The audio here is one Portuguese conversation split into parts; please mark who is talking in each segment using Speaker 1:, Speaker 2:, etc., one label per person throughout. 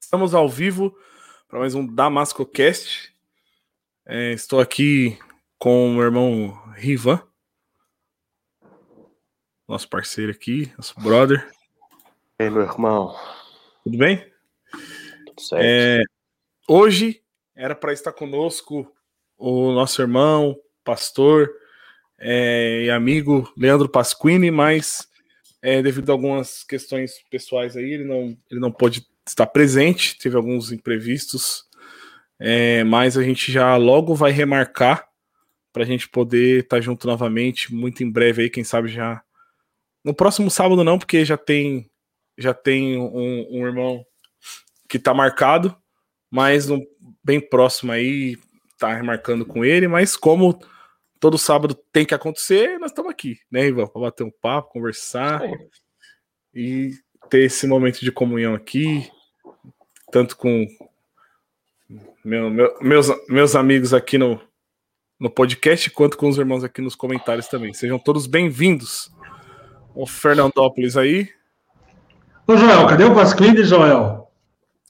Speaker 1: Estamos ao vivo para mais um DamascoCast. É, estou aqui com o meu irmão Rivan, nosso parceiro aqui, nosso brother.
Speaker 2: E aí, meu irmão?
Speaker 1: Tudo bem?
Speaker 2: Tudo certo.
Speaker 1: É, hoje era para estar conosco o nosso irmão, pastor é, e amigo Leandro Pasquini, mas é, devido a algumas questões pessoais aí, ele não, ele não pôde estar presente, teve alguns imprevistos, é, mas a gente já logo vai remarcar para a gente poder estar junto novamente, muito em breve aí, quem sabe já. No próximo sábado não, porque já tem já tem um, um irmão que está marcado, mas bem próximo aí, tá remarcando com ele, mas como todo sábado tem que acontecer, nós estamos aqui, né, Ivan? Para bater um papo, conversar e ter esse momento de comunhão aqui, tanto com meu, meu, meus, meus amigos aqui no, no podcast, quanto com os irmãos aqui nos comentários também. Sejam todos bem-vindos. O Fernandópolis aí.
Speaker 3: Ô, Joel, cadê o Pasquini, Joel?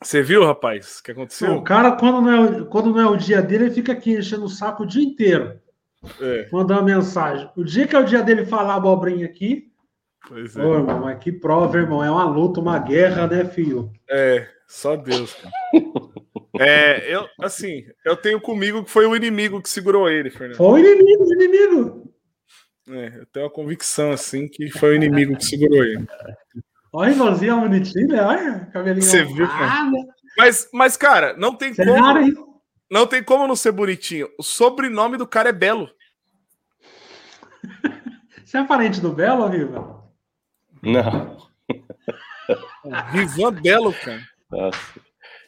Speaker 1: Você viu, rapaz, o que aconteceu?
Speaker 3: O cara, quando não, é, quando não é o dia dele, ele fica aqui enchendo o saco o dia inteiro.
Speaker 1: É,
Speaker 3: Mandando mensagem. O dia que é o dia dele falar abobrinha aqui,
Speaker 1: pois é.
Speaker 3: ô, irmão, mas que prova, irmão. É uma luta, uma guerra, né, filho?
Speaker 1: É, só Deus. cara. É, eu, assim, eu tenho comigo que foi o inimigo que segurou ele, Fernando.
Speaker 3: Foi o inimigo, o inimigo.
Speaker 1: É, eu tenho a convicção, assim, que foi o inimigo que segurou ele.
Speaker 3: Olha, irmãozinho, é bonitinho, né? Olha, cabelinho.
Speaker 1: Você viu,
Speaker 3: Ah, né?
Speaker 1: Mas, mas, cara, não tem
Speaker 3: Você
Speaker 1: como,
Speaker 3: hein?
Speaker 1: Não tem como não ser bonitinho. O sobrenome do cara é Belo.
Speaker 3: Você é parente do Belo, Riva?
Speaker 2: Não.
Speaker 1: Rivan Belo, cara.
Speaker 2: Nossa.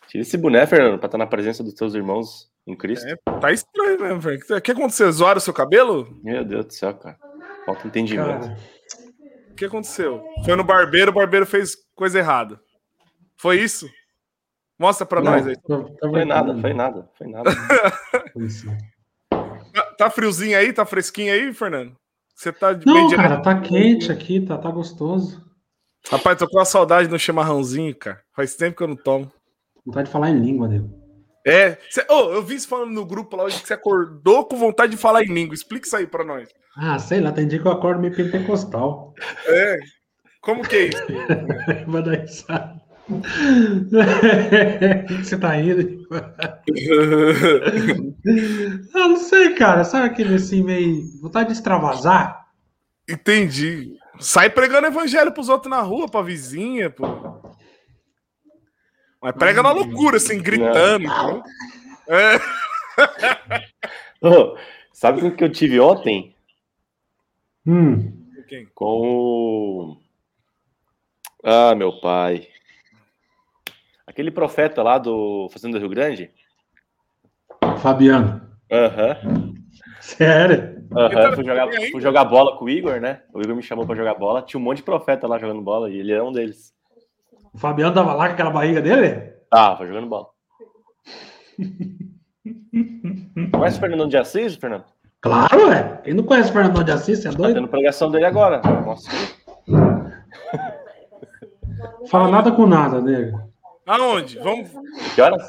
Speaker 2: Tira esse boné, Fernando, pra estar na presença dos teus irmãos em Cristo.
Speaker 1: É, tá estranho mesmo, velho. O que aconteceu? Zoaram o seu cabelo?
Speaker 2: Meu Deus do céu, cara. Falta entendimento.
Speaker 3: Cara,
Speaker 1: O que aconteceu? Foi no barbeiro, o barbeiro fez coisa errada. Foi isso? Mostra pra nós aí.
Speaker 3: tô- tô
Speaker 2: Foi nada, foi nada, foi nada.
Speaker 3: Isso.
Speaker 1: Tá, tá friozinho aí? Tá fresquinho aí, Fernando? Você tá de
Speaker 3: Não,
Speaker 1: direto?
Speaker 3: cara, tá quente aqui, tá, tá gostoso.
Speaker 1: Rapaz, tô com a saudade do chimarrãozinho, cara. Faz tempo que eu não tomo.
Speaker 3: Vontade de falar em língua, nego.
Speaker 1: É. Cê, Ô, eu vi você falando no grupo lá hoje que você acordou com vontade de falar em língua. Explica isso aí pra nós.
Speaker 3: Ah, sei lá, tem dia que eu acordo meio pentecostal.
Speaker 1: É. Como que é isso?
Speaker 3: Vai dar risada. O que que você tá rindo? Ah, não sei, cara. Sabe aquele assim, meio. Vontade de extravasar?
Speaker 1: Entendi. Sai pregando evangelho pros outros na rua, pra vizinha, pô. Mas prega na loucura, assim, gritando. entendeu? É.
Speaker 2: Ô, sabe com o que eu tive ontem?
Speaker 3: Hum.
Speaker 2: Com o. Ah, meu pai. Aquele profeta lá do Fazenda do Rio Grande?
Speaker 3: Fabiano.
Speaker 2: Aham.
Speaker 3: Sério?
Speaker 2: Aham, fui jogar, fui jogar bola com o Igor, né? O Igor me chamou pra jogar bola. Tinha um monte de profeta lá jogando bola e ele era um deles.
Speaker 3: O Fabiano tava lá com aquela barriga dele?
Speaker 2: Tava jogando bola. Conhece o Fernando de Assis, Fernando?
Speaker 3: Claro, é. Quem não conhece o Fernando de Assis, você é
Speaker 2: Tá
Speaker 3: doido?
Speaker 2: tendo pregação dele agora. Nossa,
Speaker 3: Fala nada com nada, nego.
Speaker 1: Aonde? Vamos.
Speaker 2: que horas?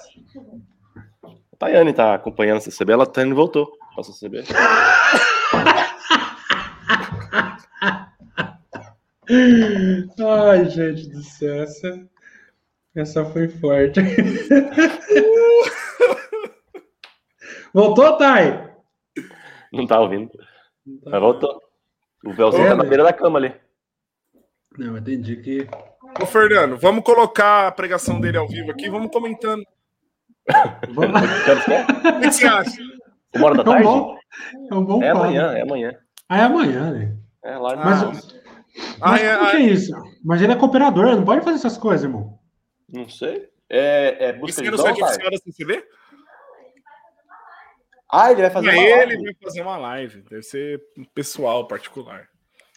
Speaker 2: A Tayane tá acompanhando a CCB, ela tá indo e voltou pra CCB.
Speaker 3: Ai, gente do céu, essa, essa foi forte. Voltou, Thay?
Speaker 2: Não tá ouvindo. Mas voltou. O véuzinho
Speaker 3: É,
Speaker 2: tá na
Speaker 3: né?
Speaker 2: beira da cama ali.
Speaker 3: Não, entendi que.
Speaker 1: Ô, Fernando, vamos colocar a pregação dele ao vivo aqui, vamos comentando.
Speaker 3: Vamos...
Speaker 2: É?
Speaker 1: O que você acha?
Speaker 2: Uma hora da
Speaker 3: É um
Speaker 2: tarde?
Speaker 3: bom, é um bom
Speaker 2: É amanhã, é amanhã.
Speaker 3: Ah, é amanhã, né?
Speaker 2: É lá
Speaker 1: Ah,
Speaker 3: Mas,
Speaker 2: Mas,
Speaker 1: Ah,
Speaker 3: mas
Speaker 1: é,
Speaker 3: que
Speaker 1: ah,
Speaker 3: isso? Mas ele é cooperador, não pode fazer essas coisas, irmão.
Speaker 2: Não sei. É, é busca
Speaker 1: Você
Speaker 2: de dom,
Speaker 1: site
Speaker 2: pai?
Speaker 1: oficial da CCB?
Speaker 2: Ah, ele vai fazer
Speaker 1: Pra
Speaker 2: uma
Speaker 1: ele
Speaker 2: live.
Speaker 1: vai fazer uma live. Deve ser pessoal, particular.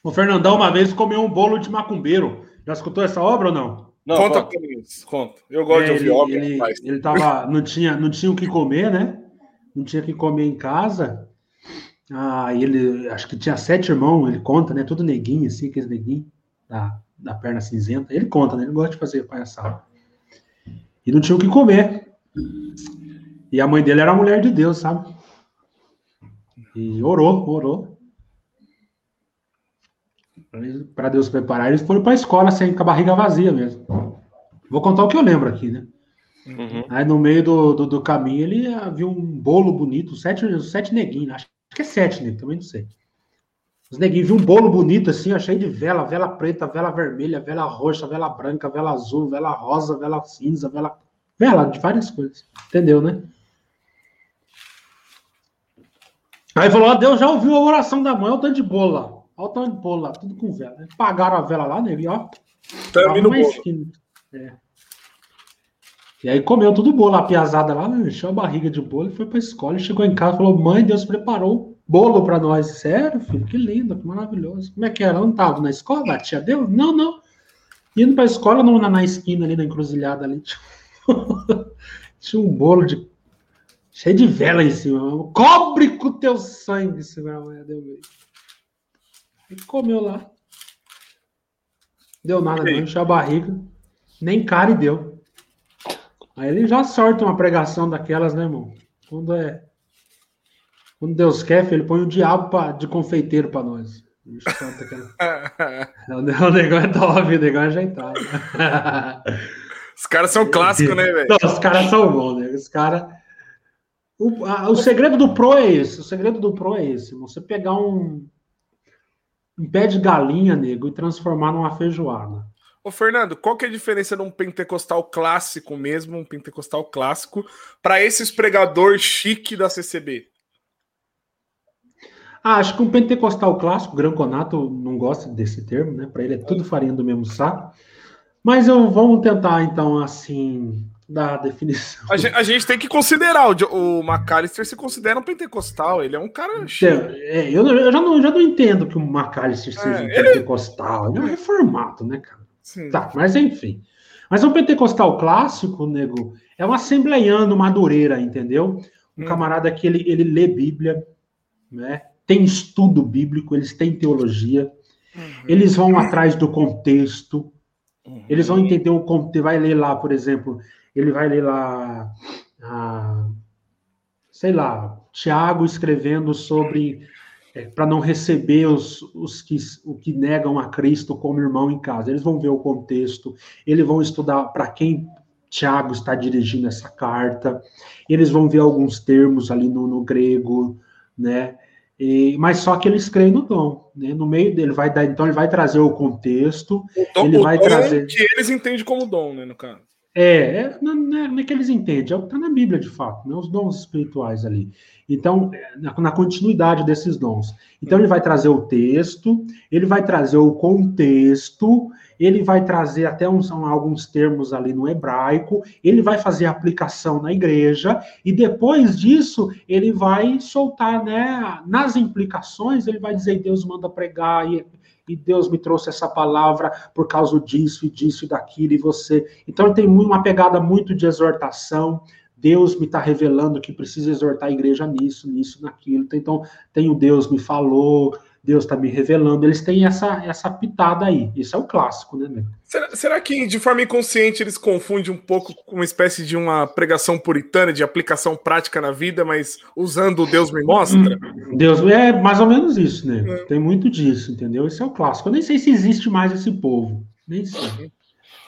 Speaker 3: O Fernandão uma vez comeu um bolo de macumbeiro. Já escutou essa obra ou não?
Speaker 2: Não,
Speaker 1: conta mim, conta. Eu gosto
Speaker 3: É,
Speaker 1: de ouvir
Speaker 3: ele,
Speaker 1: obra,
Speaker 3: ele,
Speaker 1: rapaz.
Speaker 3: ele tava, não tinha, não tinha o que comer, né? Não tinha o que comer em casa. Ah, ele, acho que tinha sete irmãos, ele conta, né? Tudo neguinho, assim, aqueles neguinhos da, da perna cinzenta. Ele conta, né? Ele gosta de fazer palhaçada. E não tinha o que comer. E a mãe dele era a mulher de Deus, sabe? E orou, orou. Para Deus preparar, eles foram para a escola sem com a barriga vazia mesmo. Vou contar o que eu lembro aqui, né? Uhum. Aí no meio do, do, do, caminho ele viu um bolo bonito, sete, sete neguinhos, acho que é sete, né? Também não sei. Os neguinhos viu um bolo bonito assim, ó, cheio de vela, vela preta, vela vermelha, vela roxa, vela branca, vela azul, vela rosa, vela cinza, vela. Vela de várias coisas. Entendeu, né? Aí falou: ó, Deus já ouviu a oração da mãe, o tanto de bolo lá. Olha o tanto de bolo lá, tudo com vela. Pagaram a vela lá, nego, ó.
Speaker 1: Termina o bolo.
Speaker 3: É. E aí comeu tudo bolo, a piazada lá, né? encheu a barriga de bolo e foi pra escola. E chegou em casa e falou: Mãe, Deus preparou bolo para nós. Sério, filho? Que lindo, que maravilhoso. Como é que era? Não tava na escola? Batia Deus? Não, não. Indo pra escola, não, na, na esquina ali, na encruzilhada ali. Tinha um bolo de. cheio de vela em cima. Cobre com o teu sangue, senão é, deu meio. E comeu lá. Deu nada, não, encheu a barriga. Nem cara e deu. Aí ele já sorte uma pregação daquelas, né, irmão? Quando é. Quando Deus quer, ele põe o diabo pra, de confeiteiro para nós. o negócio é top, o negócio é ajeitado.
Speaker 1: Os caras são clássicos, né, velho?
Speaker 3: Os caras são bons, né? Os caras. O, a, o segredo do Pro é esse. O segredo do Pro é esse. Você pegar um, um pé de galinha, nego, e transformar numa feijoada.
Speaker 1: Ô, Fernando, qual que é a diferença de um pentecostal clássico mesmo, um pentecostal clássico, para esses pregadores chique da CCB?
Speaker 3: Ah, acho que um pentecostal clássico, Granconato não gosta desse termo, né? Para ele é tudo farinha do mesmo saco. Mas eu vamos tentar, então, assim, dar a definição.
Speaker 1: A gente, a gente tem que considerar, o, o McAllister se considera um pentecostal, ele é um cara
Speaker 3: então. É, eu, eu, já não, já não entendo que o McAllister seja é, um ele... pentecostal, ele é um reformado, né, cara? Sim. Tá, mas enfim. Mas um pentecostal clássico, nego, é um assembleiano madureira, entendeu? Um hum. camarada que ele, ele lê Bíblia, né? tem estudo bíblico, eles têm teologia, uhum. eles vão atrás do contexto, uhum. eles vão entender o contexto, vai ler lá, por exemplo, ele vai ler lá, ah, sei lá, Tiago escrevendo sobre é, para não receber os, os que, o que negam a Cristo como irmão em casa. Eles vão ver o contexto, eles vão estudar para quem Tiago está dirigindo essa carta, eles vão ver alguns termos ali no, no grego, né? E, mas só que eles creem no dom, né? No meio dele vai dar, então ele vai trazer o contexto, o dom, ele vai trazer
Speaker 1: que eles entendem como dom, né, no caso.
Speaker 3: É, é não, não, é, que eles entendem, é o que está na Bíblia de fato, né? Os dons espirituais ali. Então, na, na, continuidade desses dons. Então, ele vai trazer o texto, ele vai trazer o contexto, ele vai trazer até uns, alguns termos ali no hebraico, ele vai fazer aplicação na igreja, e depois disso, ele vai soltar, né, nas implicações, ele vai dizer: Deus manda pregar, e, e Deus me trouxe essa palavra por causa disso e disso e daquilo, e você. Então, tem uma pegada muito de exortação Deus me está revelando que precisa exortar a igreja nisso, nisso, naquilo. Então, tem o Deus me falou, Deus está me revelando. Eles têm essa, essa pitada aí. Isso é o clássico, né?
Speaker 1: Será, será, que, de forma inconsciente, eles confundem um pouco com uma espécie de uma pregação puritana, de aplicação prática na vida, mas usando o Deus me mostra?
Speaker 3: Hum, Deus, é mais ou menos isso, né? É. Tem muito disso, entendeu? Esse é o clássico. Eu nem sei se existe mais esse povo. Nem sei.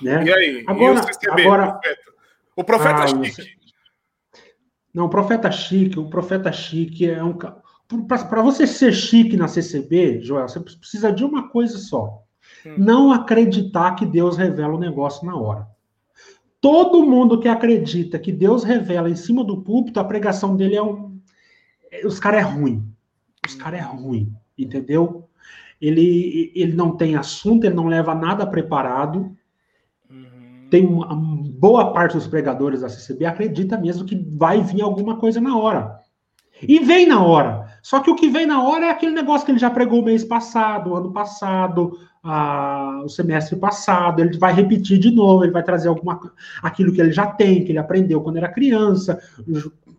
Speaker 3: Né?
Speaker 1: E aí?
Speaker 3: Agora,
Speaker 1: e
Speaker 3: agora... o profeta?
Speaker 1: O profeta ah, chique.
Speaker 3: Não, o profeta chique, o profeta chique é um. Para você ser chique na CCB, Joel, você precisa de uma coisa só: hum. não acreditar que Deus revela o negócio na hora. Todo mundo que acredita que Deus revela em cima do púlpito, a pregação dele é um. Os caras é ruim. Os caras é ruim, entendeu? Ele, ele não tem assunto, ele não leva nada preparado tem uma boa parte dos pregadores da CCB acredita mesmo que vai vir alguma coisa na hora. E vem na hora. Só que o que vem na hora é aquele negócio que ele já pregou mês passado, o ano passado, a, o semestre passado. Ele vai repetir de novo, ele vai trazer alguma aquilo que ele já tem, que ele aprendeu quando era criança,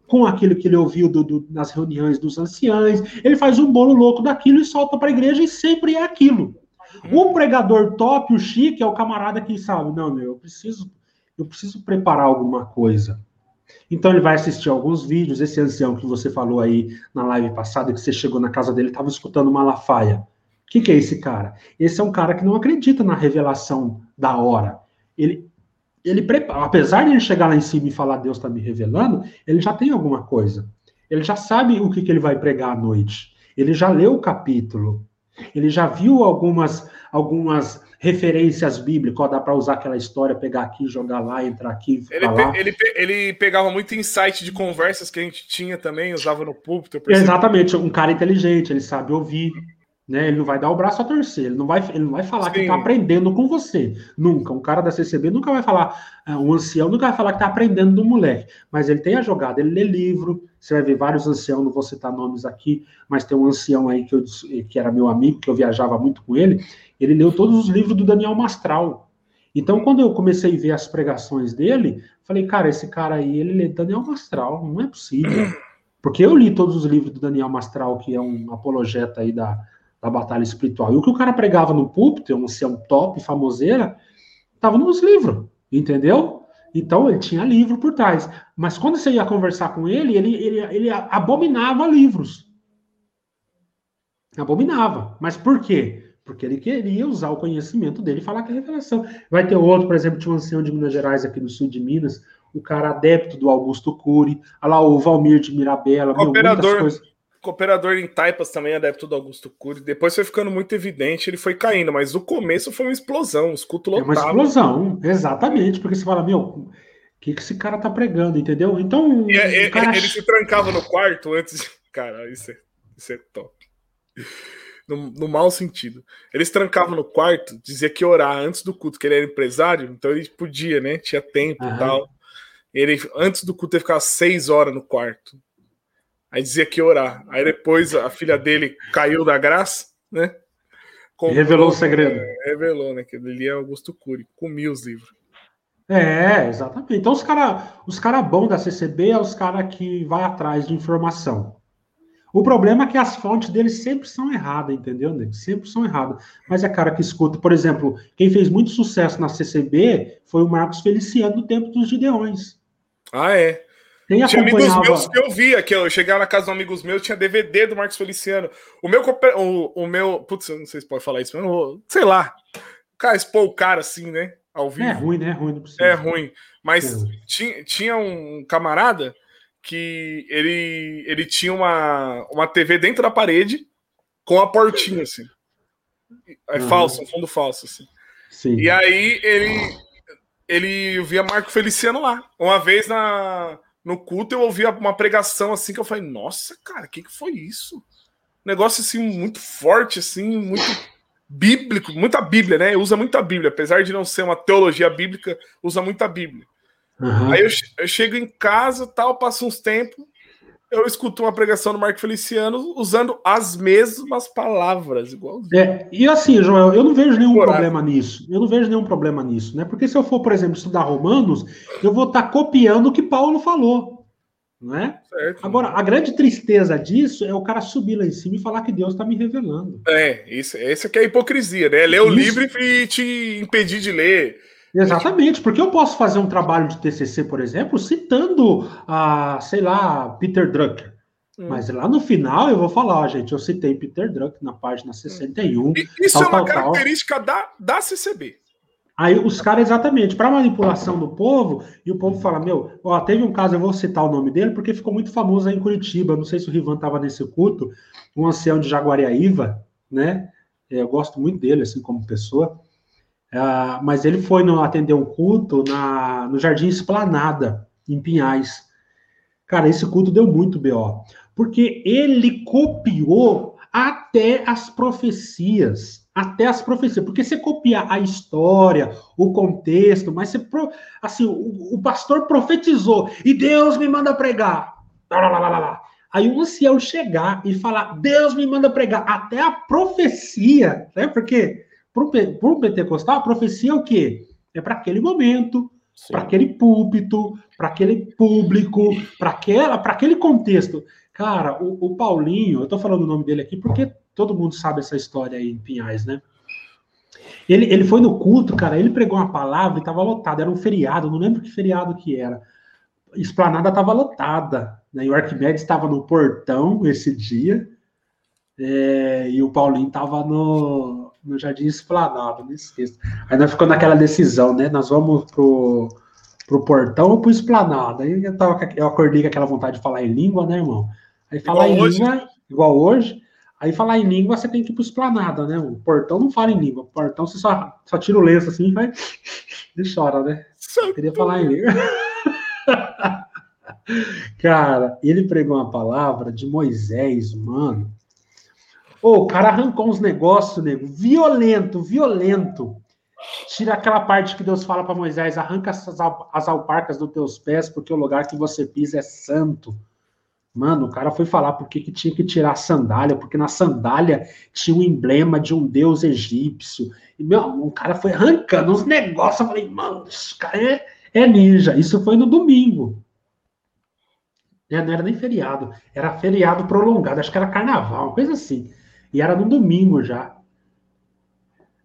Speaker 3: com aquilo que ele ouviu do, do, nas reuniões dos anciães. Ele faz um bolo louco daquilo e solta para a igreja e sempre é aquilo. O pregador top, o chique, é o camarada que sabe, não, meu, eu preciso, eu preciso preparar alguma coisa. Então ele vai assistir alguns vídeos. Esse ancião que você falou aí na live passada, que você chegou na casa dele, estava escutando Malafaia. O que, que é esse cara? Esse é um cara que não acredita na revelação da hora. Ele, ele prepara, apesar de ele chegar lá em cima e falar Deus está me revelando, ele já tem alguma coisa. Ele já sabe o que, que ele vai pregar à noite. Ele já leu o capítulo. Ele já viu algumas, algumas referências bíblicas, ó, dá para usar aquela história, pegar aqui, jogar lá, entrar aqui,
Speaker 1: ele,
Speaker 3: pe
Speaker 1: ele, ele, pegava muito insight de conversas que a gente tinha também, usava no púlpito.
Speaker 3: Exatamente, um cara inteligente, ele sabe ouvir, né? Ele não vai dar o braço a torcer, ele não vai, ele não vai falar Sim. que está aprendendo com você. Nunca. Um cara da CCB nunca vai falar, uh, um ancião nunca vai falar que está aprendendo do moleque. Mas ele tem a jogada, ele lê livro. Você vai ver vários anciãos, não vou citar nomes aqui, mas tem um ancião aí que, eu, que era meu amigo, que eu viajava muito com ele. Ele leu todos os livros do Daniel Mastral. Então, quando eu comecei a ver as pregações dele, falei, cara, esse cara aí, ele lê Daniel Mastral, não é possível. Porque eu li todos os livros do Daniel Mastral, que é um apologeta aí da, da batalha espiritual. E o que o cara pregava no púlpito, um ser um top, famoseira, estava nos livros, entendeu? Então ele tinha livro por trás. Mas quando você ia conversar com ele, ele, ele, ele abominava livros. Abominava. Mas por quê? Porque ele queria usar o conhecimento dele e falar que é revelação. Vai ter outro, por exemplo, tinha um ancião de Minas Gerais aqui no sul de Minas, o cara adepto do Augusto Cury, olha lá o Valmir de Mirabella,
Speaker 1: operador, meu, Cooperador em Taipas também, adepto do Augusto Cury. Depois foi ficando muito evidente, ele foi caindo, mas o começo foi uma explosão, os cultos
Speaker 3: lotavam. É uma explosão, exatamente, porque você fala, meu, o que, que esse cara tá pregando, entendeu? Então.
Speaker 1: E, é, cara... Ele se trancava no quarto antes. Cara, isso é, isso é top. No, no mau sentido. Eles trancavam no quarto, dizia que orar antes do culto, que ele era empresário, então ele podia, né? Tinha tempo e tal. Ele, antes do culto, ele ficava seis horas no quarto Aí dizia que ia orar. Aí depois a filha dele caiu da graça, né?
Speaker 3: Comprou, revelou o segredo.
Speaker 1: É, revelou, né? Que ele é Augusto Cury. Comia os livros.
Speaker 3: É, exatamente. Então os caras os cara bons da CCB é os caras que vai atrás de informação. O problema é que as fontes deles sempre são erradas, entendeu, né? Sempre são erradas. Mas é cara que escuta, por exemplo, quem fez muito sucesso na CCB foi o Marcos Feliciano no tempo dos Gideões.
Speaker 1: Ah, é. Quem tinha amigos meus que eu via, que eu chegava na casa de amigos meus, tinha DVD do Marcos Feliciano. O meu, o, o meu, putz, eu não sei se pode falar isso, mas não, sei lá. O cara expor o cara assim, né? Ao vivo.
Speaker 3: É ruim, né? É ruim,
Speaker 1: não É ruim. Mas é tinha, tinha um camarada que ele, ele tinha uma, uma TV dentro da parede com a portinha, assim. É uhum. falso, um fundo falso, assim. Sim. E aí ele, ele via Marco Feliciano lá. Uma vez na no culto eu ouvi uma pregação assim que eu falei, nossa, cara, o que, que foi isso? negócio assim muito forte, assim, muito bíblico, muita Bíblia, né? Usa muita Bíblia, apesar de não ser uma teologia bíblica, usa muita Bíblia. Uhum. Aí eu, eu, chego em casa, tal, passo uns tempos, eu escuto uma pregação do Marco Feliciano usando as mesmas palavras, igual.
Speaker 3: É, e assim, Joel, eu não vejo nenhum problema nisso. Eu não vejo nenhum problema nisso, né? Porque se eu for, por exemplo, estudar Romanos, eu vou estar tá copiando o que Paulo falou. Não é? Certo. Agora, a grande tristeza disso é o cara subir lá em cima e falar que Deus está me revelando.
Speaker 1: É, isso, essa que é a hipocrisia, né? Ler o livro e te impedir de ler
Speaker 3: Exatamente, porque eu posso fazer um trabalho de TCC, por exemplo, citando, a, sei lá, Peter Drucker. Hum. Mas lá no final eu vou falar, ó, gente, eu citei Peter Drucker na página 61. E
Speaker 1: isso tal, é uma tal, característica tal. Da, da CCB.
Speaker 3: Aí os caras, exatamente, para manipulação do povo, e o povo fala: Meu, ó, teve um caso, eu vou citar o nome dele, porque ficou muito famoso aí em Curitiba. Não sei se o Rivan estava nesse culto, um ancião de Jaguariaíva, né? Eu gosto muito dele, assim, como pessoa. Uh, mas ele foi no, atender um culto na, no Jardim Esplanada, em Pinhais. Cara, esse culto deu muito BO, porque ele copiou até as profecias, até as profecias, porque você copia a história, o contexto, mas você, assim, o, o pastor profetizou, e Deus me manda pregar, lá, lá, lá. Aí o ancião chegar e falar, Deus me manda pregar, até a profecia, né? Porque para o pentecostal, a profecia é o quê? É para aquele momento, para aquele púlpito, para aquele público, para aquele contexto. Cara, o, o Paulinho, eu estou falando o nome dele aqui porque todo mundo sabe essa história aí em Pinhais, né? Ele, ele foi no culto, cara, ele pregou uma palavra e tava lotado, era um feriado, não lembro que feriado que era. Esplanada tava lotada, né? E o Arquimedes estava no portão esse dia, é, e o Paulinho tava no, no Jardim Esplanada, não esqueça. Aí nós ficamos naquela decisão, né? Nós vamos pro, pro portão ou pro Esplanada. Aí eu, tava, eu acordei com aquela vontade de falar em língua, né, irmão? Aí falar igual em hoje. língua, igual hoje, Aí falar em língua, você tem que ir para esplanada, né? O portão não fala em língua. O portão você só, só tira o lenço assim e vai. E chora, né? Eu queria falar em língua. cara, ele pregou uma palavra de Moisés, mano. O cara arrancou uns negócios, nego, violento, violento. Tira aquela parte que Deus fala para Moisés: arranca as, as alparcas dos teus pés, porque o lugar que você pisa é santo. Mano, o cara foi falar porque que tinha que tirar a sandália, porque na sandália tinha um emblema de um deus egípcio. E, meu, o cara foi arrancando uns negócios. Eu falei, mano, esse cara é, é ninja. Isso foi no domingo. É, não era nem feriado, era feriado prolongado, acho que era carnaval, uma coisa assim. E era no domingo já.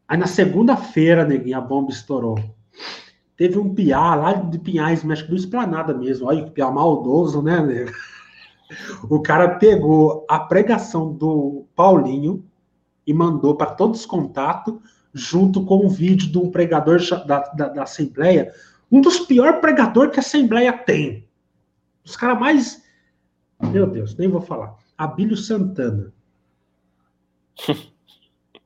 Speaker 3: Aí na segunda-feira, neguinho, a bomba estourou. Teve um piá lá de Pinhais, mas do Esplanada mesmo. Olha que piá maldoso, né, nego? O cara pegou a pregação do Paulinho e mandou para todos os contatos, junto com um vídeo de um pregador da, da, da Assembleia, um dos piores pregadores que a Assembleia tem. Os caras mais. Meu Deus, nem vou falar. Abílio Santana.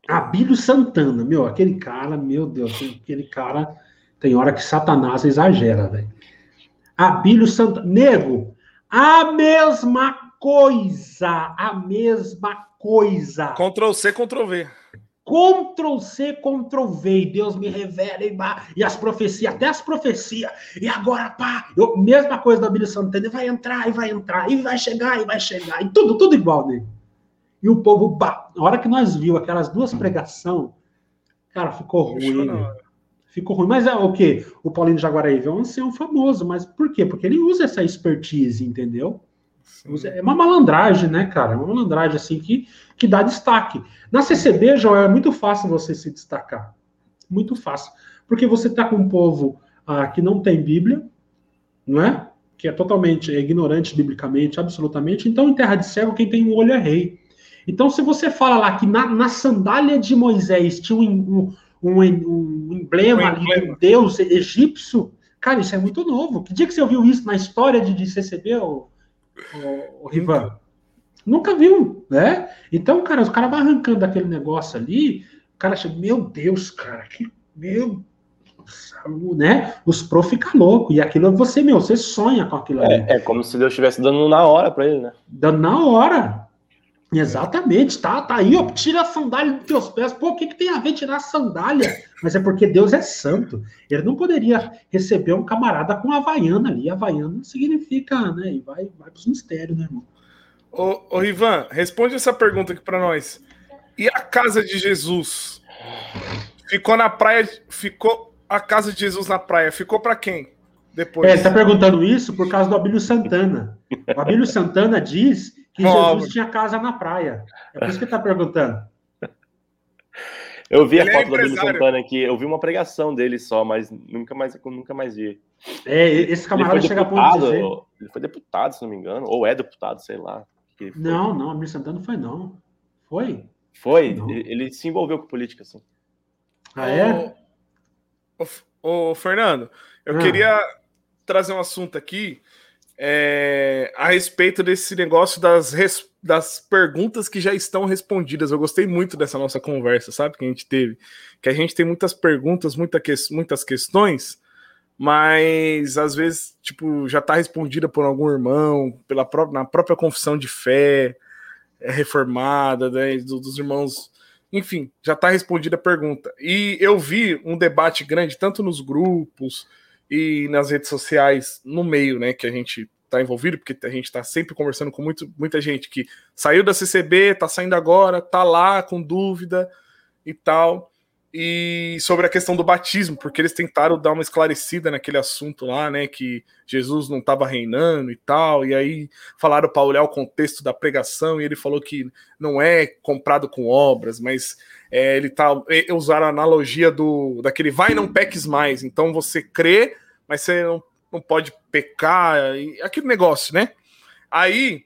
Speaker 3: Abílio Santana, meu, aquele cara, meu Deus, aquele cara. Tem hora que Satanás exagera, velho. Abílio Santana. Nego, a mesma coisa, a mesma coisa.
Speaker 1: Ctrl C, Ctrl V.
Speaker 3: Ctrl C, Ctrl V, e Deus me revela e, e as profecias, até as profecias, e agora, pá, eu, mesma coisa da Bíblia Santana, vai entrar, e vai entrar, e vai chegar, e vai chegar, e tudo, tudo igual, né? E o povo, pá, na hora que nós viu aquelas duas pregações, cara, ficou ruim, ficou ruim. Mas é o quê? O Paulinho Jaguaraíve é um ancião famoso, mas por quê? Porque ele usa essa expertise, entendeu? Usa, é uma malandragem, né, cara? É uma malandragem assim que, que dá destaque. Na CCB, Joel, é muito fácil você se destacar. Muito fácil. Porque você tá com um povo ah, que não tem Bíblia, não é? Que é totalmente ignorante biblicamente, absolutamente. Então, em terra de cego, quem tem um olho é rei. Então, se você fala lá que na, na sandália de Moisés tinha um, um um, um emblema um ali de um deus egípcio. Cara, isso é muito novo. Que dia que você ouviu isso na história de, de CCB, o Rivan? Nunca viu, né? Então, cara, os caras vão arrancando aquele negócio ali, o cara chega, meu Deus, cara, que meu né? Os pro ficam loucos. E aquilo você, meu, você sonha com aquilo
Speaker 2: ali. É, é como se Deus estivesse dando na hora para ele, né?
Speaker 3: Dando na hora. Exatamente, tá, tá aí, ó, tira a sandália dos teus pés. Pô, o que, que tem a ver tirar a sandália? Mas é porque Deus é santo. Ele não poderia receber um camarada com havaiana ali. Havaiana significa, né? E vai, vai pros mistérios, né, irmão?
Speaker 1: Ô, ô Ivan, responde essa pergunta aqui para nós. E a casa de Jesus? Ficou na praia, ficou a casa de Jesus na praia, ficou para quem?
Speaker 3: Depois. É, tá perguntando isso por causa do Abílio Santana. O Abílio Santana diz que Jesus tinha casa na praia. É por isso que ele está perguntando.
Speaker 2: Eu vi ele a é foto é do Abílio Santana aqui, eu vi uma pregação dele só, mas nunca mais, nunca mais vi.
Speaker 3: É, esse camarada chega a ponto de dizer...
Speaker 2: Ele foi deputado, se não me engano, ou é deputado, sei lá.
Speaker 3: Não, não, Abílio Santana foi não. Foi?
Speaker 2: Foi, não. ele se envolveu com política, assim.
Speaker 3: Ah, é?
Speaker 1: Ô, ô, ô Fernando, eu ah. queria trazer um assunto aqui é, a respeito desse negócio das, res, das perguntas que já estão respondidas. Eu gostei muito dessa nossa conversa, sabe? Que a gente teve. Que a gente tem muitas perguntas, muita que, muitas questões, mas às vezes, tipo, já está respondida por algum irmão, pela própria, na própria confissão de fé é reformada, né, dos irmãos. Enfim, já está respondida a pergunta. E eu vi um debate grande, tanto nos grupos e nas redes sociais no meio, né, que a gente está envolvido, porque a gente está sempre conversando com muito, muita gente que saiu da CCB, está saindo agora, está lá com dúvida e tal. e sobre a questão do batismo, porque eles tentaram dar uma esclarecida naquele assunto lá, né, que Jesus não estava reinando e tal, e aí falaram para olhar o contexto da pregação, e ele falou que não é comprado com obras, mas é, ele tá usaram a analogia do daquele vai não peques mais, então você crê, mas você não, não pode pecar, e aquele negócio, né? Aí,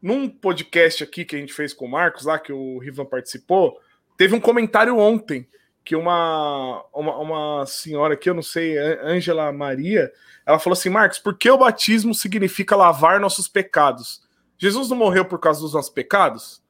Speaker 1: num podcast aqui que a gente fez com o Marcos, lá que o Rivan participou, teve um comentário ontem que uma, uma, uma senhora aqui, eu não sei, Ângela Maria, ela falou assim: Marcos, por que o batismo significa lavar nossos pecados? Jesus não morreu por causa dos nossos pecados?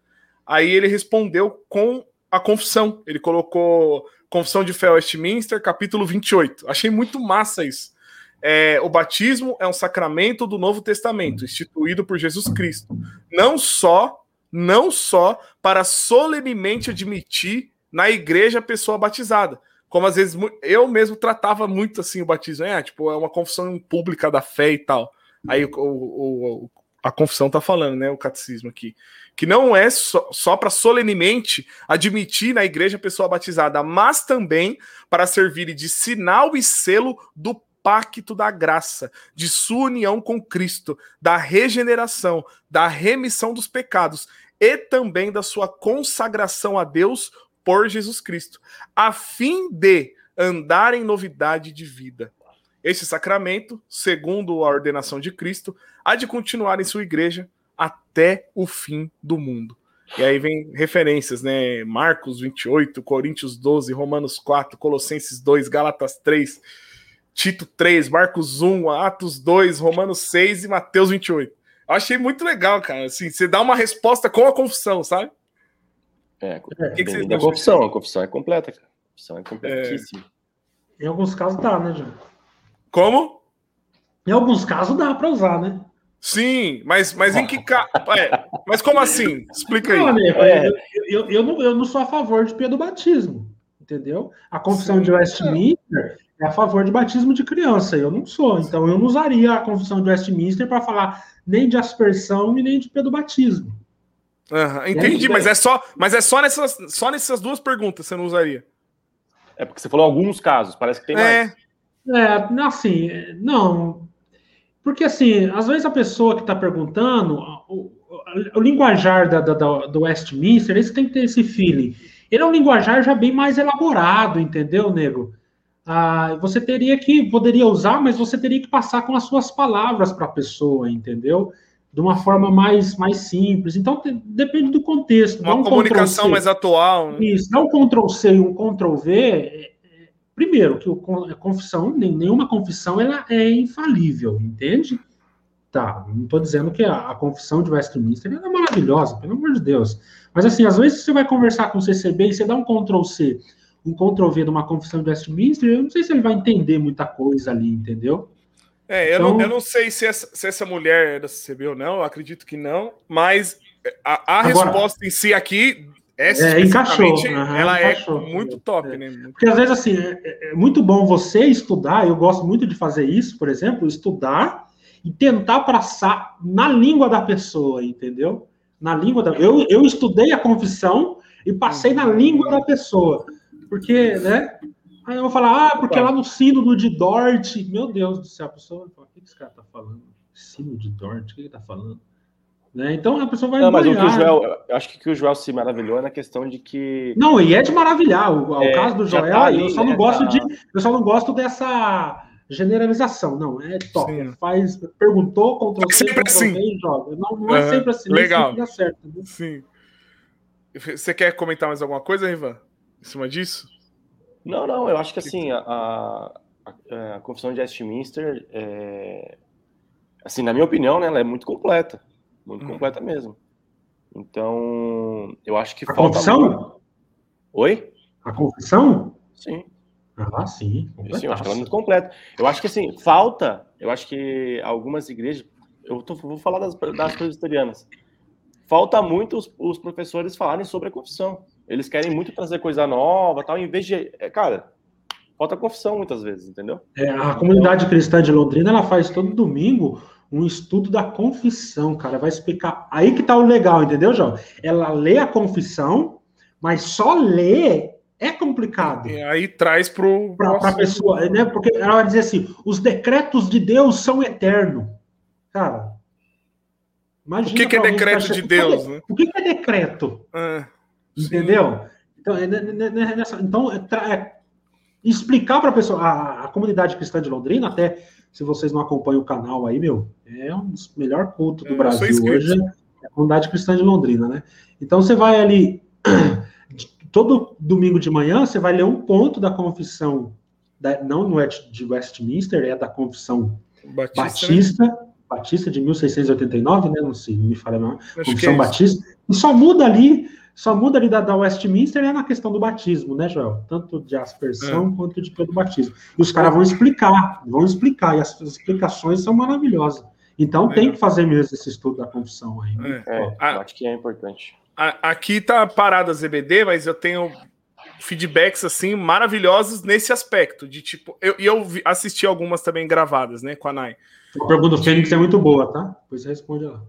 Speaker 1: Aí ele respondeu com a confissão. Ele colocou Confissão de Fé Westminster, capítulo 28. Achei muito massa isso. É, o batismo é um sacramento do Novo Testamento, instituído por Jesus Cristo. Não só, não só para solenemente admitir na igreja a pessoa batizada. Como às vezes eu mesmo tratava muito assim o batismo, é tipo, é uma confissão pública da fé e tal. Aí o, o, a confissão tá falando, né? O catecismo aqui. Que não é só, só para solenemente admitir na igreja a pessoa batizada, mas também para servir de sinal e selo do pacto da graça, de sua união com Cristo, da regeneração, da remissão dos pecados e também da sua consagração a Deus por Jesus Cristo, a fim de andar em novidade de vida. Esse sacramento, segundo a ordenação de Cristo, há de continuar em sua igreja até o fim do mundo. E aí vem referências, né? Marcos 28, Coríntios 12, Romanos 4, Colossenses 2, Gálatas 3, Tito 3, Marcos 1, Atos 2, Romanos 6 e Mateus 28. Eu achei muito legal, cara. Assim, você dá uma resposta com a confissão, sabe?
Speaker 2: É, é. que que da confissão, a confissão é completa, cara. A confissão é completíssima.
Speaker 3: É. Em alguns casos dá, né, João?
Speaker 1: Como?
Speaker 3: Em alguns casos dá para usar, né?
Speaker 1: Sim, mas, mas em que caso? É, mas como assim? Explica aí.
Speaker 3: Não, amigo, é. eu, eu, eu, não, eu não sou a favor de do batismo, entendeu? A confissão Sim. de Westminster é a favor de batismo de criança, eu não sou. Então eu não usaria a confissão de Westminster para falar nem de aspersão e nem de batismo.
Speaker 1: Uhum, entendi, mas é só, mas é só nessas, só nessas duas perguntas você não usaria.
Speaker 2: É porque você falou alguns casos, parece que tem é. mais.
Speaker 3: É, assim, não. Porque assim, às vezes a pessoa que está perguntando, o, o, o linguajar da, da, do Westminster, esse tem que ter esse feeling. Ele é um linguajar já bem mais elaborado, entendeu, nego? Ah, você teria que, poderia usar, mas você teria que passar com as suas palavras para a pessoa, entendeu? de uma forma mais, mais simples. Então, te, depende do contexto.
Speaker 1: Uma um comunicação mais atual.
Speaker 3: Né? Isso, não um Ctrl-C e um Ctrl-V. Primeiro, que o, a confissão, nem, nenhuma confissão ela é infalível, entende? Tá, não estou dizendo que a, a, confissão de Westminster é maravilhosa, pelo amor de Deus. Mas, assim, às vezes você vai conversar com o CCB e você dá um Ctrl-C, um Ctrl-V de uma confissão de Westminster, eu não sei se ele vai entender muita coisa ali, entendeu?
Speaker 1: É, eu, então... não, eu não sei se essa, se essa mulher é da CCB ou não, acredito que não, mas a, a Agora, resposta em si aqui
Speaker 3: é, é encaixou. Uhum,
Speaker 1: ela é encaixou. é muito top, é. né? Muito
Speaker 3: Porque às vezes assim, é, é, é, muito bom você estudar, eu gosto muito de fazer isso, por exemplo, estudar e tentar passar na língua da pessoa, entendeu? Na língua da. Eu, eu estudei a confissão e passei na língua da pessoa. Porque, né? Aí eu vou falar, ah, porque lá no sino de Dort, meu Deus do céu, a pessoa fala, o que esse cara tá falando? Sino de Dort, o que ele tá falando? Né? Então a pessoa vai.
Speaker 2: Não, mas o que o Joel, eu acho que o que o Joel se maravilhou é na questão de que.
Speaker 3: Não, e é de maravilhar. O, o é, caso do Joel, tá eu só não né, gosto tá... de. Eu só não gosto dessa generalização. Não, é top. Sim. Faz, perguntou, contra
Speaker 1: é sempre assim.
Speaker 3: joga. Não, não é sempre assim.
Speaker 1: Legal. Dá certo, Sim. Você quer comentar mais alguma coisa, Ivan? Em cima disso?
Speaker 2: Não, não, eu acho que assim, a, a, a Confissão de Westminster, é, assim, na minha opinião, né, ela é muito completa, muito hum. completa mesmo. Então, eu acho que
Speaker 3: a falta. Confissão? Muito...
Speaker 2: Oi?
Speaker 3: A confissão?
Speaker 2: Sim.
Speaker 3: Ah, sim.
Speaker 2: Sim, eu acho que ela é muito completa. Eu acho que assim, falta, eu acho que algumas igrejas, eu tô, vou falar das, das presbiterianas, falta muito os, os professores falarem sobre a confissão. Eles querem muito trazer coisa nova, tal, em vez de. É, cara, falta confissão muitas vezes, entendeu?
Speaker 3: É, a comunidade cristã de Londrina ela faz todo domingo um estudo da confissão, cara. Vai explicar. Aí que tá o legal, entendeu, João? Ela lê a confissão, mas só lê É complicado.
Speaker 1: E aí traz para
Speaker 3: a pessoa, né? Porque ela vai dizer assim: os decretos de Deus são eternos. Cara,
Speaker 1: imagina. O que, que é decreto de Deus?
Speaker 3: Né? O que, que é decreto? É, Entendeu? Então, é, né, né, nessa, então é, é, explicar para a pessoa, a, a comunidade cristã de Londrina, até se vocês não acompanham o canal aí, meu, é um dos melhores cultos do Brasil hoje, é a comunidade cristã de Londrina, né? Então você vai ali todo domingo de manhã você vai ler um ponto da confissão, da, não, não é de Westminster, é da confissão Batista, Batista, né? Batista de 1689, né? Não sei, não me fala não. Confissão é Batista. E só muda ali, só muda ali da, da Westminster é na questão do batismo, né, Joel? Tanto de aspersão é. quanto de todo batismo. E os caras vão explicar, vão explicar, e as, as explicações são maravilhosas. Então é. tem que fazer mesmo esse estudo da confissão aí.
Speaker 2: Né? É, é acho que é importante
Speaker 1: aqui tá parada a ZBD, mas eu tenho feedbacks assim maravilhosos nesse aspecto de tipo, eu, eu assisti algumas também gravadas, né, com a Nai.
Speaker 3: A pergunta do Fênix é muito boa, tá? Pois responde lá.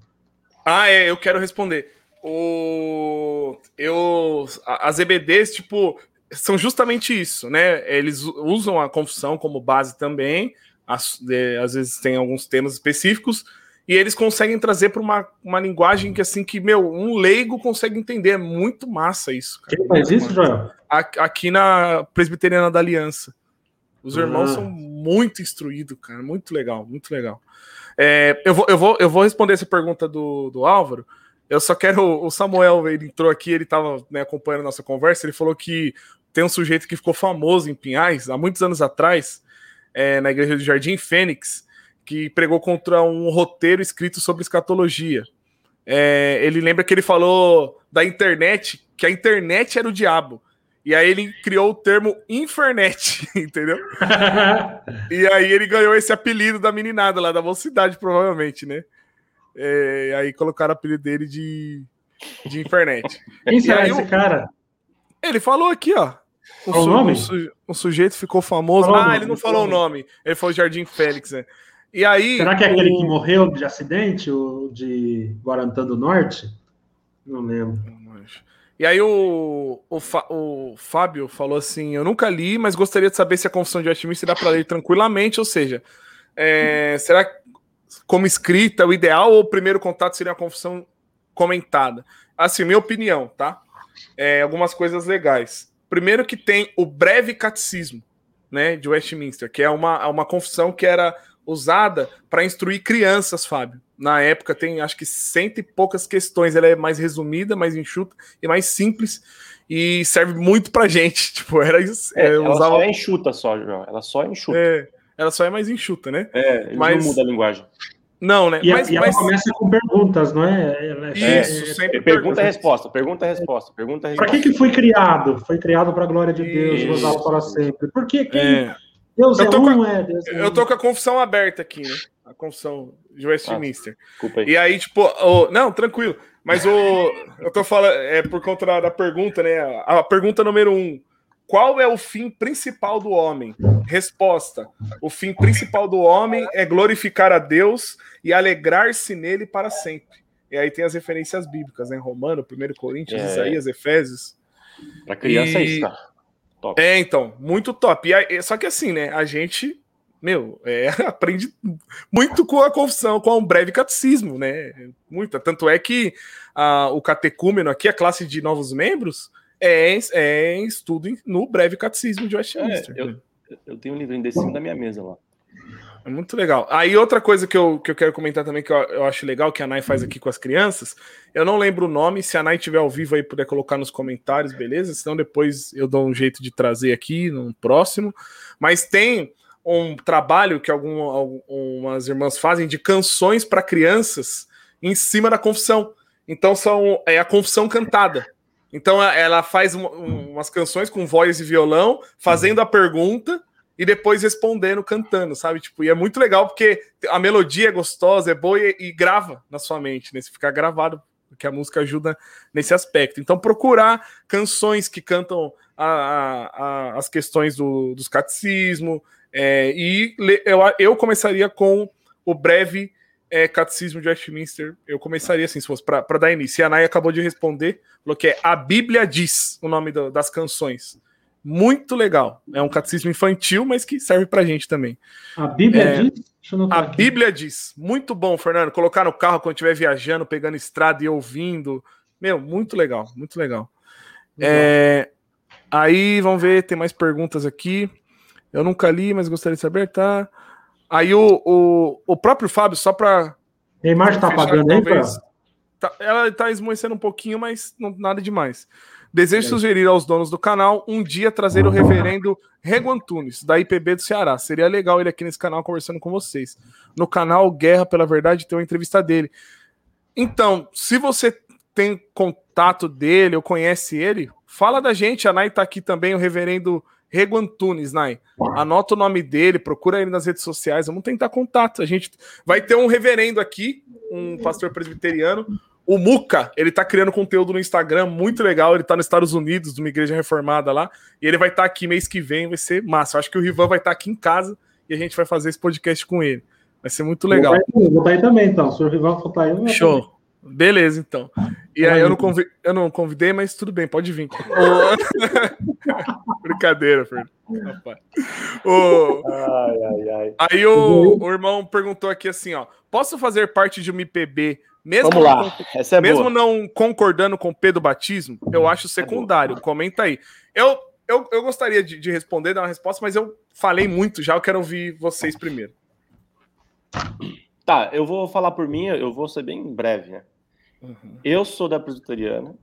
Speaker 1: Ah, é, eu quero responder. O eu as EBDs, tipo, são justamente isso, né? Eles usam a confissão como base também, às, às vezes tem alguns temas específicos, e eles conseguem trazer para uma, uma linguagem que assim que meu um leigo consegue entender é muito massa isso
Speaker 3: cara. quem faz isso Joel?
Speaker 1: aqui na presbiteriana da Aliança os irmãos ah. são muito instruídos cara muito legal muito legal é, eu, vou, eu, vou, eu vou responder essa pergunta do, do Álvaro eu só quero o Samuel ele entrou aqui ele estava né, acompanhando a nossa conversa ele falou que tem um sujeito que ficou famoso em Pinhais há muitos anos atrás é, na igreja do Jardim Fênix que pregou contra um roteiro escrito sobre escatologia. É, ele lembra que ele falou da internet, que a internet era o diabo. E aí ele criou o termo infernet, entendeu? e aí ele ganhou esse apelido da meninada lá, da mocidade, provavelmente, né? É, aí colocaram o apelido dele de, de Infernet.
Speaker 3: Quem será esse cara?
Speaker 1: Ele falou aqui, ó. O, su, nome? Sujeito ficou famoso. Falou ah, ele não falou o nome. Ele falou Jardim Félix, né? E aí.
Speaker 3: Será que é aquele que morreu de acidente, o de Guarantã do Norte? Não lembro.
Speaker 1: E aí o, o, o, Fábio falou assim: Eu nunca li, mas gostaria de saber se a confissão de Westminster dá para ler tranquilamente, ou seja, é, será que como escrita o ideal ou o primeiro contato seria a confissão comentada? Assim, minha opinião, tá? É, algumas coisas legais. Primeiro que tem o breve catecismo, né, de Westminster, que é uma, uma confissão que era usada para instruir crianças, Fábio. Na época tem acho que cento e poucas questões. Ela é mais resumida, mais enxuta e mais simples e serve muito para gente. Tipo, era isso.
Speaker 2: É, ela usava... só é enxuta só, João. Ela só é enxuta.
Speaker 1: É, ela só é mais enxuta, né?
Speaker 2: É, mas não muda a linguagem.
Speaker 1: Não, né?
Speaker 3: E, mas, e ela mas... começa com perguntas, não é?
Speaker 2: Ela é Isso, é, sempre pergunta e resposta, pergunta e resposta, pergunta resposta.
Speaker 3: Para que, que foi criado? Foi criado para a glória de Deus, gozá para sempre. Por que quem, é.
Speaker 1: Deus eu é um, a, é, Deus é Eu tô com a confissão aberta aqui, né? A confissão de Westminster. Ah, aí. E aí, tipo, o, não, tranquilo. Mas o, eu tô falando, é por conta da, da pergunta, né? A, a pergunta número um. Qual é o fim principal do homem? Resposta: O fim principal do homem é glorificar a Deus e alegrar-se nele para sempre. E aí tem as referências bíblicas, né? Romano, 1 Coríntios, é. Isaías, Efésios.
Speaker 2: Para criança e... é isso, tá?
Speaker 1: Top. É, então, muito top. E aí, só que assim, né, a gente, meu, é, aprende muito com a confissão, com um breve catecismo, né? Muita. Tanto é que a, o catecúmeno aqui, a classe de novos membros, é, é estudo no breve catecismo de Westminster.
Speaker 2: É, eu, eu tenho um livrinho desse cima da minha mesa lá.
Speaker 1: É muito legal. Aí outra coisa que eu, que eu quero comentar também, que eu, eu acho legal, que a Nai faz aqui com as crianças, eu não lembro o nome, se a Nai estiver ao vivo aí puder colocar nos comentários, beleza? Senão depois eu dou um jeito de trazer aqui no próximo. Mas tem um trabalho que algum, algumas irmãs fazem de canções para crianças em cima da confissão. Então são é a confissão cantada. Então ela faz um, umas canções com voz e violão, fazendo a pergunta e depois respondendo, cantando, sabe? Tipo, e é muito legal porque a melodia é gostosa, é boa e, e grava na sua mente, né? Se ficar gravado, porque a música ajuda nesse aspecto. Então, procurar canções que cantam a, a, a, as questões do, dos catecismo, é, e eu, eu começaria com o breve é, Catecismo de Westminster. Eu começaria assim, se fosse para dar início. E a Nai acabou de responder, falou que é A Bíblia Diz, o nome do, das canções. Muito legal. É um catecismo infantil, mas que serve pra gente também.
Speaker 3: A Bíblia é, diz?
Speaker 1: A aqui. Bíblia diz. Muito bom, Fernando. Colocar no carro quando estiver viajando, pegando estrada e ouvindo. Meu, muito legal, muito legal. É, aí, vamos ver, tem mais perguntas aqui. Eu nunca li, mas gostaria de saber, tá? Aí o, o, o próprio Fábio, só para.
Speaker 3: Neymar está pagando aí,
Speaker 1: tá, Ela está esmoecendo um pouquinho, mas não, nada demais. Desejo sugerir aos donos do canal um dia trazer o reverendo Rego Antunes, da IPB do Ceará. Seria legal ele aqui nesse canal conversando com vocês. No canal Guerra pela Verdade tem uma entrevista dele. Então, se você tem contato dele ou conhece ele, fala da gente. A Nai tá aqui também, o reverendo Rego Antunes, Nai. Anota o nome dele, procura ele nas redes sociais, vamos tentar contato. A gente vai ter um reverendo aqui, um pastor presbiteriano, o Muca, ele tá criando conteúdo no Instagram muito legal. Ele tá nos Estados Unidos, de uma igreja reformada lá. E ele vai estar tá aqui mês que vem, vai ser massa. Eu acho que o Rivan vai estar tá aqui em casa e a gente vai fazer esse podcast com ele. Vai ser muito legal.
Speaker 3: Vou estar aí, também, então. Se o Rivan for aí, eu
Speaker 1: Show. Beleza, então. E aí eu não, convidei, eu não convidei, mas tudo bem, pode vir. Brincadeira, Fernando. O... Ai, ai, ai. Aí o, o irmão perguntou aqui assim, ó. Posso fazer parte de uma IPB mesmo
Speaker 2: Vamos lá, não, essa é
Speaker 1: mesmo boa. não concordando com o P do batismo, eu acho secundário. É Comenta aí. Eu, eu, eu gostaria de, de, responder, dar uma resposta, mas eu falei muito já, eu quero ouvir vocês primeiro.
Speaker 2: Tá, eu vou falar por mim, eu vou ser bem breve, né? Uhum. Eu sou da presbiteriana,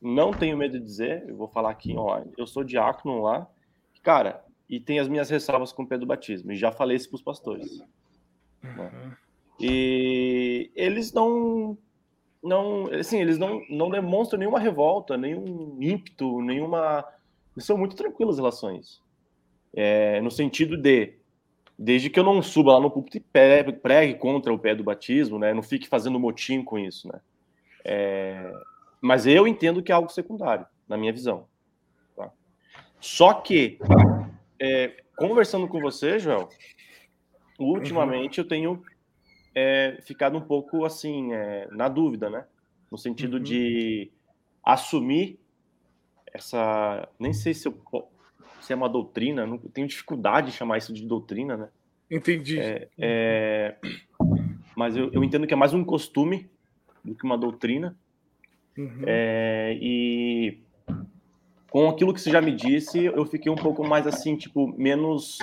Speaker 2: não tenho medo de dizer, eu vou falar aqui online. Eu sou diácono lá, cara, e tem as minhas ressalvas com o P do batismo, e já falei isso para os pastores. Né? Uhum. Né? E eles não não, assim, eles não, não demonstram nenhuma revolta, nenhum ímpeto, nenhuma. Eles são muito tranquilos em relação a isso. É, no sentido de, desde que eu não suba lá no púlpito e pregue contra o pé do batismo, né? Não fique fazendo motim com isso, né? É, mas eu entendo que é algo secundário, na minha visão. Tá? Só que, é, conversando com você, Joel, ultimamente eu tenho é, ficado um pouco assim, é, na dúvida, né? No sentido uhum. de assumir essa. Nem sei se, eu, se é uma doutrina, não tenho dificuldade de chamar isso de doutrina, né?
Speaker 1: Entendi.
Speaker 2: É, é, mas eu, eu, entendo que é mais um costume do que uma doutrina. Uhum. É, e com aquilo que você já me disse, eu fiquei um pouco mais assim, tipo, menos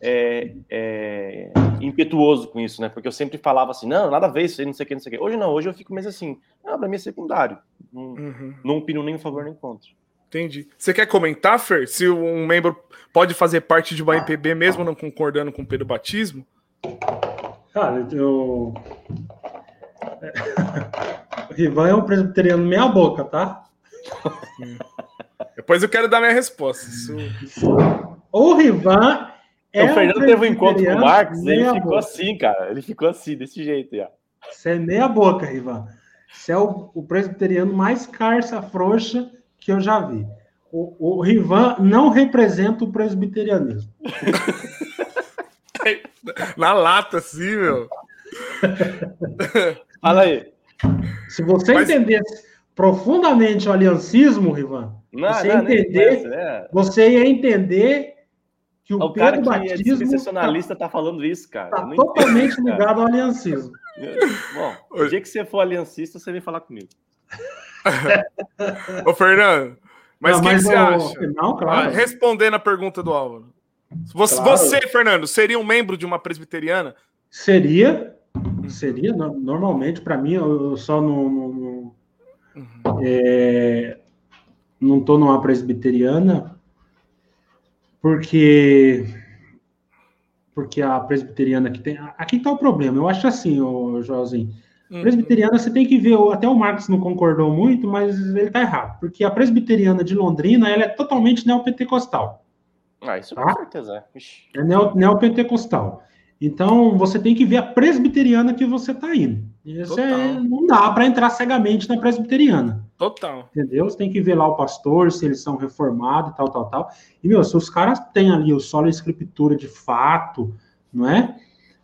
Speaker 2: é, é, impetuoso com isso, né? Porque eu sempre falava assim, não, nada a ver isso aí, não sei o que, não sei o que. Hoje não, hoje eu fico mais assim, ah, pra mim é secundário. Não, uhum. não opino nem a favor nem contra.
Speaker 1: Entendi. Você quer comentar, Fer, se um membro pode fazer parte de uma MPB mesmo não concordando com o Pedro Batismo?
Speaker 3: Cara, eu. o Rivan é um presbiteriano meia boca, tá?
Speaker 1: Depois eu quero dar minha resposta. Isso...
Speaker 3: O Rivan
Speaker 2: é o Fernando teve um encontro com o Marcos e ele ficou boca. assim, cara. Ele ficou assim, desse jeito. Já.
Speaker 3: Você é meia boca, Rivan. Você é o, o presbiteriano mais carça frouxa que eu já vi. O, o Rivan não representa o presbiterianismo.
Speaker 1: Na lata, sim, meu.
Speaker 2: Fala aí.
Speaker 3: Se você Mas... entendesse profundamente o aliancismo, Rivan, não, você, não, entender, né? você ia entender
Speaker 2: que o, o Pedro cara que é dispensacionalista tá, tá falando isso, cara.
Speaker 3: Tá totalmente entendo, ligado cara. ao aliancismo.
Speaker 2: Bom, o dia que você for aliancista, você vem falar comigo.
Speaker 1: Ô, Fernando, mas o que, você acha? Não, claro. Ah, respondendo a pergunta do Álvaro. Você, claro. você, Fernando, seria um membro de uma presbiteriana?
Speaker 3: Seria. Seria, normalmente, para mim, eu só não. não, não, uhum. é, não tô numa presbiteriana porque porque a presbiteriana que tem. Aqui está o problema. Eu acho assim, o Joãozinho. Uhum. Presbiteriana, você tem que ver, até o Marx não concordou muito, mas ele está errado. Porque a presbiteriana de Londrina ela é totalmente neopentecostal.
Speaker 2: Ah, isso tá? com certeza.
Speaker 3: É neo, neopentecostal. Então, você tem que ver a presbiteriana que você está indo. Isso é, não dá para entrar cegamente na presbiteriana.
Speaker 1: Total.
Speaker 3: Entendeu? Você tem que ver lá o pastor, se eles são reformados e tal, tal, tal. E, meu, se os caras têm ali o solo escritura de fato, não é?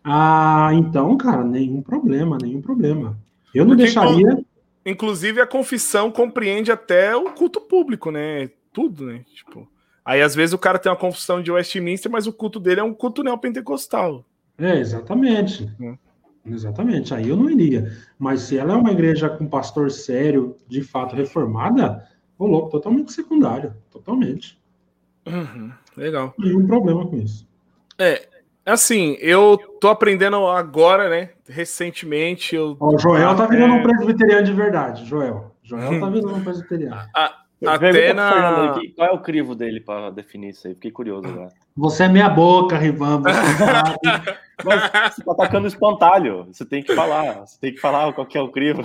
Speaker 3: Ah, então, cara, nenhum problema, nenhum problema. Eu não Porque, deixaria.
Speaker 1: Inclusive, a confissão compreende até o culto público, né? tudo, né? Tipo, aí às vezes o cara tem uma confusão de Westminster, mas o culto dele é um culto neopentecostal.
Speaker 3: É, exatamente. Hum. Exatamente, aí eu não iria. Mas se ela é uma igreja com pastor sério, de fato reformada, ô louco, totalmente secundária. Totalmente.
Speaker 1: Uhum, legal.
Speaker 3: Nenhum problema com isso.
Speaker 1: É, assim, eu tô aprendendo agora, né? Recentemente. Eu...
Speaker 3: O Joel tá virando é... um presbiteriano de verdade, Joel. Joel tá virando um presbiteriano.
Speaker 1: A, até na...
Speaker 2: qual é o crivo dele para definir isso aí? Fiquei curioso agora.
Speaker 3: Você é meia boca.
Speaker 2: Mas você tá atacando espantalho. Você tem que falar. Você tem que falar qual que é o crivo.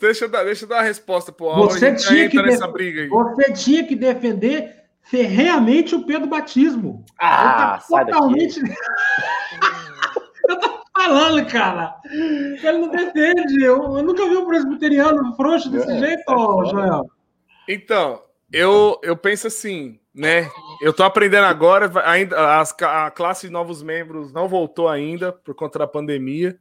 Speaker 1: Deixa eu dar, deixa eu dar a resposta pro
Speaker 3: Álvaro. Você, tinha que, nessa briga aí. você tinha que defender ferreamente o Pedro Batismo.
Speaker 2: Ah, tá totalmente.
Speaker 3: eu tô falando, cara. Ele não defende. Eu, eu nunca vi um presbiteriano frouxo desse é, jeito, é Joel.
Speaker 1: Então, eu, eu penso assim, né? Eu tô aprendendo agora, ainda as, a classe de novos membros não voltou ainda por conta da pandemia,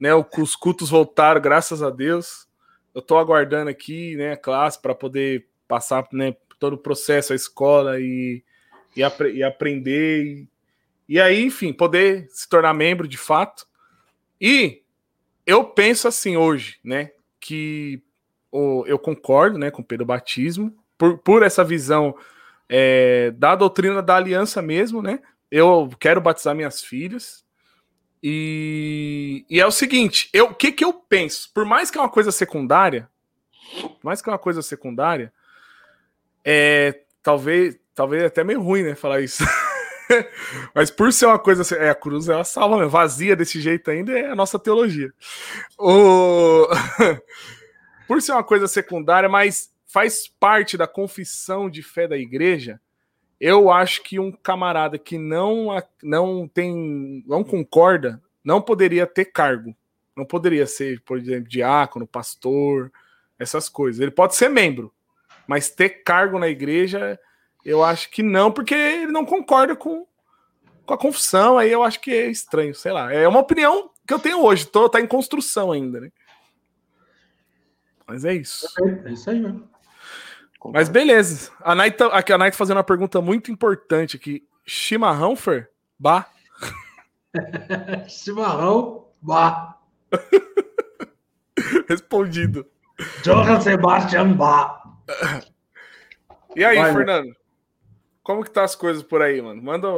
Speaker 1: né? Os cultos voltaram, graças a Deus. Eu tô aguardando aqui, né, a classe para poder passar, né, todo o processo, a escola e, e, apre, e aprender e, e aí, enfim, poder se tornar membro de fato. E eu penso assim hoje, né, que o, eu concordo, né, com o Pedro Batismo por, por essa visão é, da doutrina da aliança mesmo, né? Eu quero batizar minhas filhas. E, e é o seguinte, eu, o que, que eu penso? Por mais que é uma coisa secundária, por mais que é uma coisa secundária, é, talvez, talvez até meio ruim, né, falar isso. Mas por ser uma coisa, é, a cruz ela salva mesmo, vazia desse jeito ainda é a nossa teologia. O... por ser uma coisa secundária, mas faz parte da confissão de fé da igreja, eu acho que um camarada que não, não tem, não concorda, não poderia ter cargo. Não poderia ser, por exemplo, diácono, pastor, essas coisas. Ele pode ser membro, mas ter cargo na igreja, eu acho que não, porque ele não concorda com, com a confissão. Aí eu acho que é estranho, sei lá. É uma opinião que eu tenho hoje, tô, tá em construção ainda, né? Mas é isso.
Speaker 3: É, isso aí mesmo.
Speaker 1: Mas beleza. A Night, tá, aqui, a Night tá fazendo uma pergunta muito importante aqui. Chimarrão, Fer? Bah.
Speaker 3: Chimarrão, bah.
Speaker 1: Respondido.
Speaker 3: Johann Sebastian Bach.
Speaker 1: E aí, Vai, Fernando? Como que tá as coisas por aí, mano? Manda.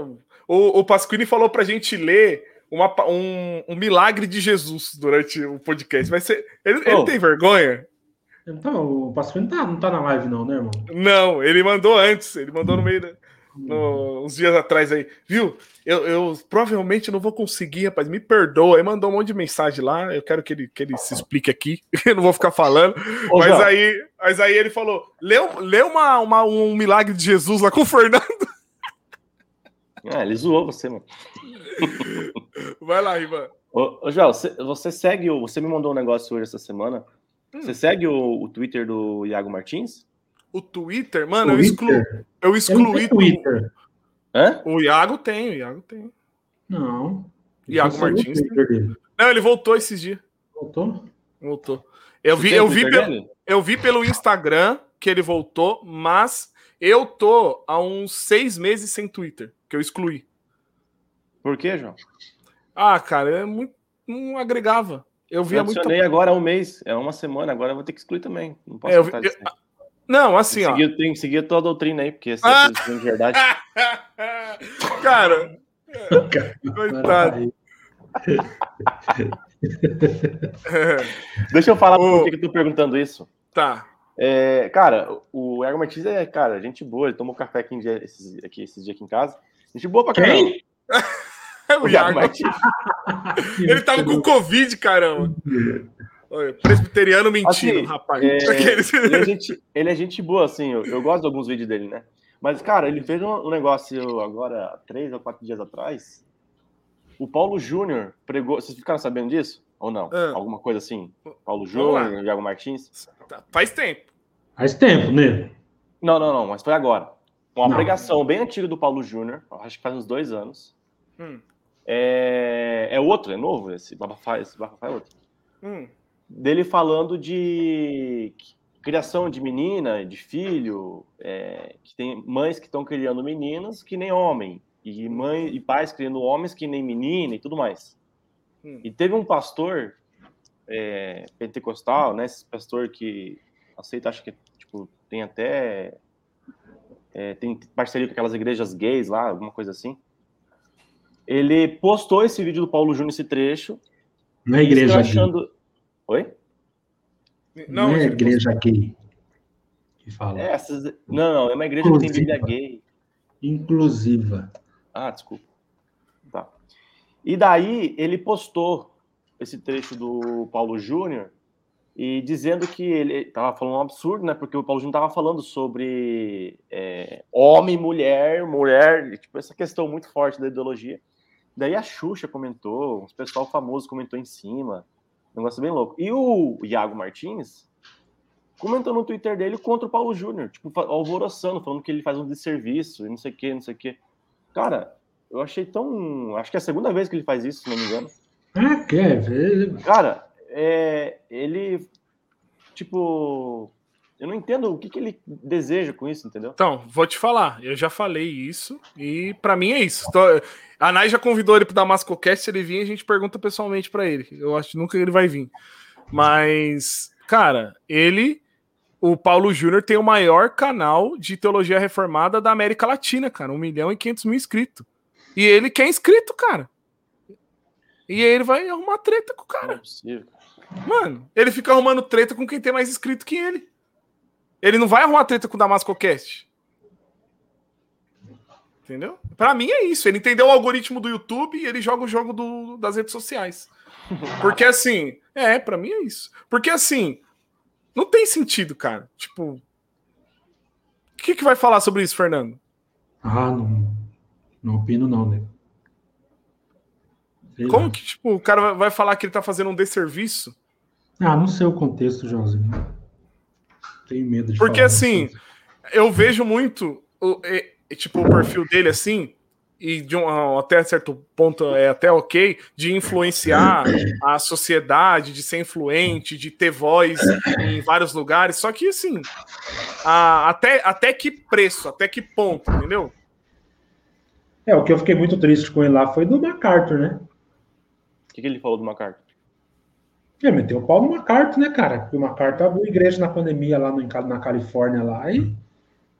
Speaker 1: O, o Pasquini falou pra gente ler uma, um, um milagre de Jesus durante o podcast. Vai ser. Ele, oh. ele tem vergonha?
Speaker 3: Então, o não tá, não tá na live, não, né, irmão?
Speaker 1: Não, ele mandou antes, ele mandou no meio. Da, no, uns dias atrás aí, viu? Eu, eu, provavelmente não vou conseguir, rapaz. Me perdoa. Ele mandou um monte de mensagem lá. Eu quero que ele, que ele se explique aqui. eu não vou ficar falando. Ô, mas, aí, mas aí ele falou: leu, leu uma, uma, um milagre de Jesus lá com o Fernando.
Speaker 2: Ah, ele zoou você, mano.
Speaker 1: Vai lá, Ivan.
Speaker 2: Ô, ô João, você, você segue. Você me mandou um negócio hoje essa semana Hum. Você segue o, o, Twitter do Iago Martins?
Speaker 1: O Twitter? Mano, Twitter? eu, exclu, eu excluí.
Speaker 3: Eu Twitter.
Speaker 1: Hã? O Iago tem, o Iago tem.
Speaker 3: Não.
Speaker 1: Iago Martins. Não, ele voltou esses dias.
Speaker 3: Voltou?
Speaker 1: Voltou. Eu vi, eu vi, pelo, eu vi pelo Instagram que ele voltou, mas eu tô há uns seis meses sem Twitter, que eu excluí.
Speaker 2: Por quê, João?
Speaker 1: Ah, cara, é muito. Não agregava. Eu vi muito.
Speaker 2: agora há um mês, é uma semana, agora eu vou ter que excluir também. Não posso
Speaker 1: é, eu vi, eu, Não, assim,
Speaker 2: tem ó. Seguir, tem que seguir a tua doutrina aí, porque esse ah! é de verdade.
Speaker 1: Cara, coitado.
Speaker 2: Deixa eu falar por que eu tô perguntando isso.
Speaker 1: Tá.
Speaker 2: É, cara, o Iago Martins é, cara, gente boa. Ele tomou café aqui, esses, aqui, esses dias aqui em casa. Gente boa pra caramba.
Speaker 1: o Iago. Ele tava com Covid, caramba. Presbiteriano mentindo, assim, rapaz. É,
Speaker 2: ele, é gente, ele, é gente, boa, assim. Eu, eu, gosto de alguns vídeos dele, né? Mas, cara, ele fez um, um negócio agora, três ou quatro dias atrás. O Paulo Júnior pregou. Vocês ficaram sabendo disso? Ou não? Ah. Alguma coisa assim? Paulo Júnior, Iago Martins?
Speaker 1: Tá, faz tempo.
Speaker 3: Faz tempo, né?
Speaker 2: Não, não, não, mas foi agora. Uma não. pregação bem antiga do Paulo Júnior, acho que faz uns dois anos. Hum. É, é outro, é novo esse Babafá, esse Babafá é outro. Hum. Dele falando de criação de menina, de filho, é, que tem mães que estão criando meninas que nem homem, e mãe e pais criando homens que nem menina e tudo mais. Hum. E teve um pastor é, pentecostal, né? Esse pastor que aceita, acho que tipo, tem até é, tem parceria com aquelas igrejas gays lá, alguma coisa assim. Ele postou esse vídeo do Paulo Júnior, esse trecho.
Speaker 3: Na é igreja
Speaker 2: achando... Oi?
Speaker 3: Não, não é igreja gay
Speaker 2: que fala. É, essas... Não, não, é uma igreja Inclusiva. que tem Bíblia gay.
Speaker 3: Inclusiva.
Speaker 2: Ah, desculpa. Tá. E daí ele postou esse trecho do Paulo Júnior e dizendo que ele estava falando um absurdo, né? Porque o Paulo Júnior estava falando sobre é, homem, mulher, mulher, tipo, essa questão muito forte da ideologia. Daí a Xuxa comentou, um pessoal famoso comentou em cima, um negócio bem louco. E o Iago Martins comentou no Twitter dele contra o Paulo Júnior, tipo, alvoroçando, falando que ele faz um desserviço e não sei o que, não sei o que. Cara, eu achei tão. Acho que é a segunda vez que ele faz isso, se não me engano.
Speaker 3: Ah, quer ver?
Speaker 2: Cara, é, ele. Tipo. Eu não entendo o que, que ele deseja com isso, entendeu?
Speaker 1: Então, vou te falar. Eu já falei isso e para mim é isso. a Nai já convidou ele pro Damasco Cast, se ele vir, a gente pergunta pessoalmente para ele. Eu acho que nunca ele vai vir. Mas, cara, ele o Paulo Júnior tem o maior canal de teologia reformada da América Latina, cara. 1 milhão e 500 mil inscritos. E ele quer inscrito, cara. E ele vai arrumar treta com o cara. Não é possível. Mano, ele fica arrumando treta com quem tem mais inscrito que ele. Ele não vai arrumar treta com o Damasco Cast. Entendeu? Para mim é isso. Ele entendeu o algoritmo do YouTube e ele joga o jogo do, das redes sociais. Porque assim, é, para mim é isso. Porque assim, não tem sentido, cara. Tipo. O que, que vai falar sobre isso, Fernando?
Speaker 3: Ah, não. Não opino, não, né?
Speaker 1: Sei Como lá. que, tipo, o cara vai falar que ele tá fazendo um desserviço?
Speaker 3: Ah, não sei o contexto, Joãozinho. Tenho medo de
Speaker 1: Porque, assim, eu vejo muito, o, é, tipo, o perfil dele, assim, e de um, até certo ponto é até ok, de influenciar a sociedade, de ser influente, de ter voz em vários lugares. Só que, assim, a, até, até que preço, até que ponto, entendeu?
Speaker 3: É, o que eu fiquei muito triste com ele lá foi do MacArthur, né?
Speaker 2: O que, que ele falou do MacArthur?
Speaker 3: É, meteu o pau no MacArthur, né, cara? Porque o MacArthur abriu igreja na pandemia lá no, na Califórnia lá e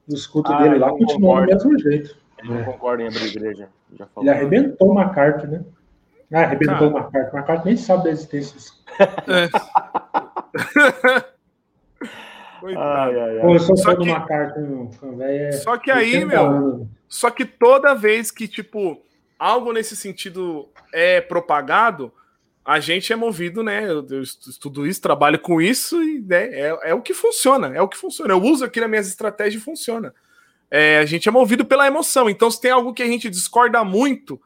Speaker 3: os cultos ah, dele lá continuam do mesmo jeito.
Speaker 2: Ele não concorda em abrir igreja. Já
Speaker 3: falou. Ele arrebentou o MacArthur, né? Ah, arrebentou o MacArthur. O MacArthur nem sabe da existência disso. É. ai, ai, ai. Pô, eu sou fã do MacArthur,
Speaker 1: é Só que aí, meu. Anos. Só que toda vez que, tipo, algo nesse sentido é propagado, a gente é movido, né? Eu, eu estudo isso, trabalho com isso e né, é, é o que funciona, é o que funciona. Eu uso aqui nas minhas estratégias e funciona. É, a gente é movido pela emoção. Então, se tem algo que a gente discorda muito,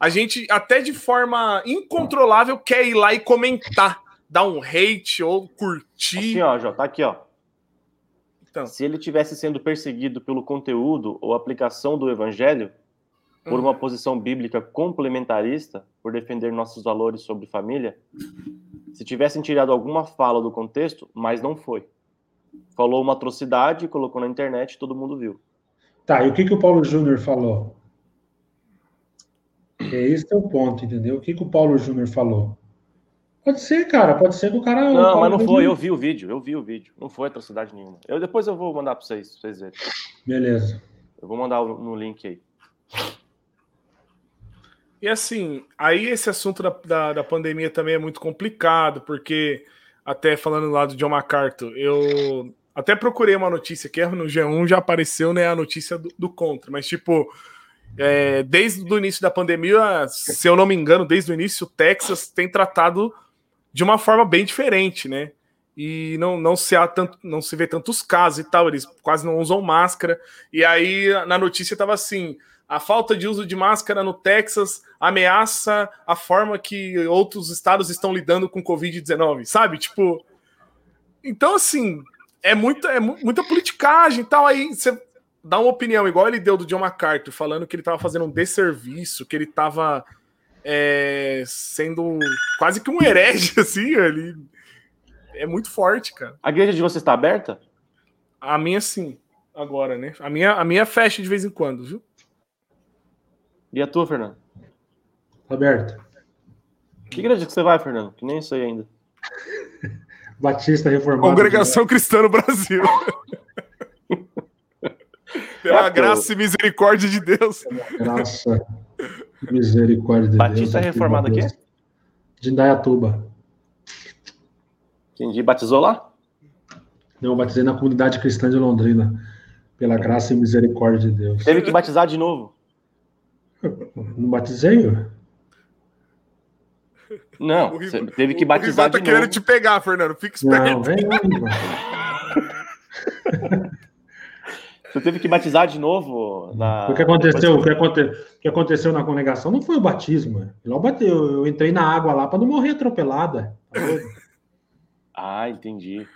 Speaker 1: a gente, até de forma incontrolável, quer ir lá e comentar, dar um hate ou curtir.
Speaker 2: Assim, ó, já tá aqui, ó. Então. Se ele tivesse sendo perseguido pelo conteúdo ou aplicação do evangelho, por uma posição bíblica complementarista, por defender nossos valores sobre família, se tivessem tirado alguma fala do contexto, mas não foi. Falou uma atrocidade, colocou na internet, todo mundo viu.
Speaker 3: Tá, e o que, que o Paulo Júnior falou? É esse é o ponto, entendeu? O que, que o Paulo Júnior falou? Pode ser, cara, pode ser que o cara.
Speaker 2: Não, o mas não foi, eu vi o vídeo, eu vi o vídeo. Não foi atrocidade nenhuma. Eu, depois eu vou mandar para vocês, pra vocês verem.
Speaker 3: Beleza.
Speaker 2: Eu vou mandar no link aí.
Speaker 1: E assim, aí esse assunto da, da, da, pandemia também é muito complicado, porque, até falando lá do John MacArthur, eu até procurei uma notícia que é no G1 já apareceu né, a notícia do, do contra, mas tipo, é, desde o início da pandemia, se eu não me engano, desde o início, o Texas tem tratado de uma forma bem diferente, né? E não, não, se há tanto, não se vê tantos casos e tal, eles quase não usam máscara. E aí na notícia estava assim: a falta de uso de máscara no Texas ameaça a forma que outros estados estão lidando com Covid-19, sabe? Tipo. Então, assim, é muita, é muita politicagem e tal. Aí você dá uma opinião, igual ele deu do John MacArthur, falando que ele estava fazendo um desserviço, que ele estava é, sendo quase que um herege, assim. Ele... é muito forte, cara.
Speaker 2: A igreja de vocês está aberta?
Speaker 1: A minha sim, agora, né? A minha, a minha fecha de vez em quando, viu?
Speaker 2: E a tua, Fernando?
Speaker 3: Tá aberta.
Speaker 2: Que igreja que você vai, Fernando? Que nem sei ainda.
Speaker 3: Batista Reformado.
Speaker 1: Congregação Cristã no Brasil. Pela é, graça e misericórdia de Deus.
Speaker 3: Pela graça e misericórdia de
Speaker 2: Batista Deus. Batista Reformado aqui?
Speaker 3: De Indaiatuba.
Speaker 2: Entendi. Batizou lá?
Speaker 3: Não, batizei na comunidade cristã de Londrina. Pela graça e misericórdia de Deus.
Speaker 2: Teve que batizar de novo?
Speaker 3: Não batizei?
Speaker 2: Não, você teve que batizar o tá
Speaker 1: de querendo te pegar, Fernando. Fica esperto. Não, vem
Speaker 2: Você teve que batizar de novo na.
Speaker 3: O que aconteceu? O que, aconte... o que aconteceu na congregação não foi o batismo. Eu, bateu. eu entrei na água lá para não morrer atropelada.
Speaker 2: ah, entendi.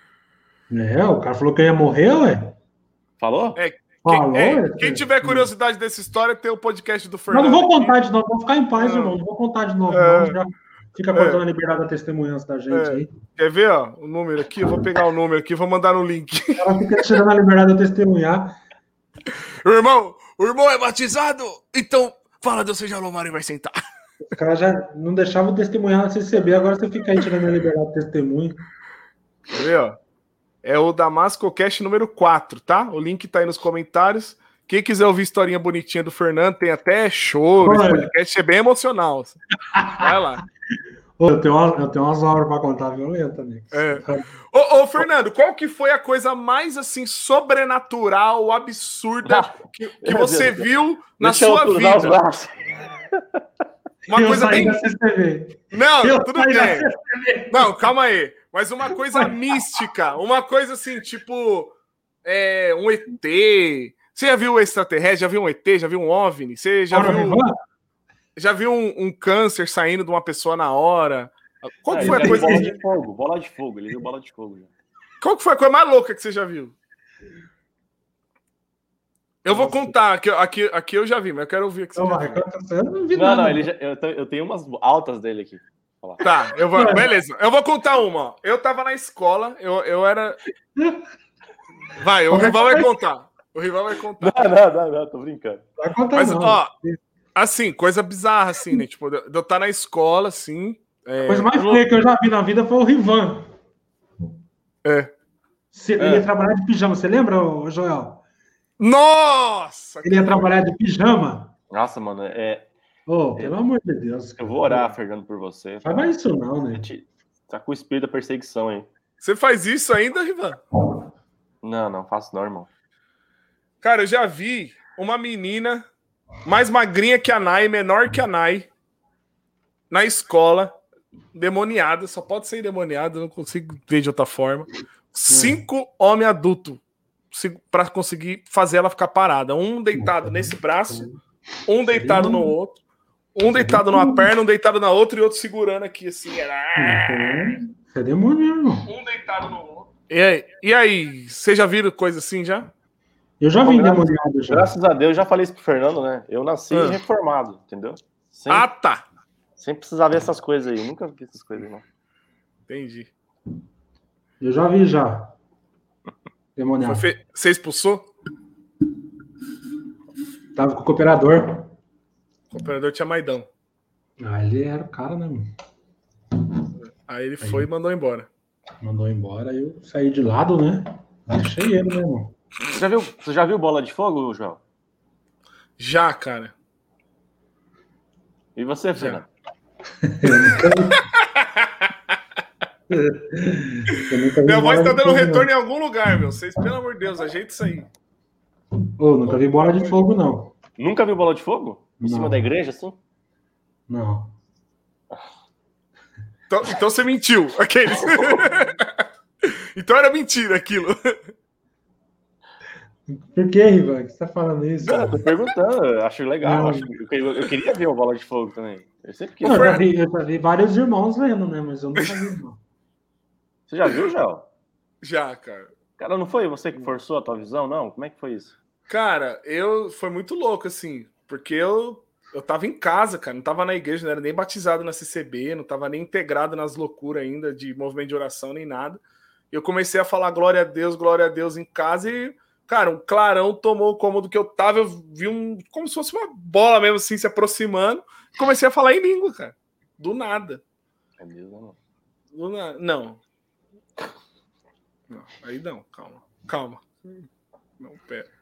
Speaker 3: É, o cara falou que eu ia morrer, ué.
Speaker 2: Falou?
Speaker 1: É, quem, é, quem, tiver curiosidade dessa história, tem o podcast do Fernando.
Speaker 3: Mas não vou contar de novo, vou ficar em paz, irmão. Não vou contar de novo, é, não. Já fica cortando é, a liberdade da testemunhança da gente é. aí.
Speaker 1: Quer ver, ó, o número aqui? Eu vou pegar o número aqui, vou mandar no link.
Speaker 3: Ela fica tirando a liberdade da testemunhar.
Speaker 1: O irmão, o irmão é batizado? Então, fala Deus seja louvado e vai sentar.
Speaker 3: O cara já não deixava o testemunhar se receber, agora você fica aí tirando a liberdade do testemunho.
Speaker 1: Quer ver, ó? É o Damasco Cast número 4, tá? O link tá aí nos comentários. Quem quiser ouvir historinha bonitinha do Fernando, tem até choro. Esse podcast é bem emocional. Vai lá.
Speaker 3: Eu tenho, uma, eu tenho umas obras para contar violenta, né?
Speaker 1: É. Ô, ô, Fernando, qual que foi a coisa mais assim sobrenatural, absurda ah, que, que você Deus viu na Deixa sua vida? Uma eu coisa bem. Não, eu tudo bem. Não, calma aí. Mas uma coisa mística, uma coisa assim, tipo é, um ET. Você já viu o extraterrestre? Já viu um ET? Já viu um OVNI? Você já Ora, viu já viu um, um, câncer saindo de uma pessoa na hora? Qual é, foi a coisa.
Speaker 2: Bola de fogo, bola de fogo, ele viu bola de fogo. Já.
Speaker 1: Qual que foi a coisa mais louca que você já viu? Eu vou contar, aqui, aqui, aqui eu já vi, mas eu quero ouvir que você
Speaker 2: não,
Speaker 1: já
Speaker 2: viu. não, vi não, não ele já, eu, eu, tenho umas altas dele aqui.
Speaker 1: Tá, eu vou, beleza. Eu vou contar uma. Eu tava na escola, eu, eu era. Vai, o rival vai contar. O rival vai contar.
Speaker 2: Não, não, não, não tô brincando.
Speaker 3: Vai contar, Mas, não. ó,
Speaker 1: Assim, coisa bizarra, assim, né? Tipo, de eu estar tá na escola, assim.
Speaker 3: É... A coisa mais feia que eu já vi na vida foi o Rivan.
Speaker 1: É.
Speaker 3: Ele é. ia trabalhar de pijama, você lembra, Joel?
Speaker 1: Nossa!
Speaker 3: Ele ia trabalhar de pijama.
Speaker 2: Nossa, mano, é.
Speaker 3: Oh, pelo é... amor de Deus.
Speaker 2: Eu vou orar, Fernando, por você.
Speaker 3: Faz mais isso, não, né?
Speaker 2: Tá com o espírito da perseguição, hein?
Speaker 1: Você faz isso ainda, Rivan?
Speaker 2: Não, não faço não, irmão.
Speaker 1: Cara, eu já vi uma menina mais magrinha que a Nai, menor que a Nai, na escola, demoniada, só pode ser demoniada, não consigo ver de outra forma. Cinco hum. homens adultos para conseguir fazer ela ficar parada. Um deitado nesse braço, um deitado no outro, um deitado numa perna, um deitado na outra e outro segurando aqui, assim. Era...
Speaker 3: É demônio,
Speaker 1: Um deitado no outro. E aí, e aí, vocês já viram coisa assim já?
Speaker 3: Eu já vi endemoniado já.
Speaker 2: Graças a Deus, já falei isso pro Fernando, né? Eu nasci ah. reformado, entendeu?
Speaker 1: Sem, ah, tá.
Speaker 2: Sem precisar ver essas coisas aí. Nunca vi essas coisas, não.
Speaker 1: Entendi.
Speaker 3: Eu já vi já. Demoniado.
Speaker 1: Você expulsou?
Speaker 3: Tava com o cooperador.
Speaker 1: O cooperador tinha Maidão.
Speaker 3: Ah, ele era o cara, né, mano?
Speaker 1: Aí ele aí. foi e mandou embora.
Speaker 3: Mandou embora, eu saí de lado, né? Deixei ele, né, irmão?
Speaker 2: Você já viu, você já viu Bola de Fogo, João?
Speaker 1: Já, cara.
Speaker 2: E você, Fernando?
Speaker 1: Minha voz tá dando retorno em algum lugar, meu. Vocês, pelo amor de Deus, ajeita isso aí.
Speaker 3: Ô, nunca vi bola de fogo, não.
Speaker 2: Nunca viu bola de fogo? Em não. cima da igreja, assim?
Speaker 3: Não.
Speaker 1: Então, então você mentiu, aqueles. então era mentira aquilo.
Speaker 3: Por que, Rivan? que você tá falando isso?
Speaker 2: Não, tô perguntando, acho legal. Acho, eu, eu, queria ver o bola de fogo também. Eu sempre quis.
Speaker 3: Não, eu, já vi, eu já vi vários irmãos vendo, né? Mas eu nunca vi, não.
Speaker 2: Você já viu, Gel?
Speaker 1: Já, cara.
Speaker 2: Cara, não foi você que forçou a tua visão, não? Como é que foi isso?
Speaker 1: Cara, eu foi muito louco, assim, porque eu eu tava em casa, cara, não tava na igreja, não era nem batizado na CCB, não tava nem integrado nas loucuras ainda de movimento de oração nem nada. Eu comecei a falar glória a Deus, glória a Deus em casa e, cara, um clarão tomou o cômodo que eu tava, eu vi um como se fosse uma bola mesmo assim se aproximando. Comecei a falar em língua, cara. Do nada. É mesmo, não? Do nada. Não. Não, aí não, calma. Calma. Não, pera.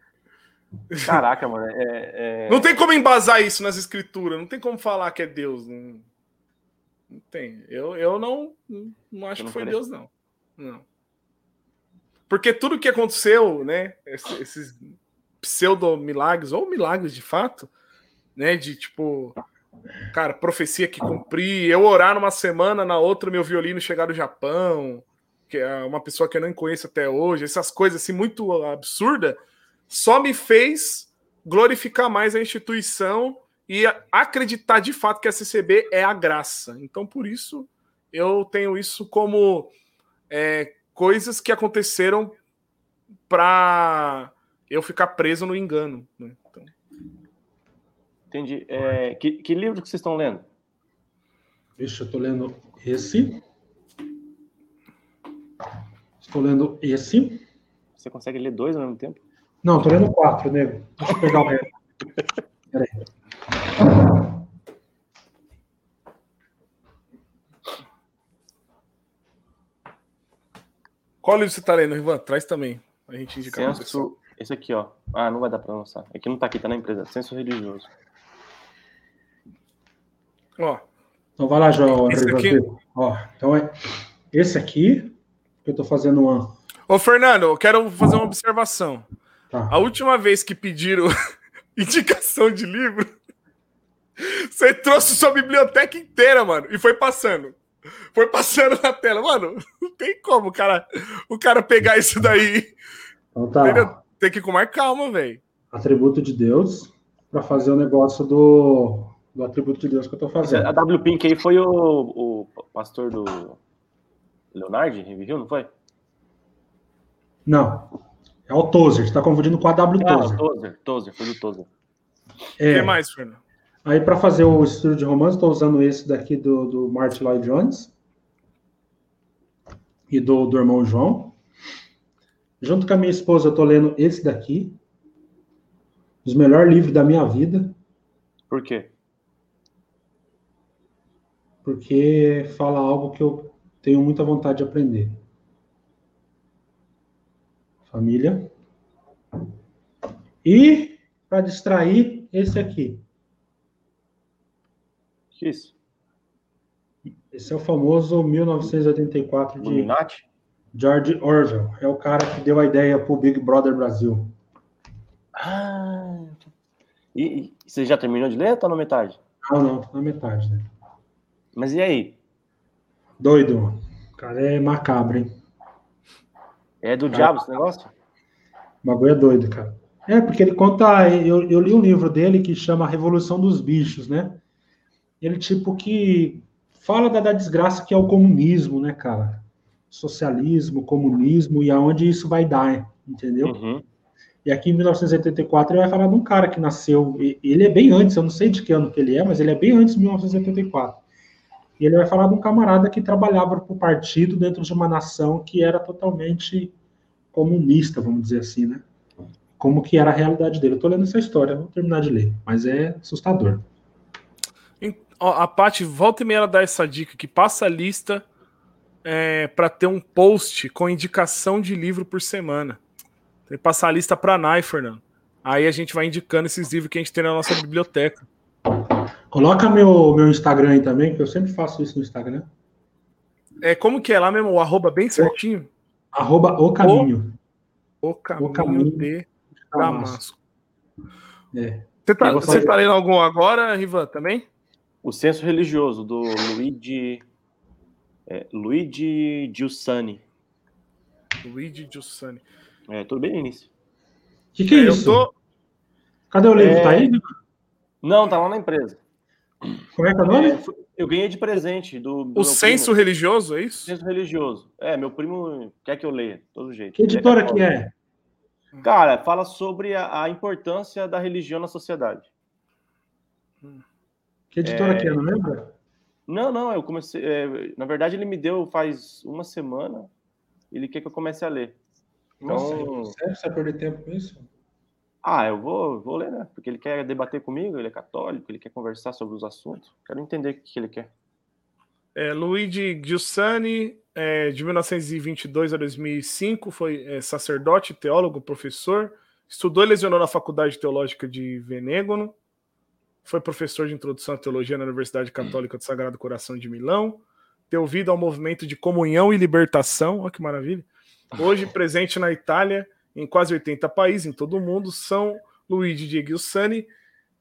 Speaker 2: Caraca, mano. É,
Speaker 1: é... Não tem como embasar isso nas escrituras, não tem como falar que é Deus. Não, não tem. Eu, eu não, não acho não que foi Deus, não. Não. Porque tudo que aconteceu, né? Esses pseudo-milagres, ou milagres de fato, né? De tipo, cara, profecia que cumpri, eu orar numa semana, na outra meu violino chegar do Japão, que é uma pessoa que eu não conheço até hoje, essas coisas assim muito absurdas só me fez glorificar mais a instituição e acreditar de fato que a CCB é a graça. Então, por isso, eu tenho isso como é, coisas que aconteceram para eu ficar preso no engano. Né? Então...
Speaker 2: Entendi. É, que, que, livro que vocês estão lendo?
Speaker 3: Deixa eu estou lendo esse. Estou lendo esse.
Speaker 2: Você consegue ler dois ao mesmo tempo?
Speaker 3: Não, tô lendo quatro, nego. Deixa eu pegar o resto. Peraí.
Speaker 1: Qual livro você tá lendo, Ivan? Traz também. A gente indica
Speaker 2: Senso... Esse aqui, ó. Ah, não vai dar pra lançar. É que não tá aqui, tá na empresa. Senso religioso.
Speaker 3: Ó. Então vai lá, João. Esse aqui... Ó, então é esse aqui que eu tô fazendo uma.
Speaker 1: Ô, Fernando, eu quero fazer uma observação. Tá. A última vez que pediram indicação de livro, você trouxe sua biblioteca inteira, mano, e foi passando. Foi passando na tela. Mano, não tem como o cara, o cara pegar isso daí. Então tá. Tem que ir com mais calma, velho.
Speaker 3: Atributo de Deus para fazer o negócio do, do atributo de Deus que eu tô fazendo.
Speaker 2: A W Pink aí foi o, o pastor do Leonardo Review, não foi?
Speaker 3: Não. É o Tozer, você está confundindo com a W
Speaker 2: ah, Tozer. Tozer, Tozer, foi do Tozer.
Speaker 1: É. O que mais, Fernando?
Speaker 3: Aí, para fazer o estudo de romance, estou usando esse daqui do, do Martin Lloyd Jones e do, do irmão João. Junto com a minha esposa, eu estou lendo esse daqui, os melhores livros da minha vida.
Speaker 2: Por quê?
Speaker 3: Porque fala algo que eu tenho muita vontade de aprender família. E, para distrair, esse aqui.
Speaker 2: Isso?
Speaker 3: Esse é o famoso 1984 de
Speaker 2: Illuminati?
Speaker 3: George Orwell. É o cara que deu a ideia para o Big Brother Brasil.
Speaker 2: Ah, e, e, você já terminou de ler ou tá na metade?
Speaker 3: Não, não, tá na metade, né?
Speaker 2: Mas e aí?
Speaker 3: Doido. O cara é macabro, hein?
Speaker 2: É do diabo esse negócio?
Speaker 3: O bagulho é doido, cara. É, porque ele conta. Eu, eu li um livro dele que chama Revolução dos Bichos, né? Ele, tipo, que fala da, da desgraça que é o comunismo, né, cara? Socialismo, comunismo e aonde isso vai dar, entendeu? Uhum. E aqui em 1984 ele vai falar de um cara que nasceu. Ele é bem antes, eu não sei de que ano que ele é, mas ele é bem antes de 1984. E ele vai falar de um camarada que trabalhava para o partido dentro de uma nação que era totalmente comunista, vamos dizer assim, né? Como que era a realidade dele. Eu tô lendo essa história, vou terminar de ler, mas é assustador.
Speaker 1: A Paty, volta e meia ela dá essa dica, que passa a lista é, para ter um post com indicação de livro por semana. Tem que passar a lista para a Nai, Fernando. Aí a gente vai indicando esses livros que a gente tem na nossa biblioteca.
Speaker 3: Coloca meu, meu Instagram aí também, que eu sempre faço isso no Instagram.
Speaker 1: É, como que é lá mesmo? O arroba bem certinho?
Speaker 3: O, arroba o caminho.
Speaker 1: O, o caminho, o caminho de Damasco. É. Você tá, você tá lendo algum agora, Rivan, também?
Speaker 2: O Senso Religioso, do Luigi... É, Luigi Giussani.
Speaker 1: Luigi Giussani.
Speaker 2: É, tudo bem no início.
Speaker 3: O que, que, é, é isso? Tô... Cadê o livro? É... Tá aí?
Speaker 2: Não, tá lá na empresa.
Speaker 3: Como é que é o nome? É,
Speaker 2: eu ganhei de presente do.
Speaker 1: do o senso primo. religioso, é isso?
Speaker 2: Senso religioso. É, meu primo quer que eu leia, de todo jeito.
Speaker 3: Que editora que, que é?
Speaker 2: Cara, fala sobre a, a, importância da religião na sociedade.
Speaker 3: Que editora é... que é, não lembra?
Speaker 2: Não, não, eu comecei. É, na verdade, ele me deu faz uma semana. Ele quer que eu comece a ler.
Speaker 3: Então... Nossa, sério? Você vai perder tempo com isso?
Speaker 2: Ah, eu vou, vou ler, né? Porque ele quer debater comigo, ele é católico, ele quer conversar sobre os assuntos. Quero entender o que ele quer.
Speaker 1: É, Luigi Giussani, é, de 1922 a 2005, foi é, sacerdote, teólogo, professor. Estudou e lecionou na Faculdade Teológica de Venêgono. Foi professor de introdução à teologia na Universidade Católica do Sagrado Coração de Milão. Deu vida ao movimento de comunhão e libertação. Olha que maravilha. Hoje presente na Itália, em quase 80 países, em todo o mundo, são Luigi Diego Sani.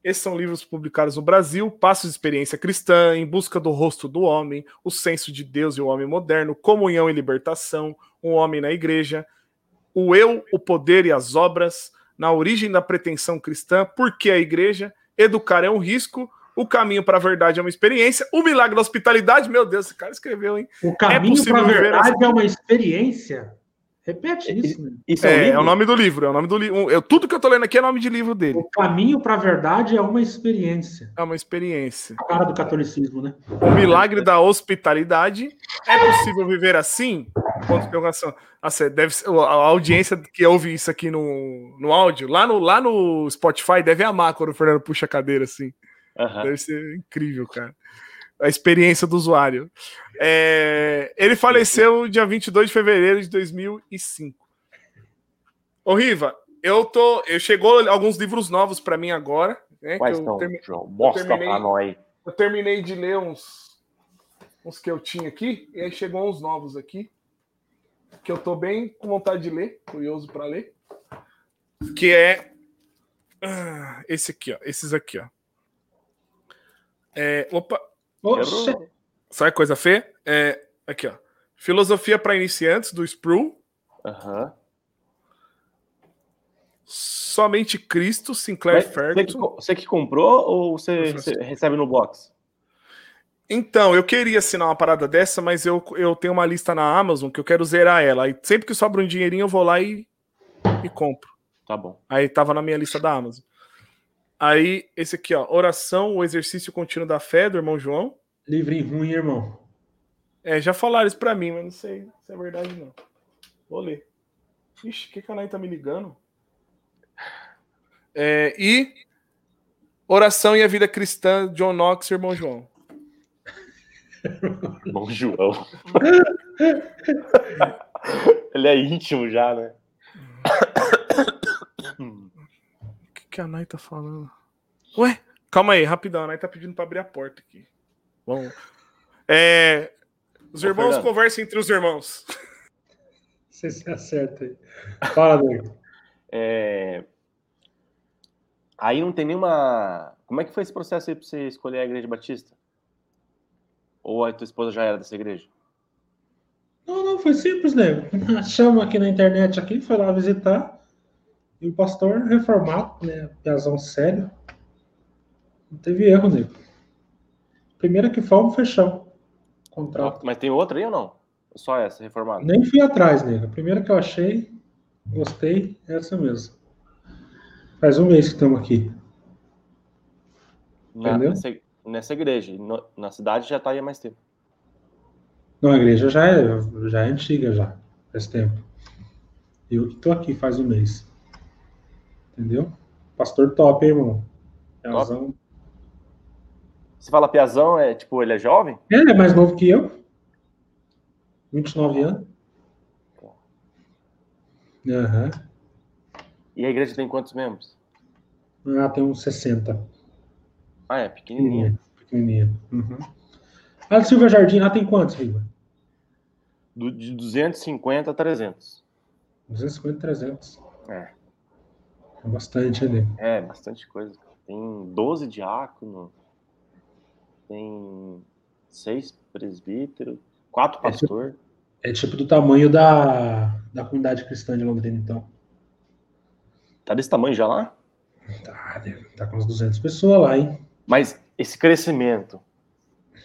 Speaker 1: Esses são livros publicados no Brasil: Passos de Experiência Cristã, Em Busca do Rosto do Homem, O Senso de Deus e o Homem Moderno, Comunhão e Libertação, Um Homem na Igreja, O Eu, o Poder e as Obras, Na Origem da Pretensão Cristã, Por que a Igreja, Educar é um Risco, o caminho para a verdade é uma experiência. O milagre da hospitalidade, meu Deus, esse cara escreveu, hein?
Speaker 3: O caminho é para a verdade assim. é uma experiência. Repete isso. Né?
Speaker 1: isso é, é, é, o nome do livro. É o nome do livro. Eu, tudo que eu tô lendo aqui é nome de livro dele.
Speaker 3: O caminho para a verdade é uma experiência.
Speaker 1: É uma experiência.
Speaker 3: A cara do catolicismo, né?
Speaker 1: O milagre da hospitalidade. É possível viver assim? Ponto de interrogação. Assim, deve ser, a audiência que ouve isso aqui no, no áudio, lá no, lá no Spotify, deve amar quando o Fernando puxa a cadeira assim. Uhum. Deve ser incrível, cara a experiência do usuário. É, ele faleceu dia 22 de fevereiro de 2005. Ô, Riva, eu tô. Eu chegou alguns livros novos para mim agora. Né,
Speaker 2: Quais estão, termi... João? Mostra para nós.
Speaker 1: Eu terminei de ler uns, uns que eu tinha aqui, e aí chegou uns novos aqui, que eu tô bem com vontade de ler, curioso para ler. Que é. Ah, esse aqui, ó. Esses aqui, ó. É, opa, Oxe. Sabe coisa feia? É, aqui, ó. Filosofia para iniciantes, do Sproul.
Speaker 2: Aham.
Speaker 1: Somente Cristo, Sinclair Ferguson.
Speaker 2: Você que, você que comprou ou você, você, recebe no box?
Speaker 1: Então, eu queria assinar uma parada dessa, mas eu, eu tenho uma lista na Amazon que eu quero zerar ela. E sempre que sobra um dinheirinho, eu vou lá e, e compro.
Speaker 2: Tá bom.
Speaker 1: Aí tava na minha lista da Amazon. Aí, esse aqui, ó. Oração, o exercício contínuo da fé, do irmão João.
Speaker 3: Livrinho ruim, irmão.
Speaker 1: É, já falaram isso pra mim, mas não sei se é verdade, não. Vou ler. Ixi, que canal tá me ligando? É, e Oração e a Vida Cristã, John Knox Irmão João.
Speaker 2: Irmão João. Ele é íntimo já, né?
Speaker 1: que, a Nai tá falando? Ué, calma aí, rapidão. A Nai tá pedindo pra abrir a porta aqui. Bom. É, os irmãos Ô, conversam entre os irmãos.
Speaker 3: Você se acerta aí. Fala, Diego.
Speaker 2: É... Aí não tem nenhuma. Como é que foi esse processo aí pra você escolher a igreja batista? Ou a tua esposa já era dessa igreja?
Speaker 3: Não, não, foi simples, né? Achamos aqui na internet aqui, foi lá visitar. E o pastor reformado, né? Piazão sério. Não teve erro, nego. Primeira que fomos, fechamos. Contrato.
Speaker 2: Mas tem outra aí ou não? Só essa, reformada?
Speaker 3: Nem fui atrás, nego. A primeira que eu achei, gostei, é essa mesmo. Faz um mês que estamos aqui.
Speaker 2: Na, nessa, nessa, igreja. No, na cidade já está aí há mais tempo.
Speaker 3: Não, a igreja já é, já é antiga, já. Faz tempo. Eu que estou aqui faz um mês. Entendeu? Pastor top, hein, irmão? Piazão.
Speaker 2: Você fala Piazão, é tipo, ele é jovem?
Speaker 3: É, é mais novo que eu. 29 anos. Aham. Uhum.
Speaker 2: E a igreja tem quantos membros?
Speaker 3: Ah, tem uns 60.
Speaker 2: Ah, é, pequenininha.
Speaker 3: Pequenininha. Uhum. A Silvia Jardim lá tem quantos, Riva?
Speaker 2: de 250 a 300.
Speaker 3: 250 a 300.
Speaker 2: É.
Speaker 3: É bastante ali.
Speaker 2: É, bastante coisa. Tem 12 diáconos, tem seis presbíteros, quatro pastores.
Speaker 3: É, tipo, é tipo do tamanho da, da comunidade cristã de Londrina, então.
Speaker 2: Tá desse tamanho já lá?
Speaker 3: Tá, tá com umas 200 pessoas lá, hein?
Speaker 2: Mas esse crescimento,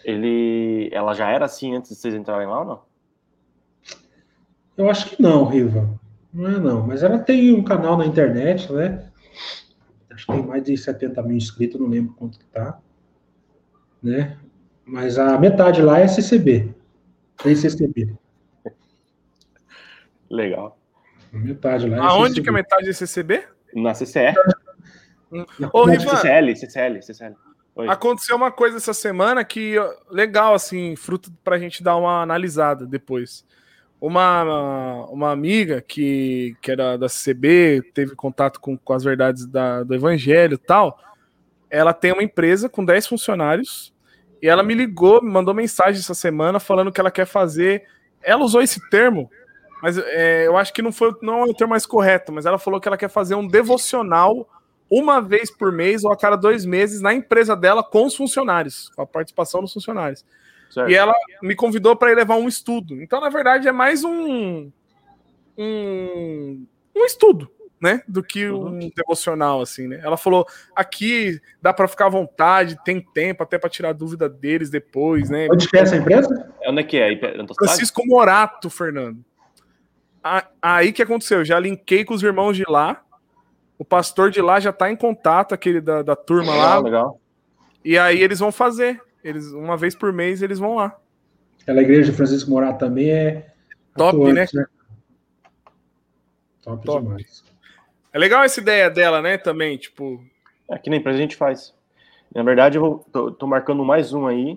Speaker 2: ele, ela já era assim antes de vocês entrarem lá ou não?
Speaker 3: Eu acho que não, Riva. Não é não, mas ela tem um canal na internet, né? Acho que tem mais de 70 mil inscritos, não lembro quanto que tá. né? Mas a metade lá é CCB. Tem CCB.
Speaker 2: Legal.
Speaker 3: A metade lá é
Speaker 1: Aonde
Speaker 3: CCB.
Speaker 1: que é metade é CCB?
Speaker 2: Na CCE.
Speaker 1: Ô,
Speaker 2: Na
Speaker 1: Rivan,
Speaker 2: CCL, CCL, CCL. Oi.
Speaker 1: aconteceu uma coisa essa semana que legal, assim, fruto pra gente dar uma analisada depois. Uma, uma amiga que, que era da CCB, teve contato com, com as verdades da- do evangelho tal. Ela tem uma empresa com 10 funcionários e ela me ligou, me mandou mensagem essa semana falando que ela quer fazer. Ela usou esse termo, mas é, eu acho que não foi não é o termo mais correto, mas ela falou que ela quer fazer um devocional uma vez por mês ou a cada dois meses na empresa dela com os funcionários, com a participação dos funcionários.
Speaker 2: Certo.
Speaker 1: E ela me convidou para ir levar um estudo. Então, na verdade, é mais um um, um estudo, né, do que um devocional assim, né? Ela falou: "Aqui dá para ficar à vontade, tem tempo até para tirar dúvida deles depois, né?"
Speaker 3: Onde que é essa empresa?
Speaker 2: Onde é que é?
Speaker 1: Francisco Morato, Fernando. Aí que aconteceu? Eu já linkei com os irmãos de lá. O pastor de lá já tá em contato, aquele da, da turma
Speaker 2: Legal,
Speaker 1: lá.
Speaker 2: legal.
Speaker 1: E aí eles vão fazer. Eles, uma vez por mês eles vão lá.
Speaker 3: Aquela igreja de Francisco Morato também é
Speaker 1: Top,
Speaker 3: atuante, Top,
Speaker 1: Top.
Speaker 3: demais.
Speaker 1: É legal essa ideia dela, né? Também, tipo.
Speaker 2: Aqui na empresa a gente faz. Na verdade, eu vou, tô, tô marcando mais um aí.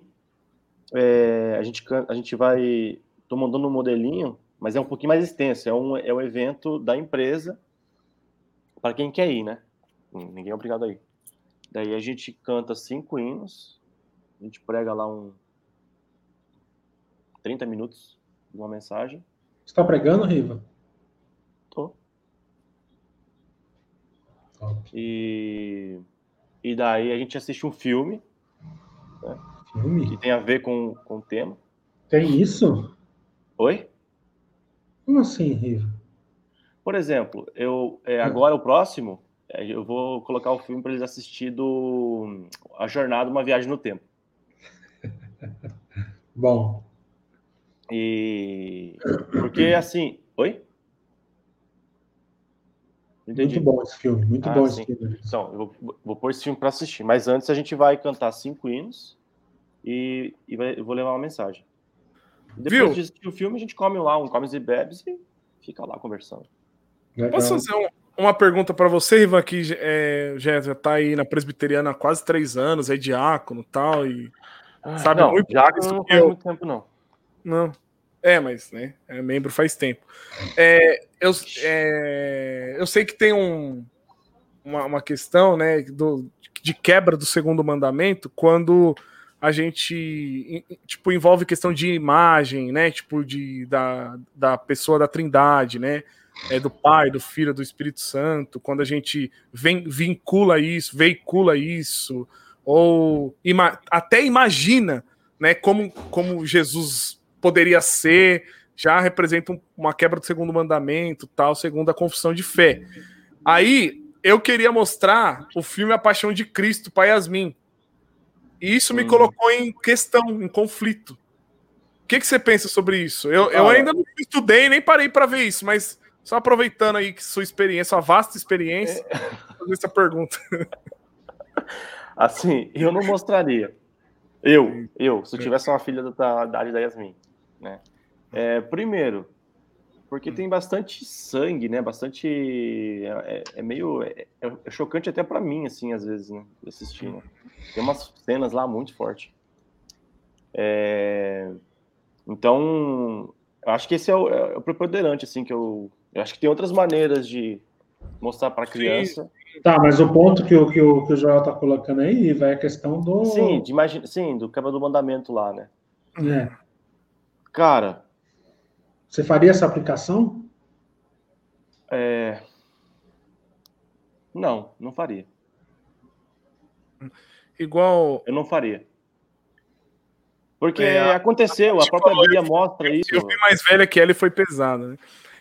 Speaker 2: É, a, gente, a gente vai. Tô mandando um modelinho, mas é um pouquinho mais extenso. É um, é um evento da empresa para quem quer ir, né? Ninguém é obrigado a ir. Daí a gente canta cinco hinos, a gente prega lá um 30 minutos de uma mensagem.
Speaker 3: Você tá pregando, Riva?
Speaker 2: Tô.
Speaker 3: Top.
Speaker 2: E, e daí a gente assiste um filme que
Speaker 3: Filme?
Speaker 2: tem a ver com, com o tema.
Speaker 3: Tem isso?
Speaker 2: Oi?
Speaker 3: Como assim, Riva?
Speaker 2: Por exemplo, eu é, agora o próximo, é, eu vou colocar o filme para eles assistir do A Jornada, uma viagem no tempo.
Speaker 3: Bom,
Speaker 2: E porque assim, oi? Entendi.
Speaker 3: muito bom esse filme, muito
Speaker 2: Ah,
Speaker 3: bom
Speaker 2: sim.
Speaker 3: esse filme.
Speaker 2: Então, eu vou, vou pôr esse filme para assistir, mas antes a gente vai cantar cinco hinos e, e vai- eu vou levar uma mensagem. Depois
Speaker 1: Viu?
Speaker 2: de assistir o filme, a gente come lá um comes e bebes e fica lá conversando.
Speaker 3: Legal.
Speaker 1: Posso fazer um- uma pergunta para você, Ivan, que é, já, já tá aí na presbiteriana há quase três anos, é diácono e tal, e. Sabe
Speaker 2: não,
Speaker 1: muito mais
Speaker 2: não faz
Speaker 1: eu.
Speaker 2: muito tempo, não.
Speaker 1: Não. É, mas, né? É membro faz tempo. É, eu, é, eu sei que tem um, uma, uma questão, né, do, de quebra do segundo mandamento quando a gente, tipo, envolve questão de imagem, né, tipo, de, da, da pessoa da trindade, né, é, do Pai, do Filho, do Espírito Santo, quando a gente vem, vincula isso, veicula isso, ou ima, até imagina, né, como, como Jesus poderia ser, já representa um- uma quebra do segundo mandamento, tal, segundo a confissão de fé. Aí eu queria mostrar o filme A Paixão de Cristo para Yasmin. E isso me
Speaker 2: Hum.
Speaker 1: colocou em questão, em conflito. O que, que você pensa sobre isso? Eu, eu ainda não estudei, nem parei para ver isso, mas só aproveitando aí que sua experiência, sua vasta experiência, fazer essa pergunta.
Speaker 2: Assim, eu não mostraria. Eu, eu, se eu tivesse uma filha da idade da Yasmin, né? É, primeiro, porque tem bastante sangue, né? Bastante. É, é meio. É, é chocante até pra mim, assim, às vezes, né? de Assistir, né? Tem umas cenas lá muito fortes. É, então, eu acho que esse é o, é o preponderante, assim, que eu. Eu acho que tem outras maneiras de mostrar pra criança.
Speaker 3: Tá, mas o ponto que o, que o, que o Joel tá colocando aí vai a questão do.
Speaker 2: Sim, de imagi- sim, do quebra do mandamento lá, né?
Speaker 3: É.
Speaker 2: Cara,
Speaker 3: Você faria essa aplicação?
Speaker 2: é... não, não faria.
Speaker 1: Igual.
Speaker 2: Eu não faria. Porque
Speaker 1: É,
Speaker 2: aconteceu, a própria Bíblia mostra isso.
Speaker 1: Eu fui mais velha que ela e foi pesada, né?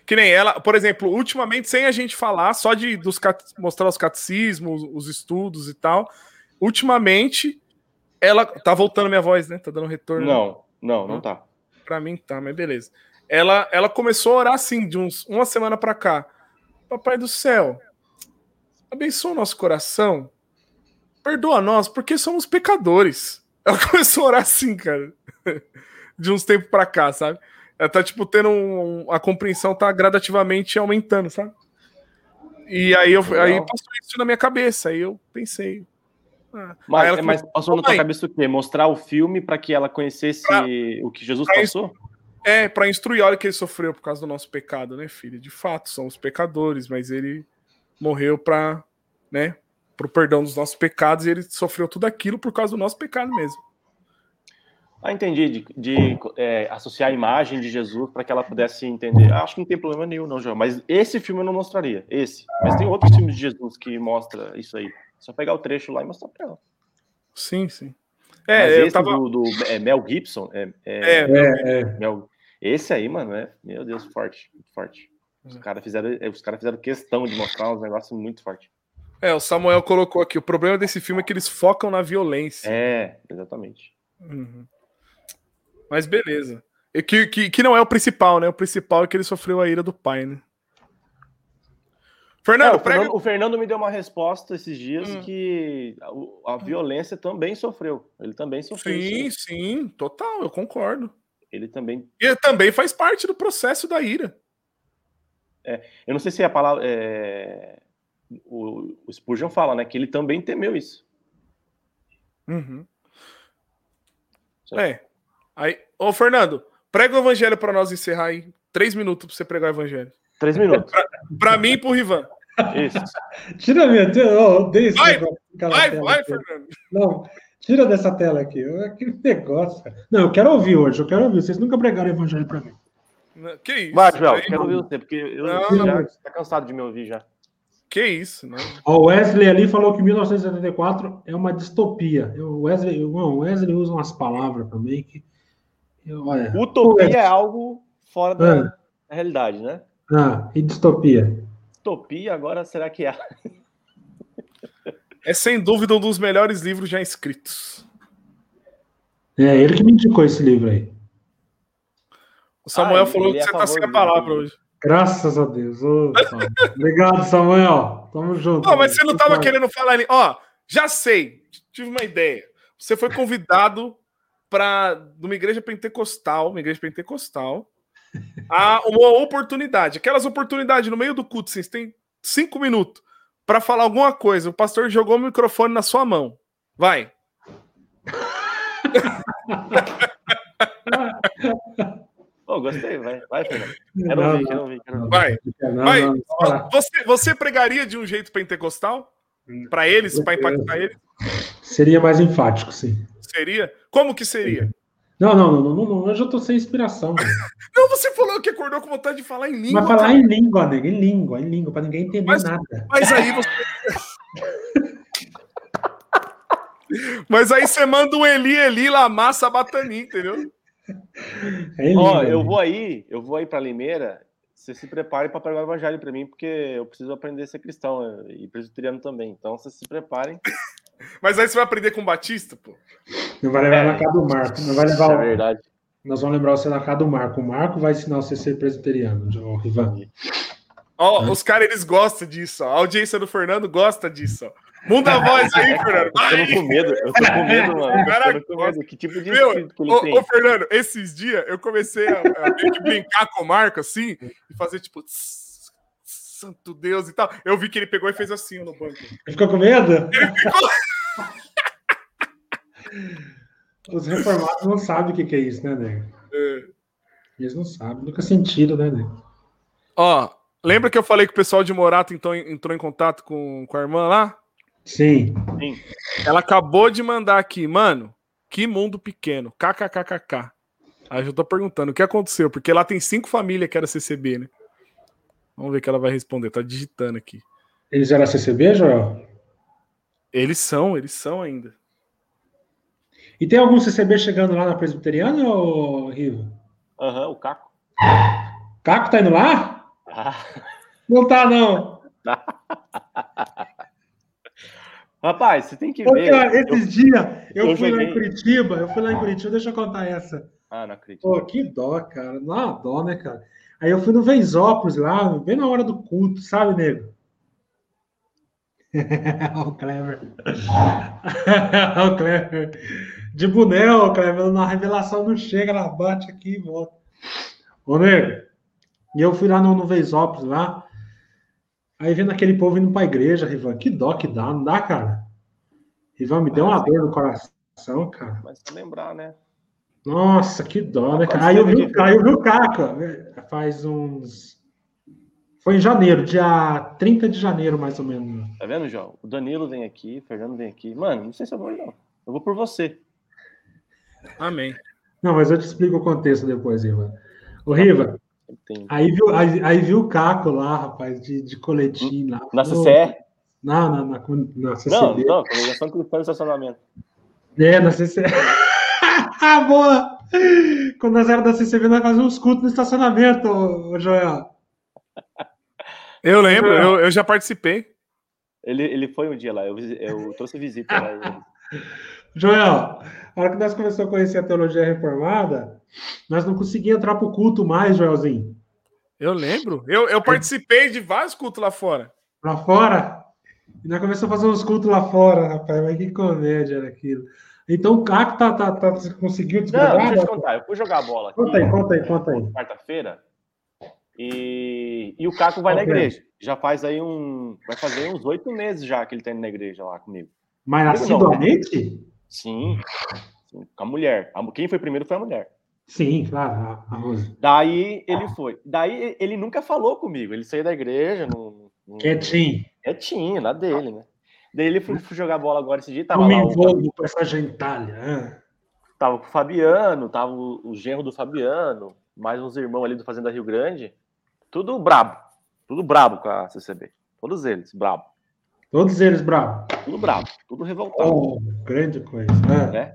Speaker 1: Que nem ela, por exemplo, ultimamente, sem a gente falar, só de dos, mostrar os catecismos, os estudos e tal, ultimamente, ela. Tá voltando minha voz, né? Tá dando retorno. né?
Speaker 2: Não, não, não tá.
Speaker 1: Pra mim tá, mas beleza. Ela, ela começou a orar assim, de uns uma semana pra cá. Papai do céu, abençoa o nosso coração, perdoa nós, porque somos pecadores. Ela começou a orar assim, cara. De uns tempos pra cá, sabe? Ela tá, tipo, tendo um, a compreensão tá gradativamente aumentando, sabe? E aí, eu, aí passou isso na minha cabeça. Aí eu pensei.
Speaker 2: Ah. Mas, ela, mas passou na tua cabeça o quê? Mostrar o filme para que ela conhecesse pra, o que Jesus passou?
Speaker 1: É, para instruir. Olha que ele sofreu por causa do nosso pecado, né, filho? De fato, somos pecadores, mas ele morreu para, né, pro perdão dos nossos pecados e ele sofreu tudo aquilo por causa do nosso pecado mesmo.
Speaker 2: Ah, entendi. De, de é, associar a imagem de Jesus para que ela pudesse entender. Ah, acho que não tem problema nenhum, não, João. Mas esse filme eu não mostraria. Esse. Mas tem outros filmes de Jesus que mostra isso aí. Só pegar o trecho lá e mostrar para ela.
Speaker 1: Sim, sim.
Speaker 2: É, Mas esse tava... do, do é, Mel Gibson. É, é, é, é. Mel, esse aí, mano, é. Meu Deus, forte. Forte. Os é. caras fizeram, os cara fizeram questão de mostrar uns negócios muito fortes.
Speaker 1: É, o Samuel colocou aqui. O problema desse filme é que eles focam na violência.
Speaker 2: É, exatamente.
Speaker 1: Uhum. Mas beleza. E que, que, que não é o principal, né? O principal é que ele sofreu a ira do pai, né?
Speaker 2: Fernando, é, o, Fernando o, Fernando, me deu uma resposta esses dias hum. que a, a, violência também sofreu. Ele também sofreu.
Speaker 1: Sim, sim, sim, total, eu concordo.
Speaker 2: Ele também.
Speaker 1: E também faz parte do processo da ira.
Speaker 2: É, eu não sei se a palavra. É, o, o Spurgeon fala, né? Que ele também temeu isso.
Speaker 1: Uhum. É, Aí, ô Fernando, prega o evangelho para nós encerrar aí. Três minutos para você pregar o evangelho.
Speaker 2: Três minutos.
Speaker 1: Para mim e pro Rivan.
Speaker 2: Isso.
Speaker 3: Tira minha. Oh,
Speaker 1: vai, vai, vai, Fernando.
Speaker 3: Não, tira dessa tela aqui. Que negócio. Não, eu quero ouvir hoje. Eu quero ouvir. Vocês nunca pregaram o evangelho para mim.
Speaker 2: Que isso? Vai, Joel, quero ouvir você, porque eu não, já não. tá cansado de me ouvir já.
Speaker 1: Que isso, né?
Speaker 3: O Wesley ali falou que 1974 é uma distopia. O Wesley, o Wesley usa umas palavras também que
Speaker 2: Olha, Utopia é algo fora da, ah. realidade, né?
Speaker 3: Ah, e distopia?
Speaker 2: Utopia, agora será que é?
Speaker 1: é sem dúvida um dos melhores livros já escritos.
Speaker 3: É, ele que me indicou esse livro aí.
Speaker 1: O Samuel ah, falou que é você tá sem a palavra hoje.
Speaker 3: Graças a Deus. Oh, Obrigado, Samuel. Tamo junto.
Speaker 1: Não, mas você não tava querendo falar ali. Ó, já sei. Tive uma ideia. Você foi convidado para uma igreja pentecostal, uma igreja pentecostal, a uma oportunidade. Aquelas oportunidades no meio do culto, vocês têm cinco minutos para falar alguma coisa. O pastor jogou o microfone na sua mão. Vai.
Speaker 2: oh, gostei, vai, vai, Fernando. Quero ouvir, quero ouvir, quero ouvir.
Speaker 1: Vai. vai. Você, você pregaria de um jeito pentecostal? Para eles, para impactar eles?
Speaker 3: Seria mais enfático, sim.
Speaker 1: Seria? Como que seria?
Speaker 3: Não, não, não, não, não, eu já tô sem inspiração.
Speaker 1: não, você falou que acordou com vontade de falar em língua.
Speaker 3: Mas falar cara. em língua, nego, em língua, em língua, para ninguém entender mas, nada.
Speaker 1: Mas aí você. mas aí você manda um Eli, Eli, Lamar, Sabatani, entendeu?
Speaker 2: É Ó, eu vou aí, eu vou aí para Limeira. Você se prepare para pregar o evangelho para mim, porque eu preciso aprender a ser cristão e presbiteriano também. Então, vocês se preparem.
Speaker 1: Mas aí você vai aprender com o Batista, pô.
Speaker 3: Não vai levar é, na casa do Marco. Não vai levar.
Speaker 2: É verdade.
Speaker 3: Nós vamos lembrar você na casa do Marco. O Marco vai ensinar você a ser presbiteriano, o Rivan.
Speaker 1: Ó, oh, os caras eles gostam disso. Ó. A audiência do Fernando gosta disso. Ó. Muda a voz aí, Fernando.
Speaker 2: Vai. Eu tô com medo, eu tô com medo, mano. Cara, eu tô com medo. Que tipo de Meu,
Speaker 1: que ele ô, tem? Ô, Fernando, esses dias eu comecei a, a brincar com o Marco assim e fazer tipo. Tss, santo Deus e tal. Eu vi que ele pegou e fez assim no banco. Ele
Speaker 3: ficou com medo? Ele ficou. Os reformados não sabem o que, é isso, né, nego? É. Eles não sabem, nunca sentiram, né, nego?
Speaker 1: Ó, lembra que eu falei que o pessoal de Morato então, entrou em contato com, com a irmã lá?
Speaker 3: Sim.
Speaker 1: Sim. Ela acabou de mandar aqui, mano, que mundo pequeno, kkkk. Aí eu tô perguntando o que aconteceu, porque lá tem cinco famílias que era CCB, né? Vamos ver o que ela vai responder. Tá digitando aqui.
Speaker 3: Eles eram CCB, Joel?
Speaker 1: Eles são, eles são ainda.
Speaker 3: E tem algum CCB chegando lá na Presbiteriana, ou Riva?
Speaker 2: Aham, uhum, o Caco.
Speaker 3: Caco tá indo lá? Ah. Não tá, não.
Speaker 2: Rapaz, você tem que ver.
Speaker 3: esses eu, dias eu, eu fui joguei... lá em Curitiba, eu fui lá em Curitiba, deixa eu contar essa.
Speaker 2: Ah, não acredito.
Speaker 3: Pô, que dó, cara. Não, dó, né, cara? Aí eu fui no Venzópolis lá, bem na hora do culto, sabe, nego? o Clever. o Clever. De ô Cleber, na revelação não chega, ela bate aqui e volta. Ô, nego, e eu fui lá no, no Veisópolis lá, aí vendo aquele povo indo pra igreja, Rivan, que dó que dá, não dá, cara? Rivan, me deu uma dor no coração, cara.
Speaker 2: Mas pra lembrar, né?
Speaker 3: Nossa, que dó, né, cara? Aí eu vi, aí eu vi o Caca, faz uns foi em janeiro, dia 30 de janeiro, mais ou menos.
Speaker 2: Tá vendo, João? O Danilo vem aqui, o Fernando vem aqui. Mano, não sei se eu vou, não. Eu vou por você.
Speaker 1: Amém.
Speaker 3: Não, mas eu te explico o contexto depois, Riva. Ô, Riva, aí viu, aí, aí, viu o Caco lá, rapaz, de, de coletinho lá.
Speaker 2: Na CCE?
Speaker 3: Não, na, na, na
Speaker 2: CCD. Não, não, congregação cristã de estacionamento.
Speaker 3: É, na CCE. ah, boa! Quando nós éramos da CCV, nós fazíamos uns cultos no estacionamento, Joel.
Speaker 1: Eu lembro, eu, eu já participei.
Speaker 2: Ele, ele foi um dia lá, eu, eu trouxe visita lá.
Speaker 3: Joel, a hora que nós começamos a conhecer a teologia reformada, nós não conseguíamos entrar para o culto mais, Joelzinho.
Speaker 1: Eu lembro. Eu, eu participei de vários cultos lá fora.
Speaker 3: Lá fora? E nós começamos a fazer uns cultos lá fora, rapaz. Mas que comédia era aquilo. Então o Caco tá, tá, tá, conseguiu
Speaker 2: descobrir. Não, deixa eu te contar. Eu fui jogar bola aqui.
Speaker 3: Conta aí, conta aí, conta aí.
Speaker 2: Quarta-feira. E, e o Caco vai na igreja. Já faz aí um. Vai fazer uns oito meses já que ele tá indo na igreja lá comigo.
Speaker 3: Mas assiduamente?
Speaker 2: Sim, sim. Com a mulher. Quem foi primeiro foi a mulher.
Speaker 3: Sim, claro, a Rose.
Speaker 2: Daí ele foi. Daí ele nunca falou comigo. Ele saiu da igreja. No,
Speaker 3: no... Quietinho.
Speaker 2: Quietinho, lá dele, né? Daí ele foi, foi jogar bola agora esse dia. Tava
Speaker 3: Não
Speaker 2: me
Speaker 3: envolvo com essa gentalha.
Speaker 2: Tava com o Fabiano, tava o, o genro do Fabiano, mais uns irmãos ali do Fazenda Rio Grande. Tudo brabo. Tudo brabo com a CCB. Todos eles, brabo.
Speaker 3: Todos eles brabo.
Speaker 2: Tudo brabo, tudo revoltado. Oh,
Speaker 3: grande coisa, né?
Speaker 2: né?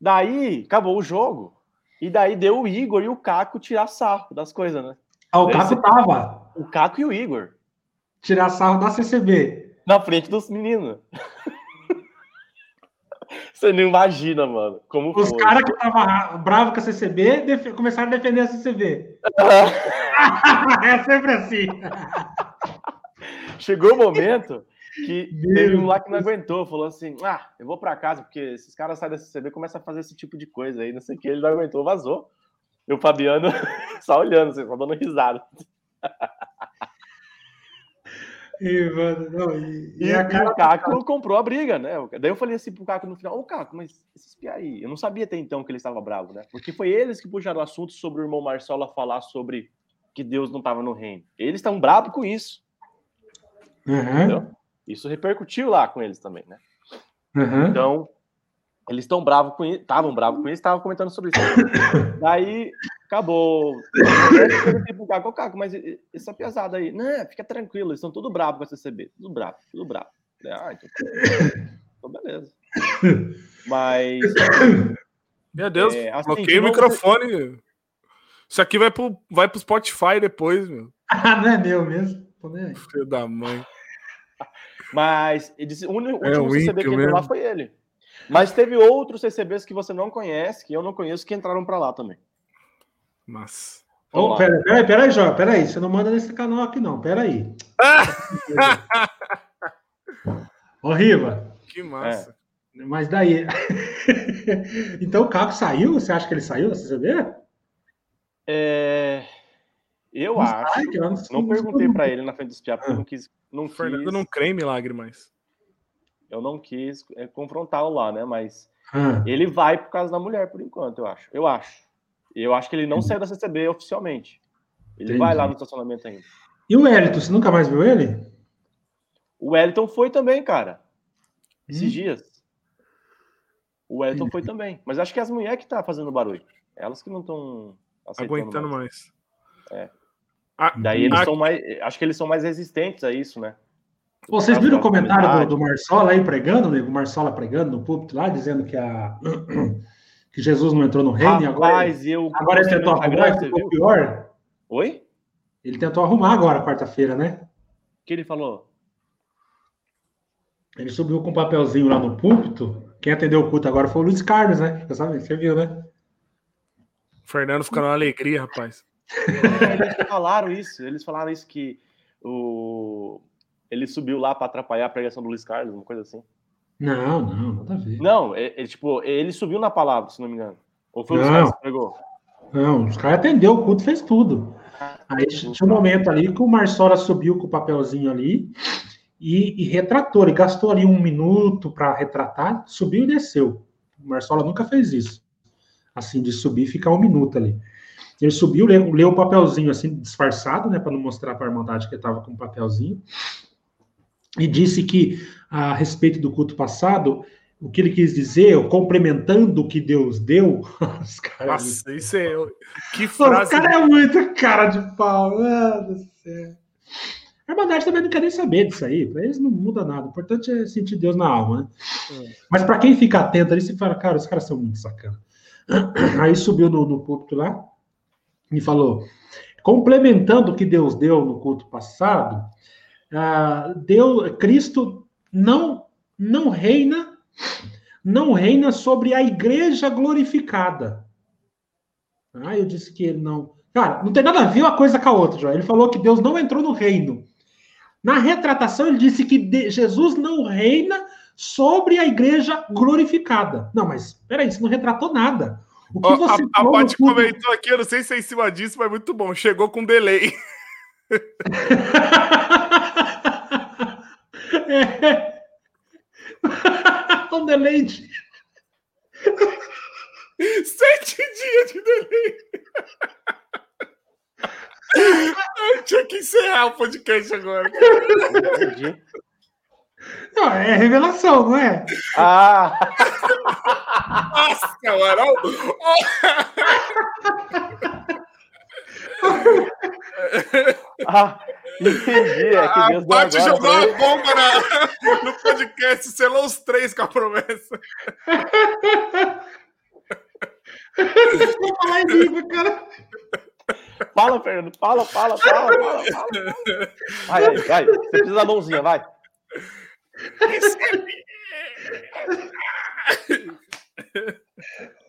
Speaker 2: Daí, acabou o jogo. E daí deu o Igor e o Caco tirar sarro das coisas, né?
Speaker 3: Ah, o Caco tava.
Speaker 2: O Caco e o Igor.
Speaker 3: Tirar sarro da CCB.
Speaker 2: Na frente dos meninos. Você não imagina, mano. Como
Speaker 3: Os caras que estavam bravos com a CCB começaram a defender a CCB. é sempre assim.
Speaker 2: Chegou o momento que Meu teve um lá que não aguentou, falou assim: Ah, eu vou para casa, porque esses caras saem da CCB e começam a fazer esse tipo de coisa aí, não sei o que. Ele não aguentou, vazou. E o Fabiano só olhando, assim, só dando risada.
Speaker 3: E, mano, não, e,
Speaker 2: e, e a cara o Caco comprou a briga, né? Daí eu falei assim pro Caco no final, ô Caco, mas esses pia aí, eu não sabia até então que ele estava bravo, né? Porque foi eles que puxaram o assunto sobre o irmão Marcelo falar sobre que Deus não estava no reino. Eles estão bravos com isso.
Speaker 3: Uhum.
Speaker 2: Isso repercutiu lá com eles também, né?
Speaker 3: Uhum.
Speaker 2: Então, eles estão bravos com isso, estavam bravos com isso, estavam comentando sobre isso. Daí, acabou. Eu Caco, mas essa pesada aí, não, fica tranquilo, eles estão tudo bravos com a CCB, tudo bravo, tudo bravo. Ah, então, então beleza. Mas.
Speaker 1: Meu Deus, é, assim, bloqueei o microfone. Isso aqui vai pro, vai pro Spotify depois, meu.
Speaker 3: Ah, não é meu mesmo.
Speaker 1: Filho da mãe.
Speaker 2: Mas o único é, CCB que entrou mesmo. lá foi ele. Mas teve outros CCBs que você não conhece, que eu não conheço, que entraram para lá também.
Speaker 1: Mas.
Speaker 3: Oh, peraí, peraí, peraí, Jó, peraí. Você não manda nesse canal aqui, não. Peraí. Ô, Riva.
Speaker 1: Que massa.
Speaker 3: É. Mas daí. então o Caco saiu? Você acha que ele saiu da CCB?
Speaker 2: É. Eu não acho. Sai, não, não perguntei para ele na frente dos piá, porque eu não quis. Não
Speaker 1: Fernando quis... não crê em milagre mais
Speaker 2: eu não quis é, confrontá-lo lá, né? Mas ah. ele vai por causa da mulher, por enquanto, eu acho. Eu acho. Eu acho que ele não saiu da CCB oficialmente. Ele Entendi. vai lá no estacionamento ainda.
Speaker 3: E o Wellington, você nunca mais viu ele?
Speaker 2: O Wellington foi também, cara. Esses hum. dias. O Wellington foi também. Mas acho que é as mulheres que tá fazendo barulho. Elas que não estão
Speaker 1: aguentando mais.
Speaker 2: mais. É. Ah, Daí eles a... são mais. Acho que eles são mais resistentes a isso, né?
Speaker 3: Vocês viram o comentário do, do Marsola aí pregando, né? o Marsola pregando no púlpito lá, dizendo que, a, que Jesus não entrou no reino
Speaker 2: Rapaz,
Speaker 3: e
Speaker 2: agora,
Speaker 3: eu agora ele tentou arrumar e ficou pior.
Speaker 2: Oi?
Speaker 3: Ele tentou arrumar agora, quarta-feira, né?
Speaker 2: O que ele falou?
Speaker 3: Ele subiu com um papelzinho lá no púlpito. Quem atendeu o culto agora foi o Luiz Carlos, né? Você, sabe, você viu, né?
Speaker 1: O Fernando ficou numa alegria, rapaz.
Speaker 2: Eles falaram isso, eles falaram isso que o ele subiu lá para atrapalhar a pregação do Luiz Carlos, uma coisa assim.
Speaker 3: Não, não, nada a ver.
Speaker 2: Não, ele, é, é, tipo, ele subiu na palavra, se não me engano. Ou foi o caras que pregou?
Speaker 3: Não, os caras atendeu o culto, fez tudo. Aí tinha um momento ali que o Marçola subiu com o papelzinho ali e, e retratou. Ele gastou ali um minuto para retratar, subiu e desceu. O Marçola nunca fez isso. Assim, de subir e ficar um minuto ali. Ele subiu, leu, leu o papelzinho assim, disfarçado, né, para não mostrar para a Irmandade que estava com o papelzinho, e disse que, a respeito do culto passado, o que ele quis dizer, complementando o que Deus deu.
Speaker 1: Os caras... Nossa, isso é. Que frase.
Speaker 3: O cara é muito cara de pau, mano do céu. A Irmandade também não quer nem saber disso aí. Para eles não muda nada. O importante é sentir Deus na alma, né? É. Mas para quem fica atento ali, você fala, cara, os caras são muito sacana. Aí subiu no, no púlpito lá e falou: complementando o que Deus deu no culto passado, uh, Deus, Cristo não, não reina não reina sobre a igreja glorificada. Ah, eu disse que ele não. Cara, não tem nada a ver uma coisa com a outra, João. Ele falou que Deus não entrou no reino. Na retratação, ele disse que Jesus não reina sobre a igreja glorificada. Não, mas peraí, você não retratou nada.
Speaker 1: O que você a, a Paty comentou aqui, eu não sei se é em cima disso, mas muito bom. Chegou com delay.
Speaker 3: é. um delay de...
Speaker 1: Sete dias de delay. Eu tinha que encerrar o podcast agora.
Speaker 3: Não, é revelação, não é?
Speaker 2: Ah!
Speaker 1: Nossa, mano!
Speaker 2: ah, entendi. É que Deus
Speaker 1: a Paty jogou uma bomba na, no podcast, selou os três com a promessa.
Speaker 3: Vou falar em língua, cara.
Speaker 2: Fala, Fernando. Fala, fala, fala, fala, fala. Vai, vai, vai. Você precisa da mãozinha, vai.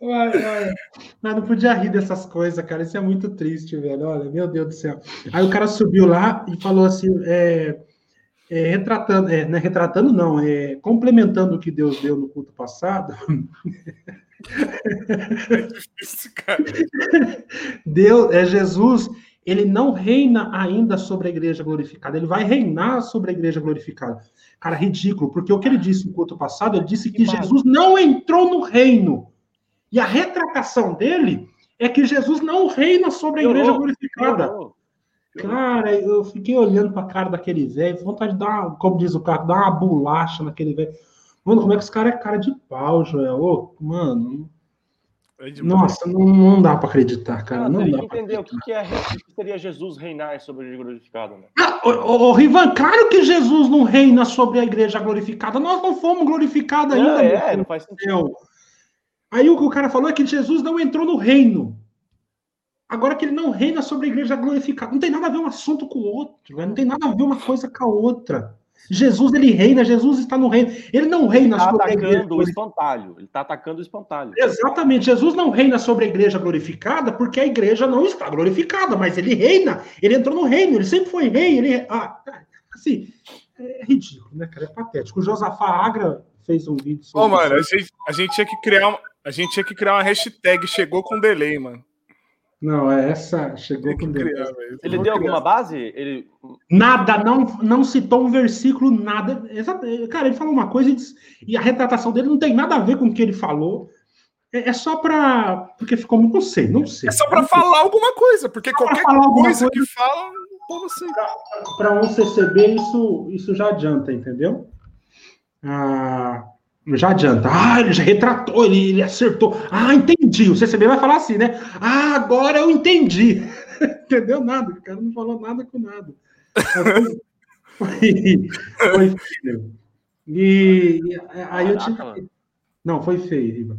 Speaker 3: Olha, Mas não podia rir dessas coisas, cara. Isso é muito triste, velho. Olha, meu Deus do céu. Aí o cara subiu lá e falou assim: é, é, retratando, é, não é retratando, não, é complementando o que Deus deu no culto passado. É difícil, cara. Deus, é Jesus ele não reina ainda sobre a igreja glorificada, ele vai reinar sobre a igreja glorificada. Cara, ridículo, porque o que ele disse no culto passado, ele disse que, que Jesus não entrou no reino. E a retratação dele é que Jesus não reina sobre a igreja glorificada. Cara, eu fiquei olhando para a cara daquele velho, vontade de dar, como diz o cara, dar uma bolacha naquele velho. Mano, como é que esse cara é cara de pau, Joel? Ô, mano, é Nossa, não, não dá para acreditar, cara. Ah, não dá
Speaker 2: entender o que, que, é, que seria Jesus reinar sobre a igreja glorificada. Né?
Speaker 3: Ah, ô, ô, Rivan, claro que Jesus não reina sobre a igreja glorificada. Nós não fomos glorificados ainda.
Speaker 2: É, não faz sentido.
Speaker 3: Aí o que o cara falou é que Jesus não entrou no reino. Agora que ele não reina sobre a igreja glorificada. Não tem nada a ver um assunto com o outro, não tem nada a ver uma coisa com a outra. Jesus ele reina, Jesus está no reino. Ele não reina
Speaker 2: ele tá sobre a igreja. atacando o espantalho. Ele está atacando o espantalho.
Speaker 3: Exatamente. Jesus não reina sobre a igreja glorificada porque a igreja não está glorificada, mas ele reina. Ele entrou no reino. Ele sempre foi rei. Ele, ah, assim, é ridículo, né, cara? É patético. O Josafá Agra fez um vídeo
Speaker 1: sobre. Ô, oh, mano, a gente, a gente tinha que criar, uma, a gente tinha que criar uma hashtag. Chegou com delay, mano.
Speaker 3: Não, é essa chegou com Deus.
Speaker 2: Ele deu alguma base? Ele...
Speaker 3: Nada, não, não citou um versículo, nada. Cara, ele falou uma coisa e a retratação dele não tem nada a ver com o que ele falou. É, é só para. Porque ficou. Não sei, não sei.
Speaker 1: É só para falar alguma coisa, porque qualquer coisa, coisa, que fala, povo assim.
Speaker 3: Para um CCB, isso, isso já adianta, entendeu? Ah, já adianta. Ah, ele já retratou, ele, ele acertou. Ah, entendi. O CCB vai falar assim, né? Ah, agora eu entendi. Entendeu nada. O cara não falou nada com nada. Foi, foi feio. E, e aí eu tive. Não, foi feio, Riva.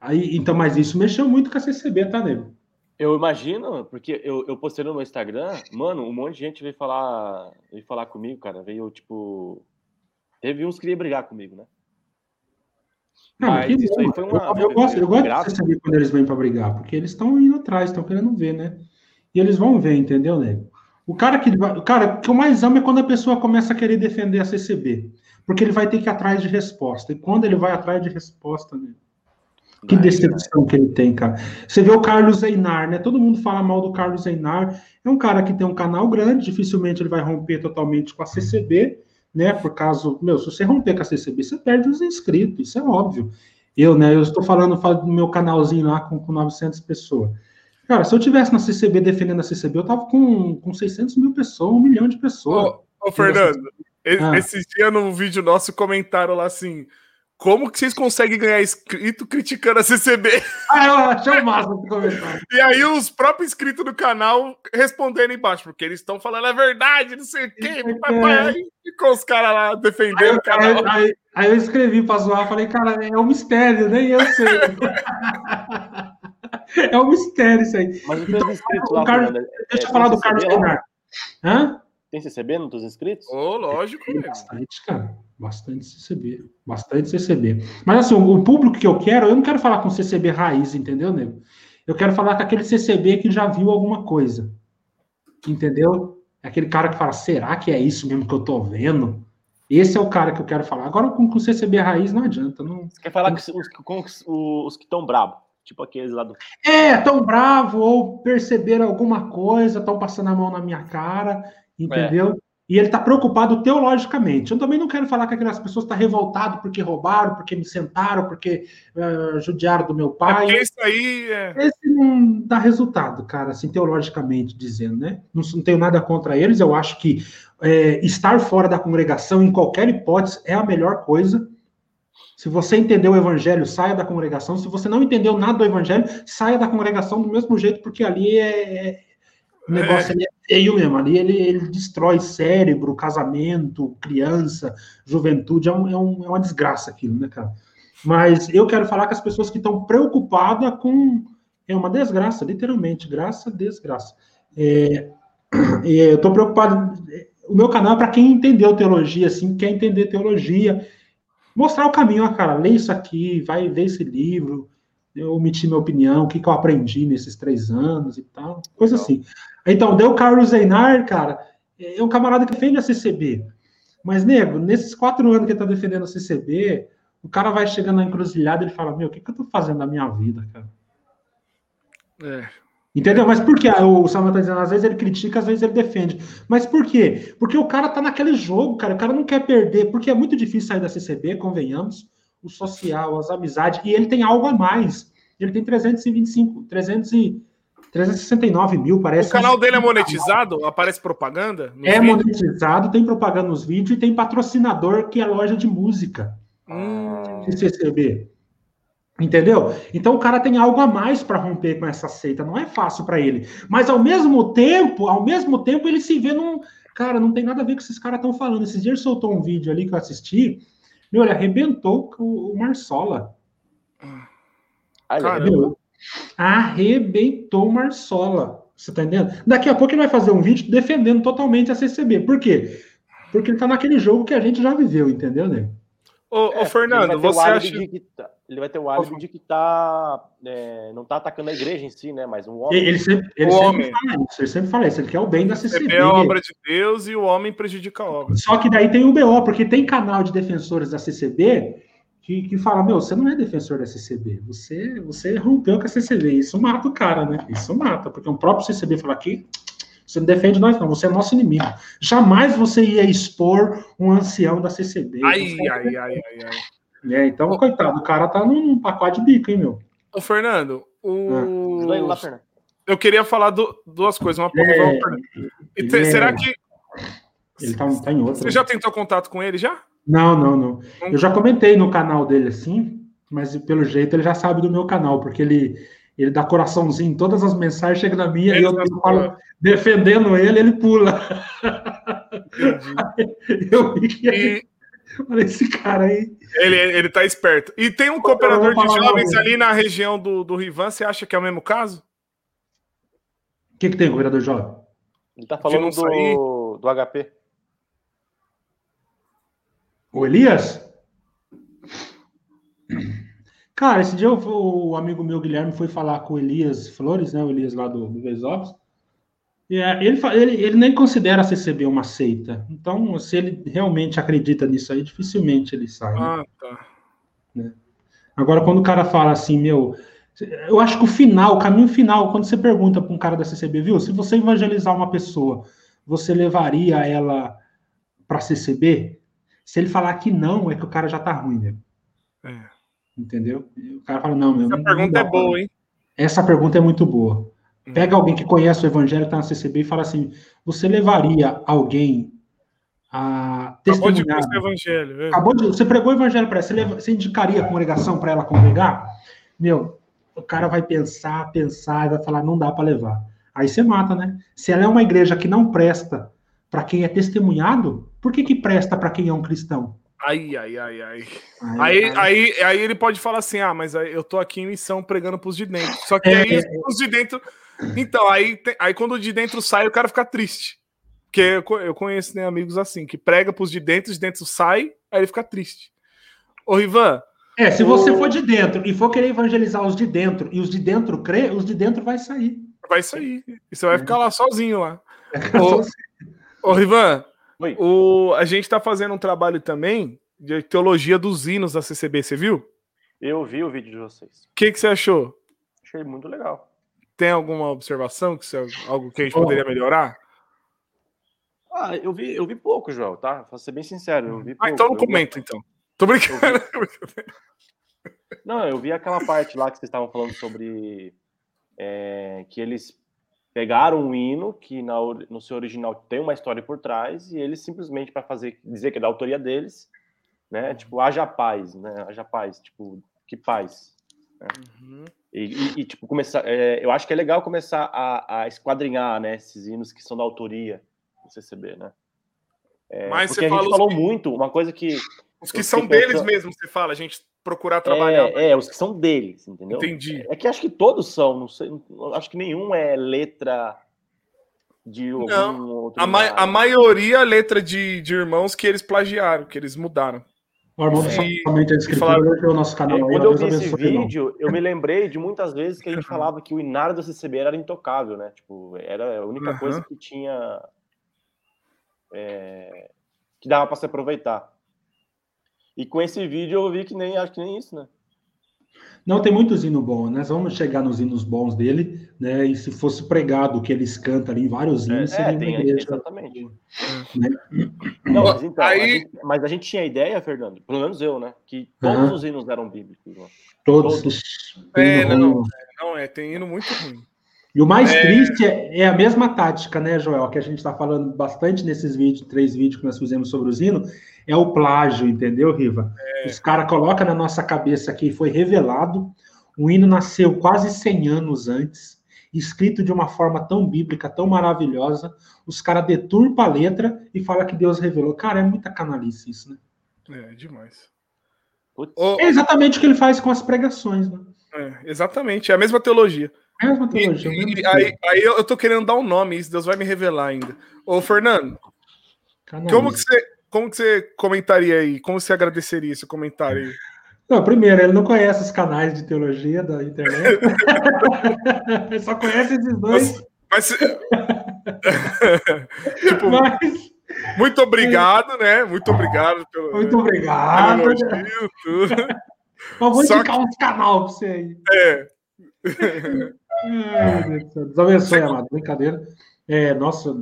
Speaker 3: Aí, então, mas isso mexeu muito com a CCB, tá, nego?
Speaker 2: Eu imagino, porque eu, eu postei no meu Instagram, mano, um monte de gente veio falar, veio falar comigo, cara. Veio, tipo. Teve uns que queriam brigar comigo, né?
Speaker 3: Não, mas isso aí foi uma. Eu, eu gosto, eu gosto de saber quando eles vêm para brigar, porque eles estão indo atrás, estão querendo ver, né? E eles vão ver, entendeu, nego? O cara que o cara que eu mais amo é quando a pessoa começa a querer defender a CCB. porque ele vai ter que ir atrás de resposta. E quando ele vai atrás de resposta, né? Que decepção que ele tem, cara. Você vê o Carlos Einar, né? Todo mundo fala mal do Carlos Einar. É um cara que tem um canal grande, dificilmente ele vai romper totalmente com a CCB, né? Por caso, meu, se você romper com a CCB, você perde os inscritos, isso é óbvio. Eu, né? Eu estou falando, do meu canalzinho lá com, com 900 pessoas. Cara, se eu tivesse na CCB defendendo a CCB, eu tava com, com 600 mil pessoas, um milhão de pessoas.
Speaker 1: Ô, ô Fernando, ah. esses dias no vídeo nosso comentaram lá assim: como que vocês conseguem ganhar inscrito criticando a CCB?
Speaker 3: Ah, eu achei massa esse comentário.
Speaker 1: E aí os próprios inscritos do canal respondendo embaixo, porque eles estão falando a verdade, não sei o quê. É. Papai, ficou os caras lá defendendo aí, o canal.
Speaker 3: Aí, aí, aí, eu escrevi pra zoar, falei, cara, é um mistério, nem eu sei. é um mistério isso aí.
Speaker 2: Mas então,
Speaker 3: o Carlos, deixa eu é, falar do Carlos Bernardo.
Speaker 2: Hã? Tem CCB nos teus inscritos?
Speaker 1: Ô, oh, lógico. Tem
Speaker 3: bastante, cara. Bastante CCB. Bastante CCB. Mas assim, o, público que eu quero, eu não quero falar com CCB raiz, entendeu, nego? Eu quero falar com aquele CCB que já viu alguma coisa. Entendeu? É aquele cara que fala, será que é isso mesmo que eu tô vendo? Esse é o cara que eu quero falar. Agora com, o CCB raiz não adianta. Não... Você
Speaker 2: quer falar com, os, com os, os que estão bravos? Tipo aqueles lá do.
Speaker 3: É, tão bravo, ou perceberam alguma coisa, estão passando a mão na minha cara entendeu? É. E ele está preocupado teologicamente. Eu também não quero falar que aquelas pessoas estão tá revoltadas porque roubaram, porque me sentaram, porque uh, judiaram do meu é pai. É
Speaker 1: isso aí é...
Speaker 3: Esse não dá resultado, cara, assim, teologicamente dizendo, né? Não, não tenho nada contra eles, eu acho que é, estar fora da congregação, em qualquer hipótese, é a melhor coisa. Se você entendeu o evangelho, saia da congregação. Se você não entendeu nada do evangelho, saia da congregação do mesmo jeito, porque ali é, é o negócio é. é feio mesmo. Ali ele, ele destrói cérebro, casamento, criança, juventude. É, um, é, um, é uma desgraça aquilo, né, cara? Mas eu quero falar com as pessoas que estão preocupadas com. É uma desgraça, literalmente. Graça, desgraça. É, é eu estou preocupado. O meu canal é para quem entendeu teologia, assim, quer entender teologia. Mostrar o caminho, ó, cara. Lê isso aqui, vai ver esse livro eu omiti minha opinião, o que, que eu aprendi nesses três anos e tal, coisa assim. Então, deu Carlos Zeinar, cara, é um camarada que defende a CCB. Mas, nego, nesses quatro anos que ele tá defendendo a CCB, o cara vai chegando na encruzilhada e ele fala, meu, o que, que eu tô fazendo na minha vida, cara? É. Entendeu? Mas por que? O Samuel tá dizendo, às vezes ele critica, às vezes ele defende. Mas por quê? Porque o cara tá naquele jogo, cara. O cara não quer perder, porque é muito difícil sair da CCB, convenhamos o social, as amizades, e ele tem algo a mais. Ele tem 325, 300 e, 369 mil, parece.
Speaker 1: O canal dele é monetizado? Aparece propaganda?
Speaker 3: É vídeos? monetizado, tem propaganda nos vídeos e tem patrocinador que é loja de música. Hum. De CCB. Entendeu? Então o cara tem algo a mais para romper com essa seita. Não é fácil para ele. Mas ao mesmo tempo, ao mesmo tempo, ele se vê num. Cara, não tem nada a ver com o que esses caras estão falando. Esses dias ele soltou um vídeo ali que eu assisti meu, ele arrebentou o, o Marsola. Caramba. Arrebentou o Marsola. Você tá entendendo? Daqui a pouco ele vai fazer um vídeo defendendo totalmente a CCB. Por quê? Porque ele tá naquele jogo que a gente já viveu, entendeu, né?
Speaker 1: Ô, é, ô Fernando, você acha...
Speaker 2: Ele vai ter o álibi de que tá, é, não tá atacando a igreja em si, né? Mas um homem...
Speaker 3: Ele sempre, ele sempre homem. fala isso, ele sempre fala isso, ele quer o bem da CCB.
Speaker 1: É a obra de Deus e o homem prejudica a obra.
Speaker 3: Só que daí tem o BO, porque tem canal de defensores da CCB que, que fala, meu, você não é defensor da CCB, você, você rompeu com a CCB, isso mata o cara, né? Isso mata, porque o próprio CCB fala aqui, você não defende nós, não. Você é nosso inimigo. Jamais você ia expor um ancião da CCB.
Speaker 1: Ai, ai, ai, ai, ai.
Speaker 3: É, então, coitado, o cara tá num, pacote de bico, hein, meu?
Speaker 1: Ô, Fernando, o... Ah. Eu queria falar do, duas coisas. Uma é, é, será que.
Speaker 3: Ele tá, tá em outra.
Speaker 1: Você já tentou contato com ele já?
Speaker 3: Não, não, não. Eu já comentei no canal dele assim, mas pelo jeito ele já sabe do meu canal, porque ele ele dá coraçãozinho, todas as mensagens chegam na minha ele e eu falo, defendendo ele, ele pula. eu vi Olha esse cara aí.
Speaker 1: Ele, ele tá esperto. E tem um cooperador de jovens ali na região do, do Rivan, você acha que é o mesmo caso?
Speaker 3: O que, que tem, cooperador jovem?
Speaker 2: Ele tá falando do, do HP.
Speaker 3: O Elias? Cara, esse dia o amigo meu Guilherme foi falar com o Elias Flores, né? O Elias lá do, do Vesópolis. É, ele, ele, ele nem considera a CCB uma seita. Então, se ele realmente acredita nisso aí, dificilmente ele sai. Né? Ah, tá. Né? Agora, quando o cara fala assim, meu, eu acho que o final, o caminho final, quando você pergunta para um cara da CCB, viu, se você evangelizar uma pessoa, você levaria ela para a CCB? Se ele falar que não, é que o cara já tá ruim, né? É. Entendeu? O cara fala, não, meu.
Speaker 1: Essa
Speaker 3: não,
Speaker 1: pergunta não é boa, hein?
Speaker 3: Essa pergunta é muito boa. Pega alguém que conhece o evangelho, está na CCB e fala assim: você levaria alguém a testemunhar? Acabou de o evangelho. É. Acabou de, você pregou o evangelho para ela, você, leva, você indicaria a congregação para ela congregar? Meu, o cara vai pensar, pensar e vai falar: não dá para levar. Aí você mata, né? Se ela é uma igreja que não presta para quem é testemunhado, por que, que presta para quem é um cristão?
Speaker 1: Ai, ai, ai, ai. Aí, aí, aí, ele pode falar assim: ah, mas eu tô aqui em missão pregando pros de dentro. Só que é, aí os de dentro então, aí, aí quando o de dentro sai, o cara fica triste. Porque eu conheço né, amigos assim, que prega pros de dentro, de dentro sai, aí ele fica triste. Ô, Rivan.
Speaker 3: É, se o... você for de dentro e for querer evangelizar os de dentro e os de dentro crê, os de dentro vai sair.
Speaker 1: Vai sair. E você vai ficar lá sozinho lá. ô, ô, Rivan, o, a gente tá fazendo um trabalho também de teologia dos hinos da CCB, você viu?
Speaker 2: Eu vi o vídeo de vocês.
Speaker 1: O que, que você achou?
Speaker 2: Achei muito legal.
Speaker 1: Tem alguma observação que é algo que a gente poderia melhorar?
Speaker 2: Ah, eu vi, eu vi pouco, Joel, tá? Vou ser bem sincero, eu vi
Speaker 1: pouco. Ah, então não comenta, então. Tô brincando.
Speaker 2: Não, eu vi aquela parte lá que vocês estavam falando sobre é, que eles pegaram um hino que na, no seu original tem uma história por trás e eles simplesmente para fazer dizer que é da autoria deles, né? Tipo, haja paz, né? Haja paz, tipo, que paz. Né? Uhum. E, e, e, tipo, começar. É, eu acho que é legal começar a, a, esquadrinhar, né, esses hinos que são da autoria do CCB, né? É, Mas porque a gente falou que... muito, uma coisa que.
Speaker 1: Os que são deles pensando... mesmo, você fala, a gente procurar trabalhar.
Speaker 2: É, é, os que são deles, entendeu?
Speaker 1: Entendi.
Speaker 2: É que acho que todos são, não sei, acho que nenhum é letra de algum
Speaker 1: não, outro. A, ma a maioria é letra de, de irmãos que eles plagiaram, que eles mudaram.
Speaker 3: O irmão somente a escritura o nosso canal.
Speaker 2: É, quando eu vi esse vídeo, eu me lembrei de muitas vezes que a gente falava que o Inário do CCB era intocável, né? Tipo, era a única uhum. coisa que tinha. É, que dava para se aproveitar. E com esse vídeo eu vi que nem acho que nem isso, né?
Speaker 3: Não, tem muitos hinos bons, né? Vamos chegar nos hinos bons dele, né? E se fosse pregado o que eles cantam ali em vários é, hinos,
Speaker 2: é, seria tem, igreja, exatamente. Né? Não, mas então, Aí... a gente, mas a gente tinha ideia, Fernando, pelo menos eu, né? Que todos uhum. os hinos eram bíblicos. Né?
Speaker 3: Todos. todos.
Speaker 1: É, não, não, é, tem hino muito ruim.
Speaker 3: E o mais é... triste é, é, a mesma tática, né, Joel, que a gente está falando bastante nesses vídeos, três vídeos que nós fizemos sobre os hinos, é o plágio, entendeu, Riva? É. Os caras colocam na nossa cabeça que foi revelado, o hino nasceu quase 100 anos antes, escrito de uma forma tão bíblica, tão maravilhosa, os caras deturpam a letra e falam que Deus revelou. Cara, é muita canalice isso, né?
Speaker 1: É, demais.
Speaker 3: É exatamente o que ele faz com as pregações, né?
Speaker 1: É, exatamente, é a mesma teologia. Mesma teologia. E, aí, aí eu tô querendo dar um nome, isso Deus vai me revelar ainda. Ô, Fernando, como que, você, como que você comentaria aí? Como você agradeceria esse comentário aí?
Speaker 3: Não, primeiro, ele não conhece os canais de teologia da internet. ele só conhece esses dois. Mas. mas
Speaker 1: tipo, mas... Muito obrigado, né? Muito obrigado
Speaker 3: pelo. Muito obrigado. Pelo elogio, tudo. Mas vou indicar que... uns canal pra você aí. É. Deus abençoe, amado. Brincadeira. É, nossa,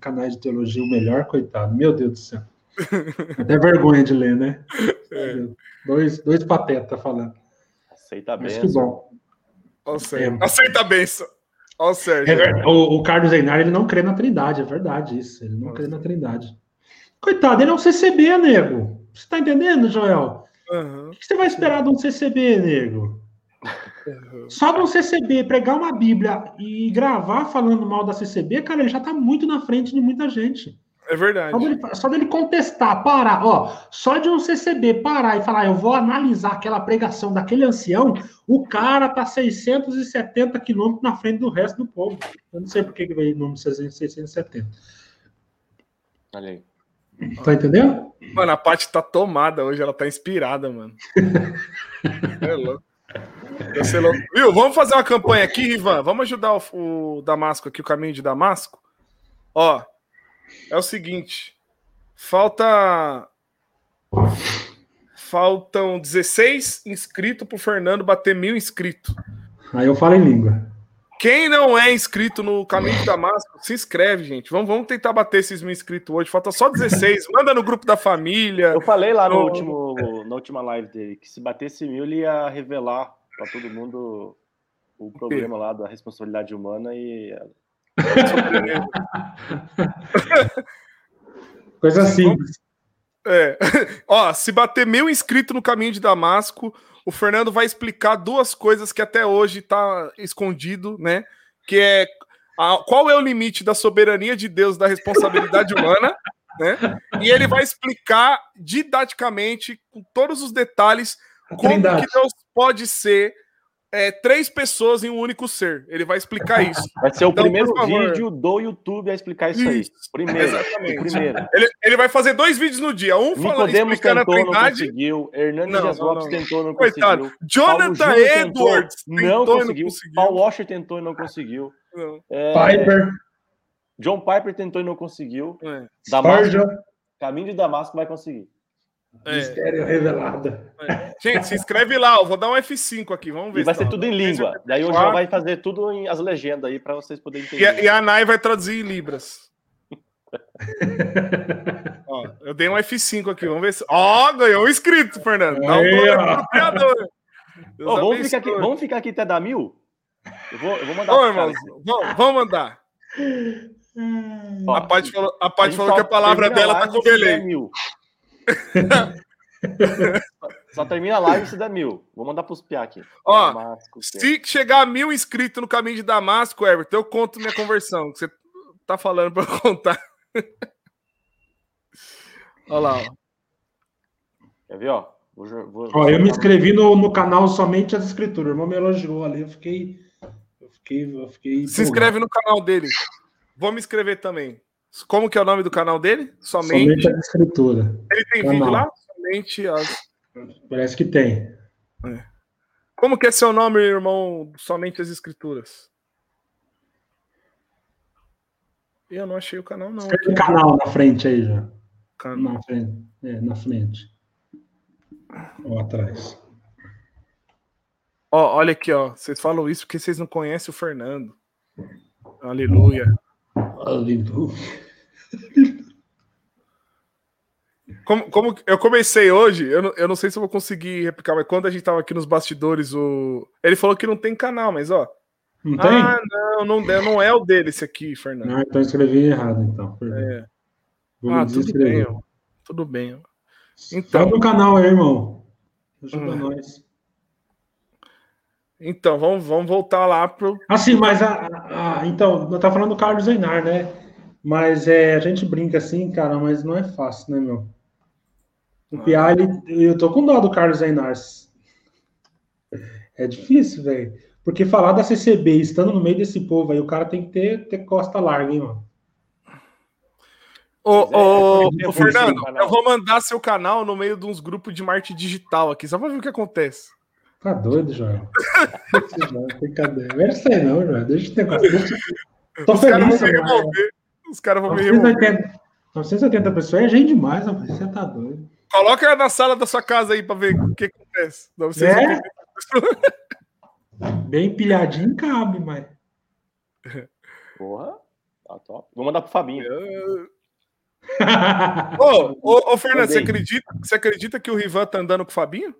Speaker 3: canais de teologia, o melhor, coitado. Meu Deus do céu. Até vergonha de ler, né? É. Dois, dois patetas falando.
Speaker 2: Aceita a benção. Mas que bom.
Speaker 1: É. Aceita a benção. Ó, Sérgio.
Speaker 3: É, o, o, Carlos Einar, ele não crê na Trindade, é verdade isso. Ele não Nossa. crê na Trindade. Coitado, ele é um CCB, nego. Você tá entendendo, Joel? Uhum. O que você vai esperar de um CCB, nego? Só de um CCB pregar uma Bíblia e gravar falando mal da CCB, cara, ele já tá muito na frente de muita gente.
Speaker 1: É verdade. Só
Speaker 3: dele, só dele, contestar, parar, ó, só de um CCB parar e falar, eu vou analisar aquela pregação daquele ancião, o cara tá 670 quilômetros na frente do resto do povo. Eu não sei por que veio o número 670.
Speaker 2: Olha aí.
Speaker 3: Tá entendendo?
Speaker 1: Mano, a parte tá tomada hoje, ela tá inspirada, mano. é louco. Viu? Vamos fazer uma campanha aqui, Ivan. Vamos ajudar o, o Damasco aqui, o caminho de Damasco. Ó, é o seguinte. Falta. Faltam 16 inscritos pro Fernando bater mil inscritos.
Speaker 3: Aí eu falo em língua.
Speaker 1: Quem não é inscrito no Caminho de Damasco, se inscreve, gente. Vamos, vamos tentar bater esses mil inscritos hoje. Falta só 16. Manda no grupo da família.
Speaker 2: Eu falei lá no, no último, na última live dele que se batesse mil, ele ia revelar para todo mundo o problema lá da responsabilidade humana e.
Speaker 3: Coisa simples.
Speaker 1: É. Ó, se bater mil inscritos no caminho de Damasco, o Fernando vai explicar duas coisas que até hoje está escondido, né? Que é a, qual é o limite da soberania de Deus da responsabilidade humana, né? E ele vai explicar didaticamente, com todos os detalhes, como que Deus pode ser é, três pessoas em um único ser. Ele vai explicar isso.
Speaker 2: Vai ser o então, primeiro vídeo do YouTube a explicar isso, isso. aí. Primeiro. Exatamente. Primeiro.
Speaker 1: Ele, ele, vai fazer dois vídeos no dia. Um
Speaker 2: falando explicando tentou, a Trindade. Não conseguiu. Hernandes não, Dias Lopes tentou, não Coitado. conseguiu.
Speaker 1: Jonathan Edwards
Speaker 2: tentou, não conseguiu. conseguiu. Paul Washer tentou e não conseguiu.
Speaker 3: Não. É, Piper.
Speaker 2: John Piper tentou e não conseguiu. É. Damasco, Caminho de Damasco vai conseguir.
Speaker 3: É. Mistério revelado.
Speaker 1: É. Gente, se inscreve lá, eu vou dar um F5 aqui, vamos ver.
Speaker 2: E vai ser tudo em língua. Daí o João vai fazer tudo em as legendas aí para vocês poderem entender. E a,
Speaker 1: e a Nai vai traduzir em Libras. ó, eu dei um F5 aqui, vamos ver se. Ó, ganhou um inscrito, Fernando. Dá um
Speaker 2: vamos, ficar aqui, vamos ficar aqui até dar mil? Eu vou, eu vou mandar. Ô,
Speaker 1: irmãos, vamos, vamos mandar. Ó, a Paty falou, a Paty falou que a palavra dela tá com delay. Mil.
Speaker 2: Só termina a live se der mil. Vou mandar pros piá aqui.
Speaker 1: Ó, Damasco, se chegar a mil inscritos no caminho de Damasco, Everton, eu conto minha conversão. Que você tá falando pra eu contar. Olha lá, ó.
Speaker 2: Quer ver, ó?
Speaker 3: Vou, vou, ó eu me inscrevi no, no canal Somente as Escrituras. O irmão me elogiou ali. Eu fiquei. Eu fiquei, eu fiquei
Speaker 1: Se inscreve no canal dele. Vou me inscrever também. Como que é o nome do canal dele? Somente, Somente
Speaker 3: a Escritura.
Speaker 1: Ele tem canal. vídeo lá? Somente as.
Speaker 3: Parece que tem.
Speaker 1: É. Como que é seu nome, irmão? Somente as Escrituras. Eu não achei o canal, não.
Speaker 3: Tem canal na frente aí já. Canal. Na frente. É, na frente. Ou atrás.
Speaker 1: Ó, olha aqui, ó. Vocês falam isso porque vocês não conhecem o Fernando. Aleluia. Aleluia. Como, como eu comecei hoje, eu não, eu não sei se eu vou conseguir replicar, mas quando a gente tava aqui nos bastidores, o ele falou que não tem canal, mas ó.
Speaker 3: Não tem? Ah,
Speaker 1: não, não, não é o dele esse aqui, Fernando. Ah,
Speaker 3: então eu escrevi errado, então. É.
Speaker 1: ah, tudo bem, ó. tudo bem. Ó.
Speaker 3: Então, o canal aí, irmão. Ajuda hum. nós.
Speaker 1: Então, vamos, vamos voltar lá pro.
Speaker 3: Assim, mas a, a, a então, eu tava falando do Carlos Einar, né? Mas é, a gente brinca assim, cara, mas não é fácil, né, meu? O Piá, eu tô com dó do Carlos Ainars. É difícil, velho. Porque falar da CCB estando no meio desse povo aí, o cara tem que ter, ter costa larga, hein, mano.
Speaker 1: Ô, ô, é, ô, Fernando, eu vou mandar seu canal no meio de uns grupos de marketing digital aqui, só pra ver o que acontece.
Speaker 3: Tá doido, João? Brincadeira. Não é isso aí, não, João. Deixa eu ter coisa. Tô Os feliz,
Speaker 1: Os caras vão me remover.
Speaker 3: 980 pessoas é gente demais, rapaz. Você tá doido.
Speaker 1: Coloca na sala da sua casa aí pra ver o que acontece.
Speaker 3: É? Bem pilhadinho cabe, mas.
Speaker 2: Porra, tá top. Vou mandar pro Fabinho.
Speaker 1: ô, ô, ô, Fernando, você acredita, você acredita que o Rivan tá andando com o Fabinho?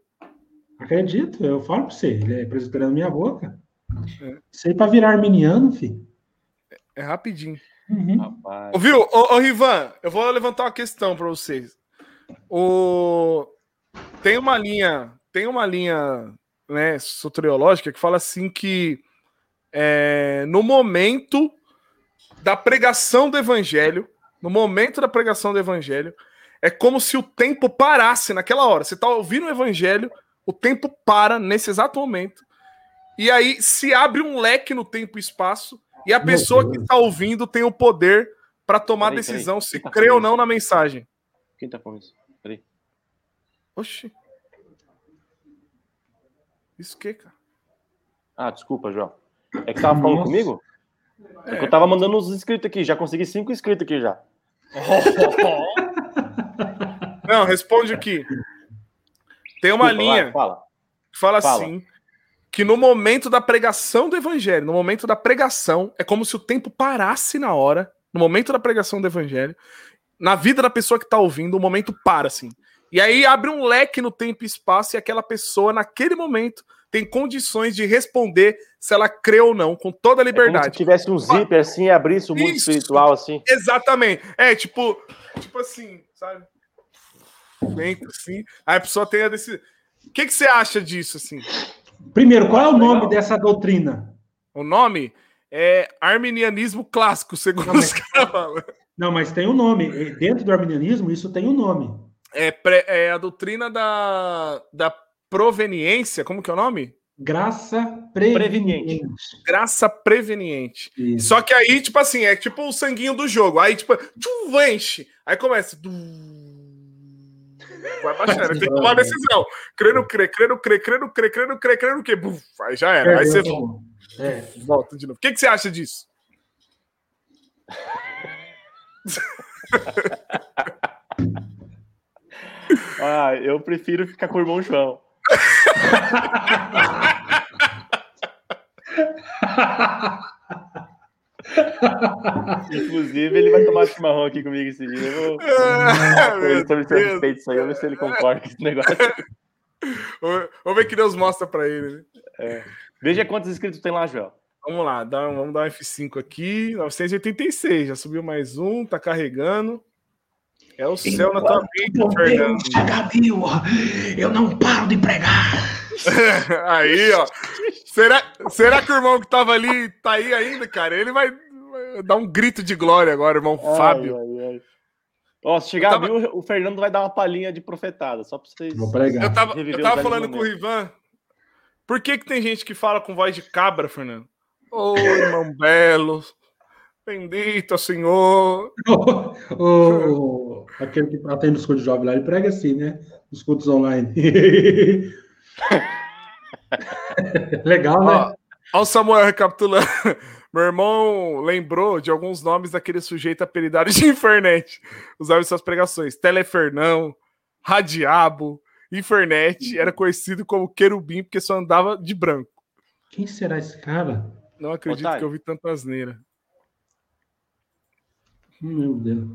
Speaker 3: Acredito, eu falo pra você. Ele é presbiteriano minha boca. É. Isso aí pra virar arminiano, filho.
Speaker 1: É, é rapidinho. Uhum. Ouviu? Ô, ô, Rivan, eu vou levantar uma questão para vocês. O... Tem uma linha, tem uma linha né, soteriológica que fala assim que é, no momento da pregação do evangelho, no momento da pregação do evangelho, é como se o tempo parasse naquela hora. Você está ouvindo o evangelho, o tempo para nesse exato momento. E aí se abre um leque no tempo e espaço, e a pessoa que está ouvindo tem o poder para tomar peraí, decisão peraí. se tá crê ou não na mensagem.
Speaker 2: Quem está falando isso?
Speaker 1: Oxi. Isso que, cara?
Speaker 2: Ah, desculpa, João. É que você tava falando Nossa. comigo? É. é. que eu tava mandando uns inscritos aqui, já consegui cinco inscritos aqui já.
Speaker 1: Não, responde aqui. Tem uma Desculpa, linha vai, fala. que fala, fala assim: que no momento da pregação do evangelho, no momento da pregação, é como se o tempo parasse na hora, no momento da pregação do evangelho, na vida da pessoa que está ouvindo, o momento para assim. E aí abre um leque no tempo e espaço e aquela pessoa, naquele momento, tem condições de responder se ela crê ou não, com toda a liberdade. É como se
Speaker 2: tivesse um zíper assim e abrisse o mundo Isso, espiritual assim.
Speaker 1: Exatamente. É, tipo, tipo assim, sabe? Assim. Aí a pessoa tem a decisão. O que, que você acha disso, assim?
Speaker 3: Primeiro, qual é o nome dessa doutrina?
Speaker 1: O nome é arminianismo clássico, segundo não, mas... os caras falam.
Speaker 3: Não, mas tem um nome. Dentro do arminianismo, isso tem um nome.
Speaker 1: É, pré, é a doutrina da, da proveniência, como que é o nome?
Speaker 3: Graça preveniente.
Speaker 1: Graça preveniente. Isso. Só que aí, tipo assim, é tipo o sanguinho do jogo. Aí, tipo, tchum, enche. Aí começa. Vai baixando. tem que tomar uma decisão. Crendo, crê, crendo, crê, crendo, crê, crendo, crê, crendo, que. Aí já era. Aí você é. volta de novo. O que, que você acha disso?
Speaker 2: ah, eu prefiro ficar com o irmão João. Inclusive, ele vai tomar chimarrão aqui comigo esse dia. Eu vou. Ah, ele sobre isso aí, vamos ver se ele concorda com esse negócio.
Speaker 1: Vamos ver que Deus mostra para ele. Né?
Speaker 2: É. Veja quantos inscritos tem lá, Joel.
Speaker 1: Vamos lá, dá, vamos dar um F5 aqui. 986, já subiu mais um, tá carregando. É o céu na tua vida, Fernando.
Speaker 3: Chegadio, eu não paro de pregar.
Speaker 1: aí, ó. Será, será que o irmão que tava ali tá aí ainda, cara? Ele vai, dar um grito de glória agora, irmão ai, Fábio. Ai, ai.
Speaker 2: Ó, se chegar tava... o Fernando vai dar uma palhinha de profetada, só pra vocês.
Speaker 1: Vou pregar. Eu tava, eu tava falando com o Rivan. Por que, que tem gente que fala com voz de cabra, Fernando? Ô, oh, irmão Belo, bendito Senhor.
Speaker 3: Oh, oh, aquele que atende os cultos jovens lá, ele prega assim, né? Os cultos online. Legal, né?
Speaker 1: Ó, o Samuel recapitulando. Meu irmão lembrou de alguns nomes daquele sujeito apelidado de Infernet. Usava em suas pregações. Telefernão, Radiabo, Infernet. Era conhecido como Querubim porque só andava de branco.
Speaker 3: Quem será esse cara?
Speaker 1: Não acredito Otário. que eu vi tanta asneira.
Speaker 3: Meu Deus.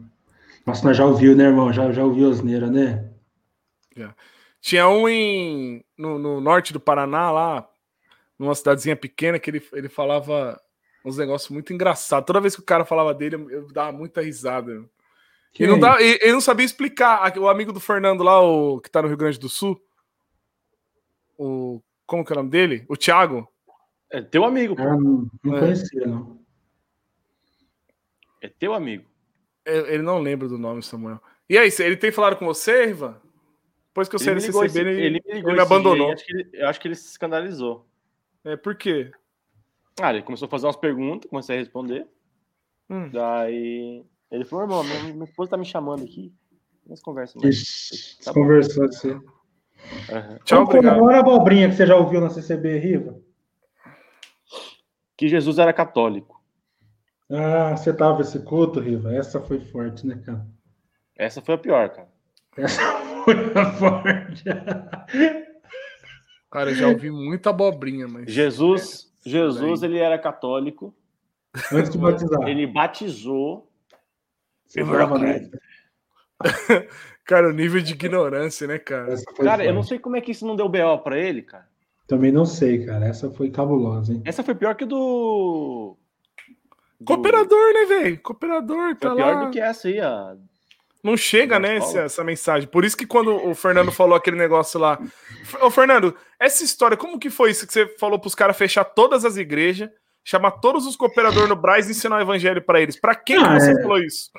Speaker 3: Nossa, nós já ouviu, né, irmão? Já, já ouviu asneira, né?
Speaker 1: Já. Tinha um em, no, no, norte do Paraná, lá, numa cidadezinha pequena, que ele, ele falava uns negócios muito engraçados. Toda vez que o cara falava dele, eu, eu dava muita risada. E não, dá, ele, ele, não sabia explicar. O amigo do Fernando lá, o, que tá no Rio Grande do Sul, o, como que é o nome dele? O Thiago.
Speaker 2: É teu amigo, pô.
Speaker 3: Ah, não, não é. conhecia, não.
Speaker 2: É teu amigo.
Speaker 1: Ele não lembra do nome, Samuel. E aí, ele tem falado com você, Ivan? Depois que eu saí do CCB, ele, ele, me, ele me abandonou.
Speaker 2: Dia, acho ele, eu acho que ele se escandalizou.
Speaker 1: É, por quê?
Speaker 2: Ah, ele começou a fazer umas perguntas, comecei a responder. Hum. Daí ele falou, irmão, minha, minha esposa tá me chamando aqui. Nós conversamos.
Speaker 3: mais. Tá conversou assim. Uhum. Tchau, obrigado. Qual a abobrinha que você já ouviu na CCB, Riva?
Speaker 2: Que Jesus era católico.
Speaker 3: Ah, você tava esse culto, Riva? Essa foi forte, né, cara?
Speaker 2: Essa foi a pior, cara.
Speaker 3: Essa foi a forte.
Speaker 1: Cara, eu já ouvi muita abobrinha, mas.
Speaker 2: Jesus, Jesus, ele era católico.
Speaker 3: Antes de batizar.
Speaker 2: Ele batizou.
Speaker 3: Você morava
Speaker 1: Cara, o nível de ignorância, né, cara?
Speaker 2: Cara, forte. eu não sei como é que isso não deu BO pra ele, cara.
Speaker 3: Também não sei, cara. Essa foi cabulosa, hein?
Speaker 2: Essa foi pior que do.
Speaker 1: Do... Cooperador, né, velho? Cooperador, tá
Speaker 2: foi
Speaker 1: pior
Speaker 2: lá. do que essa aí, a
Speaker 1: não chega, né, essa, essa, mensagem. Por isso que quando o Fernando falou aquele negócio lá. Ô, Fernando, essa história, como que foi isso que você falou pros caras fechar todas as igrejas, chamar todos os cooperadores no Braz e ensinar o evangelho para eles? Para quem ah, que você é... falou isso?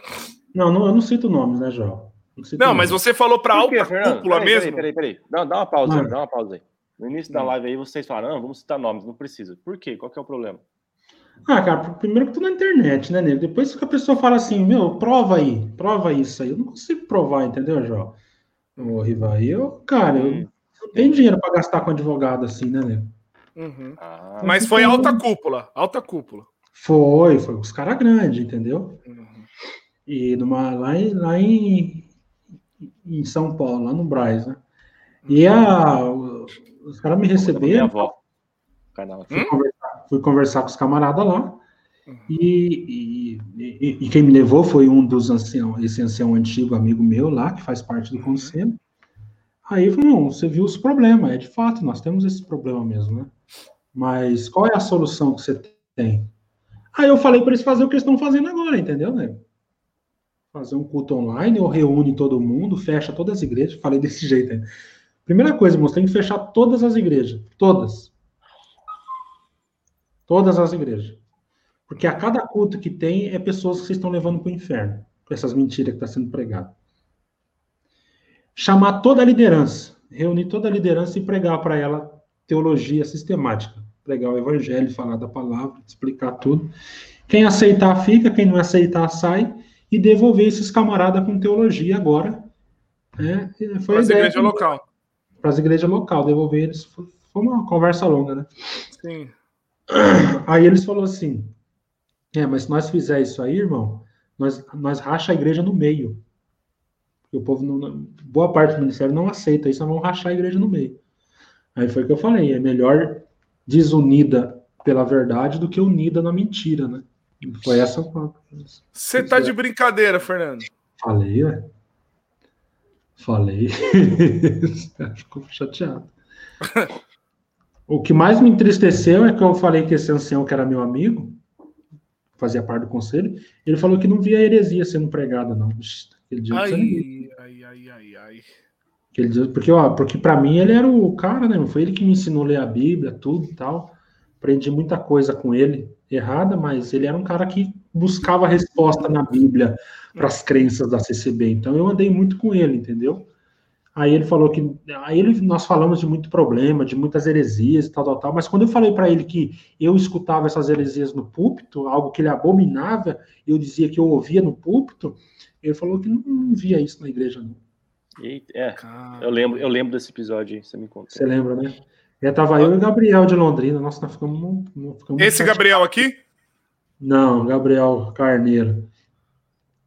Speaker 3: Não, não, eu não cito nomes, né, João?
Speaker 1: Não, não mas você falou pra alta cúpula peraí,
Speaker 2: mesmo? Peraí, peraí, peraí. Dá, dá uma pausa aí, dá uma pausa aí. No início da live aí, vocês falaram, não, vamos citar nomes, não precisa. Por quê? Qual que é o problema?
Speaker 3: Ah, cara, primeiro que tu na internet, né, nego? Depois que a pessoa fala assim, meu, prova aí, prova isso aí. Eu não consigo provar, entendeu, João? Ô, Riva, eu, cara, eu não tenho dinheiro para gastar com advogado assim, né, nego?
Speaker 1: Uhum. Ah, Mas foi alta cúpula, alta cúpula.
Speaker 3: Foi, foi os caras grandes, entendeu? Uhum. E numa, lá, em, lá em, em São Paulo, lá no Braz, né? E a, os caras me receberam. Avó. Fui, hum? Fui conversar com os camaradas lá. Uhum. E, e, e, quem me levou foi um dos anciãos, esse ancião antigo amigo meu lá, que faz parte do uhum. conselho. Aí eu falei, não, você viu os problemas, é de fato, nós temos esse problema mesmo, né? Mas qual é a solução que você tem? Aí eu falei para eles fazer o que eles estão fazendo agora, entendeu, né? Fazer um culto online, ou reúne todo mundo, fecha todas as igrejas, falei desse jeito. Né? Primeira coisa, tem que fechar todas as igrejas. Todas. Todas as igrejas. Porque a cada culto que tem é pessoas que vocês estão levando para o inferno. Com essas mentiras que está sendo pregado. Chamar toda a liderança. Reunir toda a liderança e pregar para ela teologia sistemática. Pregar o evangelho, falar da palavra, explicar tudo. Quem aceitar, fica. Quem não aceitar, sai. E devolver esses camaradas com teologia agora. Né?
Speaker 1: Foi a igreja local
Speaker 3: para as igrejas locais, devolver eles. Foi uma conversa longa, né? Sim. Aí eles falaram assim: é, mas se nós fizer isso aí, irmão, nós, nós racha a igreja no meio. Porque o povo, não, boa parte do ministério não aceita isso, nós vamos rachar a igreja no meio. Aí foi o que eu falei: é melhor desunida pela verdade do que unida na mentira, né? Foi essa.
Speaker 1: Você tá de brincadeira, Fernando.
Speaker 3: Falei, ué. Falei. Ficou chateado. o que mais me entristeceu é que eu falei que esse ancião, que era meu amigo, fazia parte do conselho, ele falou que não via heresia sendo pregada, não. Aquele dia ai, ai, ai, ai, ai. Aquele dia, porque, ó, porque para mim ele era o cara, né? Foi ele que me ensinou a ler a Bíblia, tudo e tal. Aprendi muita coisa com ele, errada, mas ele era um cara que buscava resposta na Bíblia para as crenças da CCB. Então eu andei muito com ele, entendeu? Aí ele falou que. Aí ele, nós falamos de muito problema, de muitas heresias e tal, tal, tal. Mas quando eu falei para ele que eu escutava essas heresias no púlpito, algo que ele abominava, eu dizia que eu ouvia no púlpito, ele falou que não, não via isso na igreja, não.
Speaker 2: Eita, é, eu lembro, eu lembro desse episódio aí, você me contou.
Speaker 3: Você lembra, né? E tava eu e o Gabriel de Londrina. Nossa, nós ficamos.
Speaker 1: ficamos Esse Gabriel aqui?
Speaker 3: Não, Gabriel Carneiro.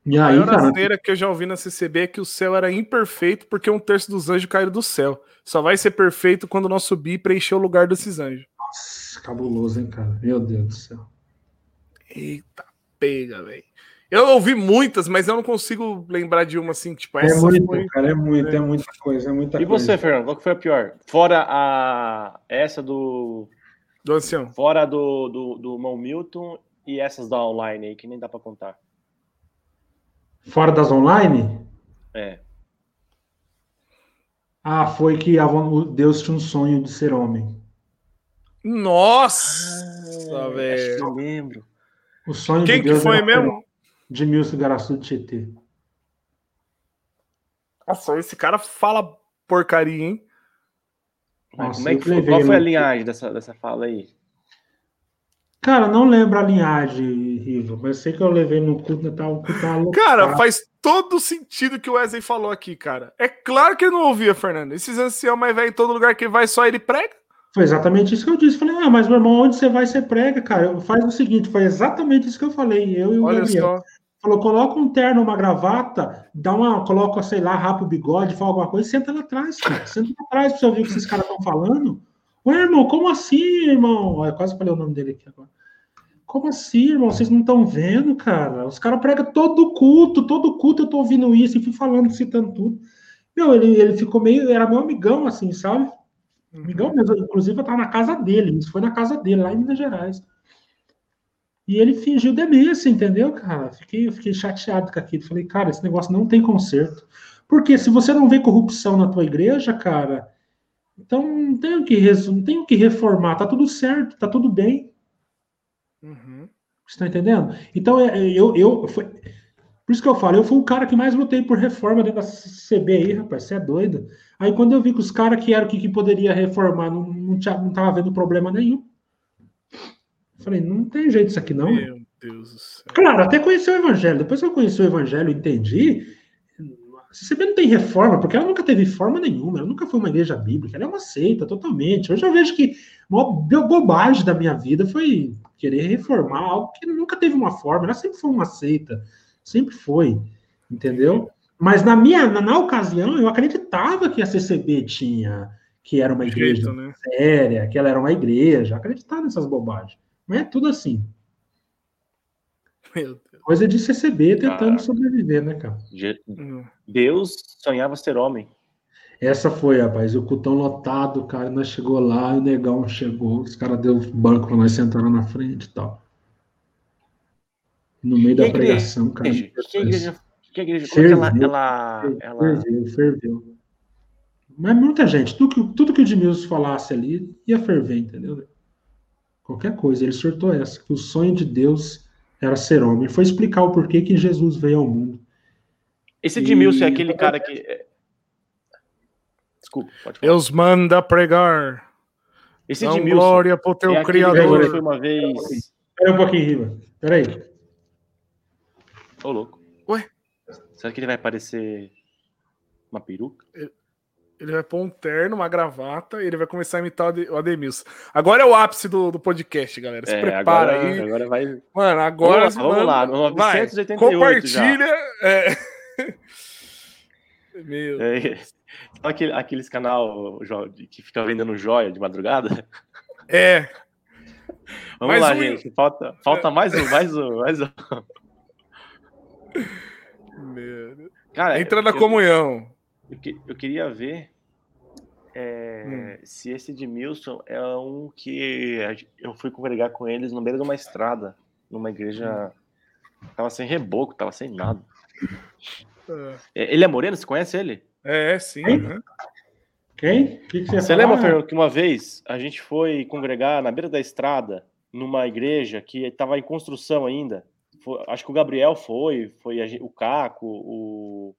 Speaker 1: E aí, a maior cara... que eu já ouvi na CCB é que o céu era imperfeito porque um terço dos anjos caíram do céu. Só vai ser perfeito quando nós subir e preencher o lugar desses anjos.
Speaker 3: Nossa, cabuloso, hein, cara? Meu Deus do céu.
Speaker 1: Eita, pega, velho. Eu ouvi muitas, mas eu não consigo lembrar de uma assim, tipo,
Speaker 3: é essa. É muito, foi... cara, é muito, é. é muita coisa, é muita
Speaker 2: e
Speaker 3: coisa.
Speaker 2: você, Fernando, qual que foi a pior? Fora a essa do.
Speaker 1: Do ancião.
Speaker 2: Fora do, do, do Mão Milton e essas da online aí, que nem dá para contar.
Speaker 3: Fora das online?
Speaker 2: É.
Speaker 3: Ah, foi que Deus tinha um sonho de ser homem.
Speaker 1: Nossa, ah,
Speaker 2: velho. Eu lembro.
Speaker 3: O sonho
Speaker 1: Quem de Deus que foi mesmo?
Speaker 3: De Milson Garaçu de Tietê.
Speaker 1: Nossa, esse cara fala porcaria, hein?
Speaker 2: Nossa, Como é que foi? Qual foi a linhagem dessa, dessa fala aí?
Speaker 3: Cara, não lembro a linhagem, Riva, mas sei que eu levei no cu Natal.
Speaker 1: Cara, faz todo sentido que o Wesley falou aqui, cara. É claro que ele não ouvia, Fernando. Esses anciãos mais velhos, em todo lugar que vai, só ele prega.
Speaker 3: Foi exatamente isso que eu disse. Falei, ah, mas meu irmão, onde você vai, você prega, cara. Faz o seguinte, foi exatamente isso que eu falei. Eu e o Olha Gabriel. Só. Falou, coloca um terno, uma gravata, dá uma, coloca, sei lá, rapa o bigode, fala alguma coisa, senta lá atrás, cara. Senta lá atrás pra você ouvir o que esses caras estão falando. Ué, irmão, como assim, irmão? Eu quase falei o nome dele aqui agora. Como assim, irmão? Vocês não estão vendo, cara? Os caras pregam todo culto, todo culto eu tô ouvindo isso e fui falando, citando tudo. Meu, ele, ele ficou meio. Era meu amigão, assim, sabe? Uhum. Amigão mesmo. Inclusive, eu tava na casa dele. Isso foi na casa dele, lá em Minas Gerais. E ele fingiu demência, entendeu, cara? Fiquei, fiquei chateado com aquilo. Falei, cara, esse negócio não tem conserto. Porque se você não vê corrupção na tua igreja, cara, então não tem o que, não tem o que reformar. Tá tudo certo, tá tudo bem. Uhum. Você tá entendendo? Então, é, é, eu, eu foi, por isso que eu falo, eu fui o cara que mais lutei por reforma dentro da CB aí, rapaz, você é doido. Aí quando eu vi que os caras que eram que, que poderia reformar não, não, tinha, não tava vendo problema nenhum. Falei, não tem jeito isso aqui não. Meu né? Deus do céu. Claro, até conheci o evangelho. Depois que eu conheci o evangelho entendi, CCB não tem reforma, porque ela nunca teve forma nenhuma, ela nunca foi uma igreja bíblica, ela é uma seita totalmente. Hoje eu vejo que uma bobagem da minha vida foi querer reformar algo que nunca teve uma forma, ela sempre foi uma seita, sempre foi, entendeu? Mas na minha, na, na ocasião, eu acreditava que a CCB tinha, que era uma igreja Jeito, né? séria, que ela era uma igreja, acreditava nessas bobagens. Mas é tudo assim. Coisa de CCB tentando sobreviver, né, cara?
Speaker 2: Hum. Deus sonhava ser homem.
Speaker 3: Essa foi, rapaz. O cutão lotado, cara. Nós chegou lá, o negão chegou, os caras deu banco pra nós sentar na frente e tal. No meio da pregação, cara. Que igreja? Que igreja? Ferveu, ela, ela, ela... Ferveu, ferveu. Mas muita gente, tudo que, tudo que o Edmilson falasse ali ia ferver, entendeu? Qualquer coisa. Ele sortou essa, que o sonho de Deus era ser homem. Foi explicar o porquê que Jesus veio ao mundo.
Speaker 2: Esse Edmilson e... é aquele cara que.
Speaker 1: Desculpa, pode falar. Deus manda pregar.
Speaker 2: Esse Edmilson. Glória pro teu é criador. Foi uma vez.
Speaker 3: Espera um pouquinho, Riva. Espera aí.
Speaker 2: Ô, louco. Ué? Será que ele vai parecer uma peruca?
Speaker 1: Ele vai pôr um terno, uma gravata e ele vai começar a imitar o Ademilson. Agora é o ápice do, do podcast, galera. Se é, prepara agora, aí.
Speaker 2: Agora vai.
Speaker 1: Mano, agora.
Speaker 2: Vamos lá, vamos lá. 988
Speaker 1: vai, compartilha. É...
Speaker 2: Meu. É, aquele, aqueles canal que fica vendendo joia de madrugada?
Speaker 1: É.
Speaker 2: Vamos mais lá, um... gente. Falta, falta mais um, mais um, mais um.
Speaker 1: Meu... Cara, Entra na eu... comunhão.
Speaker 2: Eu, eu queria ver é, hum. se esse Edmilson é um que eu fui congregar com eles no meio de uma estrada, numa igreja. Hum. Tava sem reboco, tava sem nada. É. é. Ele é moreno? Você conhece ele?
Speaker 1: É, sim. Quem? Né?
Speaker 3: Quem? Que
Speaker 2: que você, você lembra, Fernando, que uma vez a gente foi congregar na beira da estrada, numa igreja que estava em construção ainda? Foi, acho que o Gabriel foi, foi a, o Caco, o,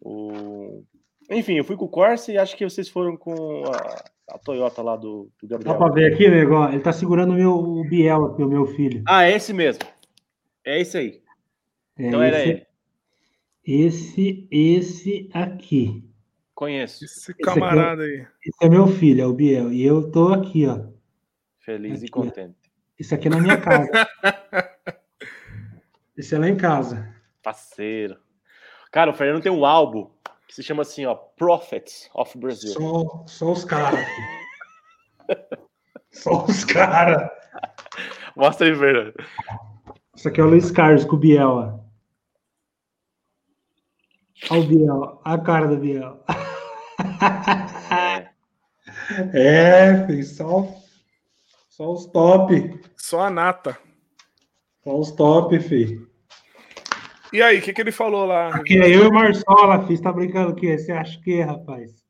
Speaker 2: o... Enfim, eu fui com o Corsa e acho que vocês foram com a, a Toyota lá do, do
Speaker 3: Gabriel. Dá pra ver aqui, nego? Ele tá segurando o meu o Biel aqui, o meu filho.
Speaker 2: Ah, é esse mesmo. É esse aí. É então esse, era ele.
Speaker 3: Esse, esse aqui.
Speaker 2: Conheço.
Speaker 1: Esse camarada esse
Speaker 3: é, aí. Esse é meu filho, é o Biel. E eu tô aqui, ó.
Speaker 2: Feliz aqui, e contente.
Speaker 3: Isso aqui é na minha casa. esse é lá em casa.
Speaker 2: Parceiro. Cara, o Fernando tem um álbum que se chama assim, ó, Prophets of Brazil.
Speaker 3: Só, só os caras. só os caras.
Speaker 2: Mostra aí, Fernando.
Speaker 3: Isso aqui é o Luiz Carlos com o Biel, ó. Olha o Biel, a cara do Biel. É, filho, só, só os top.
Speaker 1: Só a nata.
Speaker 3: Só os top, filho.
Speaker 1: E aí, o que, que ele falou lá?
Speaker 3: Aqui é eu e o Marçola, fiz. Tá brincando o quê? Você acha que é, rapaz?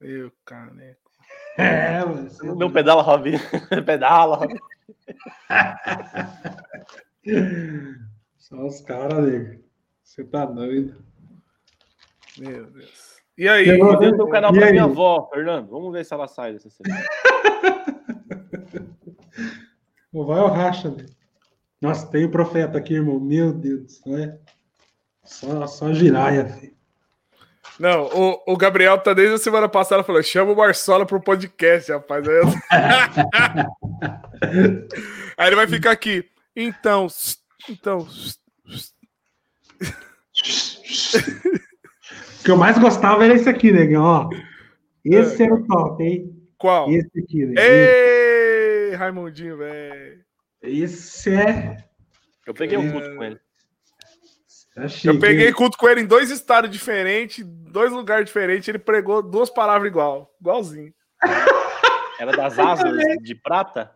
Speaker 1: Eu, caneco.
Speaker 3: É, mano.
Speaker 2: Não pedala, Robin. pedala, Robin.
Speaker 3: Só os caras, nego. Você tá doido.
Speaker 1: Meu Deus. E aí?
Speaker 2: Eu vou o canal pra minha avó, Fernando. Vamos ver se ela sai dessa semana.
Speaker 3: Vai ao racha, velho. Nossa, tem o um profeta aqui, irmão. Meu Deus do céu. É só, só giraia, filho.
Speaker 1: Não, o, o Gabriel tá desde a semana passada falando: chama o Marçola pro podcast, rapaz. Aí, eu... Aí ele vai ficar aqui. Então, então.
Speaker 3: O que eu mais gostava era esse aqui, negão, ó. Esse é. era o top, hein?
Speaker 1: Qual?
Speaker 3: Esse aqui,
Speaker 1: negão. Ei, Raimundinho, velho.
Speaker 3: Esse é.
Speaker 2: Eu peguei um culto com ele.
Speaker 1: eu peguei culto com ele em dois estados diferentes, dois lugares diferentes. Ele pregou duas palavras igual, igualzinho.
Speaker 2: Era das asas de prata?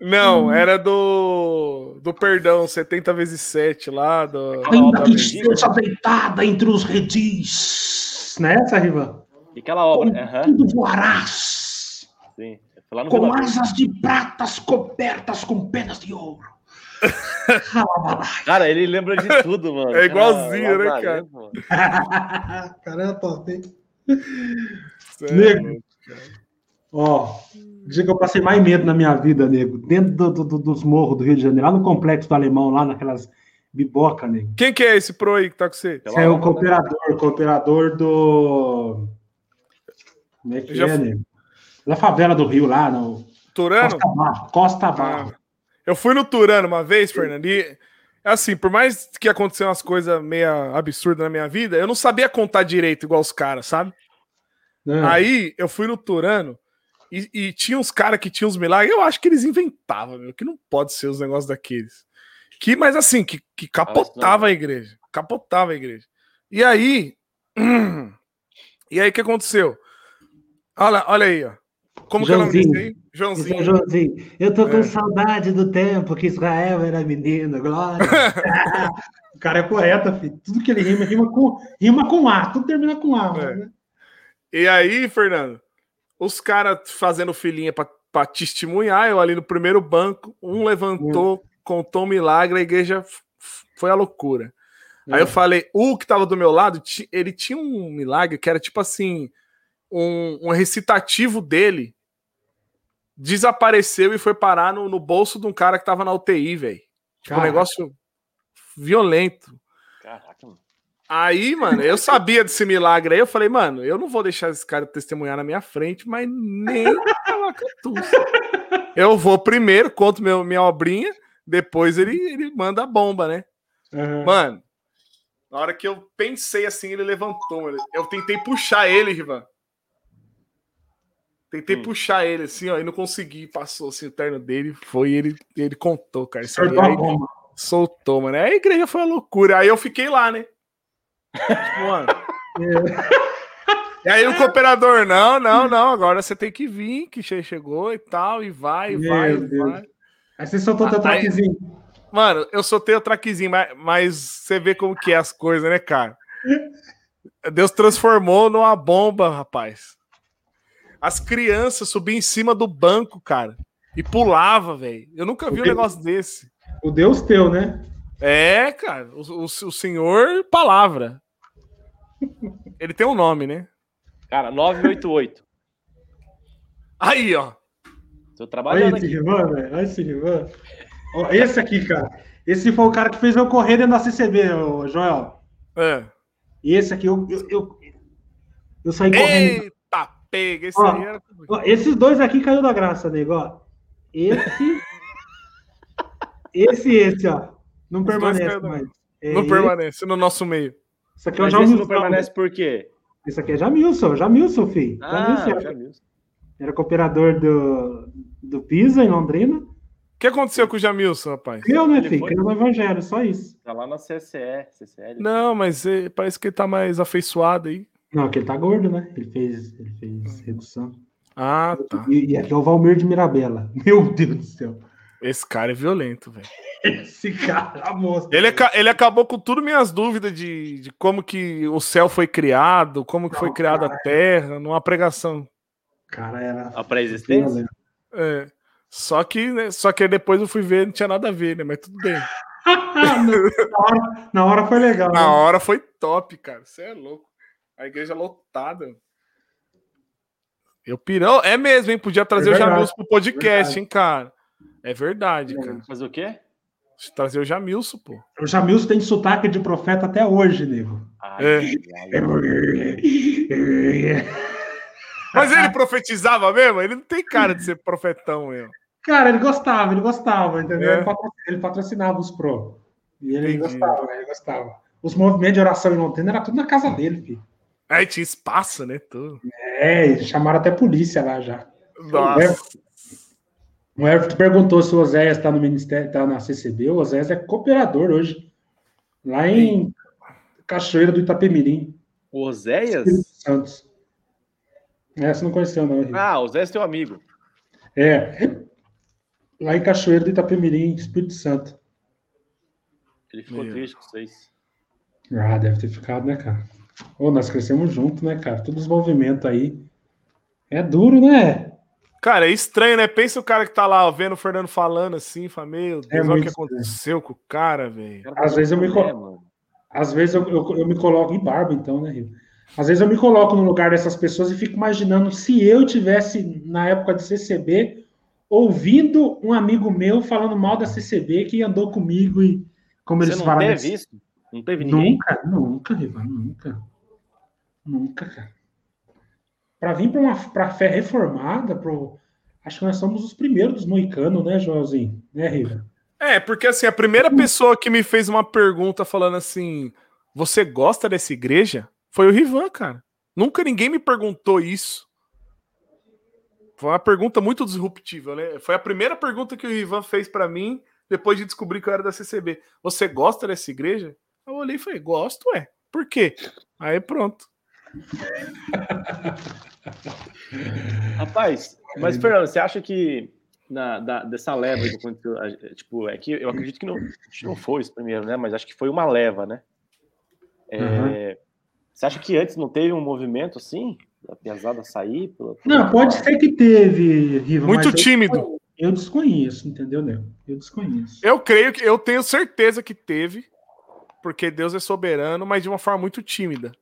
Speaker 1: Não, era do do perdão 70 vezes 7 lá do
Speaker 3: Ainda que esteja deitada entre os redis. Nessa, né, Riva?
Speaker 2: E aquela obra,
Speaker 3: uhum. Tudo voarás.
Speaker 2: Sim
Speaker 3: com asas de pratas cobertas com penas de ouro.
Speaker 2: cara, ele lembra de tudo, mano.
Speaker 1: É igualzinho, cara, né,
Speaker 3: cara? cara é top, hein? Nego. Ó, dia que eu passei mais medo na minha vida, nego. Dentro do, do, dos morros do Rio de Janeiro, lá no complexo do Alemão, lá naquelas Biboca, nego.
Speaker 1: Quem que é esse pro aí que tá com você?
Speaker 3: Esse é o cooperador, cooperador do. Como é que Já... é, nego? Da favela do Rio, lá no.
Speaker 1: Turano?
Speaker 3: Costa Barra. Costa Barra. Ah.
Speaker 1: Eu fui no Turano uma vez, Fernando, e assim, por mais que aconteceu umas coisas meio absurdas na minha vida, eu não sabia contar direito igual os caras, sabe? É. Aí eu fui no Turano e, e tinha uns caras que tinham uns milagres. Eu acho que eles inventavam, meu, que não pode ser os negócios daqueles. Que, mas assim, que, que capotava a igreja. Capotava a igreja. E aí. e aí o que aconteceu? Olha, olha aí, ó.
Speaker 3: Como Joãozinho. que é o nome Joãozinho. É Joãozinho. Eu tô com é. saudade do tempo que Israel era menino, glória. o cara é poeta, filho. Tudo que ele rima, rima com, rima com A, tudo termina com A. É. Né?
Speaker 1: E aí, Fernando, os caras fazendo filinha para testemunhar, eu ali no primeiro banco, um levantou, contou um milagre, a igreja foi a loucura. Aí eu é. falei, o que tava do meu lado, ele tinha um milagre que era tipo assim, um, um recitativo dele desapareceu e foi parar no, no bolso de um cara que tava na UTI, velho. Tipo, um negócio violento. Aí, mano, eu sabia desse milagre aí. Eu falei, mano, eu não vou deixar esse cara testemunhar na minha frente, mas nem Eu vou primeiro, conto meu, minha obrinha, depois ele, ele manda a bomba, né? Uhum. Mano, na hora que eu pensei assim, ele levantou. Eu tentei puxar ele, Rivan. Tentei hum. puxar ele assim, ó, e não consegui. Passou assim o terno dele, foi ele, ele contou, cara. Aí, soltou, mano. Aí a igreja foi uma loucura. Aí eu fiquei lá, né? Tipo, mano. E aí o cooperador, não, não, não, agora você tem que vir, que chegou e tal, e vai, e vai, e vai.
Speaker 3: Aí você soltou teu traquezinho.
Speaker 1: Mano, eu soltei o traquezinho, mas, mas você vê como que é as coisas, né, cara? Deus transformou numa bomba, rapaz. As crianças subiam em cima do banco, cara, e pulava, velho. Eu nunca vi um negócio desse.
Speaker 3: O Deus teu, né?
Speaker 1: É, cara, o, o, o senhor palavra. Ele tem um nome, né?
Speaker 2: Cara, 988.
Speaker 1: Aí, ó.
Speaker 2: Tô trabalhando
Speaker 3: Olha esse Rivan, velho. Olha esse Rivan. esse aqui, cara. Esse foi o cara que fez eu correr dentro da CCB, Joel. É. E esse aqui, eu, eu, eu, eu saí correndo.
Speaker 1: Eita, pega. Esse ó, aí era...
Speaker 3: ó, esses dois aqui caiu da graça, nego. Ó. Esse. esse e esse, ó. Não permanece mais.
Speaker 1: É, não permanece no nosso meio.
Speaker 2: Isso aqui é o Jamilson. não permanece por quê?
Speaker 3: Isso aqui é Jamilson, Jamilson, filho. Ah, Jamilson. Jamilson. Era cooperador do, do Pisa, em Londrina. O
Speaker 1: que aconteceu com o Jamilson, rapaz?
Speaker 3: Eu, né, filho? Criou no Evangelho, só isso.
Speaker 2: Tá lá na CCE, CCL.
Speaker 1: Não, mas é, parece que ele tá mais afeiçoado aí.
Speaker 3: Não, que ele tá gordo, né? Ele fez, ele fez redução.
Speaker 1: Ah, tá.
Speaker 3: E, e aqui é o Valmir de Mirabela. Meu Deus do céu.
Speaker 1: Esse cara é violento, velho.
Speaker 3: Esse cara, moço.
Speaker 1: Ele, ele acabou com tudo minhas dúvidas de, de como que o céu foi criado, como que Não, foi criada a Terra, numa pregação.
Speaker 3: Cara, era.
Speaker 2: A pré-existência?
Speaker 1: É. Só que, né, só que depois eu fui ver, não tinha nada a ver, né? Mas tudo bem.
Speaker 3: na, hora, na hora foi legal.
Speaker 1: Na né? hora foi top, cara. Você é louco. A igreja lotada. Eu pirão. É mesmo, hein? Podia trazer é o Jamilson pro podcast, hein, cara. É verdade, cara.
Speaker 2: Fazer o quê?
Speaker 1: Trazer o Jamilson, pô.
Speaker 3: O Jamilson tem sotaque de profeta até hoje, nego. É.
Speaker 1: Mas ele profetizava mesmo? Ele não tem cara de ser profetão mesmo.
Speaker 3: Cara, ele gostava, ele gostava, entendeu? É. Ele patrocinava os pro. E ele Entendi. gostava, ele gostava. Os movimentos de oração em Londrina era tudo na casa dele, filho.
Speaker 1: Aí tinha espaço, né? Tudo.
Speaker 3: É, chamaram até polícia lá já.
Speaker 1: Nossa.
Speaker 3: O Everton perguntou se o Oséias está no Ministério, está na CCB. O Oséias é cooperador hoje, lá em Sim. Cachoeira do Itapemirim.
Speaker 2: O Oséias?
Speaker 3: Santos. É, você não conheceu, não.
Speaker 2: Henrique. Ah, o Oséias é teu amigo.
Speaker 3: É. Lá em Cachoeira do Itapemirim, Espírito Santo.
Speaker 2: Ele ficou Meu. triste com vocês.
Speaker 3: Ah, deve ter ficado, né, cara? Ô, nós crescemos juntos, né, cara? Todos os movimentos aí. É duro, né?
Speaker 1: Cara, é estranho, né? Pensa o cara que tá lá vendo o Fernando falando assim, fala, meu Deus, é olha o que aconteceu com o cara, velho.
Speaker 3: Às vezes eu me coloco. Às vezes eu, eu, eu, me coloco em barba, então, né, Rio? Às vezes eu me coloco no lugar dessas pessoas e fico imaginando se eu tivesse, na época de CCB, ouvindo um amigo meu falando mal da CCB que andou comigo e, Como
Speaker 2: Você
Speaker 3: eles
Speaker 2: não
Speaker 3: falam.
Speaker 2: teve isso? Não teve ninguém?
Speaker 3: Nunca, nunca, Riva, nunca. Nunca, cara. Para vir para pra fé reformada, pro... acho que nós somos os primeiros dos moicanos, né, Joãozinho? Né, Riva?
Speaker 1: É, porque assim, a primeira pessoa que me fez uma pergunta falando assim: você gosta dessa igreja? Foi o Rivan, cara. Nunca ninguém me perguntou isso. Foi uma pergunta muito disruptiva, né? Foi a primeira pergunta que o Rivan fez pra mim depois de descobrir que eu era da CCB. Você gosta dessa igreja? Eu olhei e falei: gosto, é. Por quê? Aí pronto.
Speaker 2: Rapaz, mas Fernando, você acha que na, da- dessa leva que aconteceu, a- tipo, é que eu acredito que não, acho que não foi isso primeiro, né? Mas acho que foi uma leva, né? É,
Speaker 3: Uhum.
Speaker 2: Você acha que antes não teve um movimento assim? Da pesada sair? Pela,
Speaker 3: Não, pode ser que teve, Riva.
Speaker 1: Muito
Speaker 3: mas eu-
Speaker 1: tímido.
Speaker 3: Eu desconheço, entendeu, Nego? Eu desconheço.
Speaker 1: Eu creio que eu tenho certeza que teve, porque Deus é soberano, mas de uma forma muito tímida.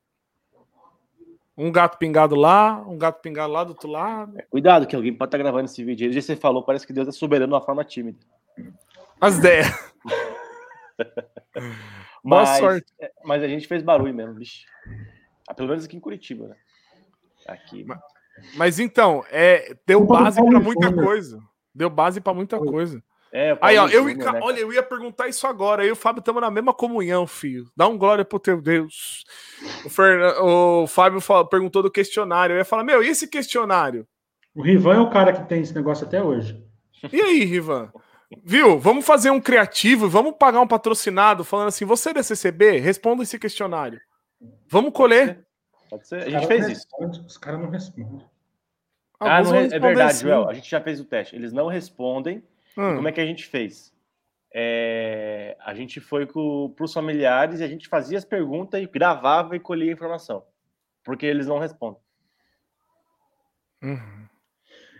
Speaker 1: Um gato pingado lá, um gato pingado lá do outro lado.
Speaker 2: Cuidado, que alguém pode estar gravando esse vídeo. aí. Você falou, parece que Deus é soberano de uma forma tímida.
Speaker 1: As ideias. Boa
Speaker 2: Mas,
Speaker 1: sorte.
Speaker 2: é, mas a gente fez barulho mesmo, bicho. Ah, pelo menos aqui em Curitiba, né? Aqui.
Speaker 1: Mas então, é, deu base
Speaker 3: Paulo
Speaker 1: pra muita coisa. Deu base pra muita coisa.
Speaker 2: É, o
Speaker 1: Aí, ó, eu,
Speaker 2: Júnior, né,
Speaker 1: olha, eu ia perguntar isso agora. Eu e o Fábio estamos na mesma comunhão, filho. Dá um glória pro teu Deus. O, Fernan- o Fábio fala- perguntou do questionário. Eu ia falar, meu, e esse questionário?
Speaker 3: O Rivan é o cara que tem esse negócio até hoje.
Speaker 1: E aí, Rivan? Viu? Vamos fazer um criativo, vamos pagar um patrocinado falando assim: você é da CCB? Responda esse questionário. Vamos colher.
Speaker 2: Pode ser? A
Speaker 3: Os
Speaker 2: gente
Speaker 3: caras
Speaker 2: fez
Speaker 3: não
Speaker 2: isso.
Speaker 3: respondem, Os caras não respondem.
Speaker 2: Ah, não, é
Speaker 1: responder
Speaker 2: verdade. Joel. A gente já fez o teste. Eles não respondem.
Speaker 1: Hum.
Speaker 2: Como é que a gente fez? É, a gente foi para os familiares e a gente fazia as perguntas e gravava e colhia a informação. Porque eles não respondem.
Speaker 1: Uhum.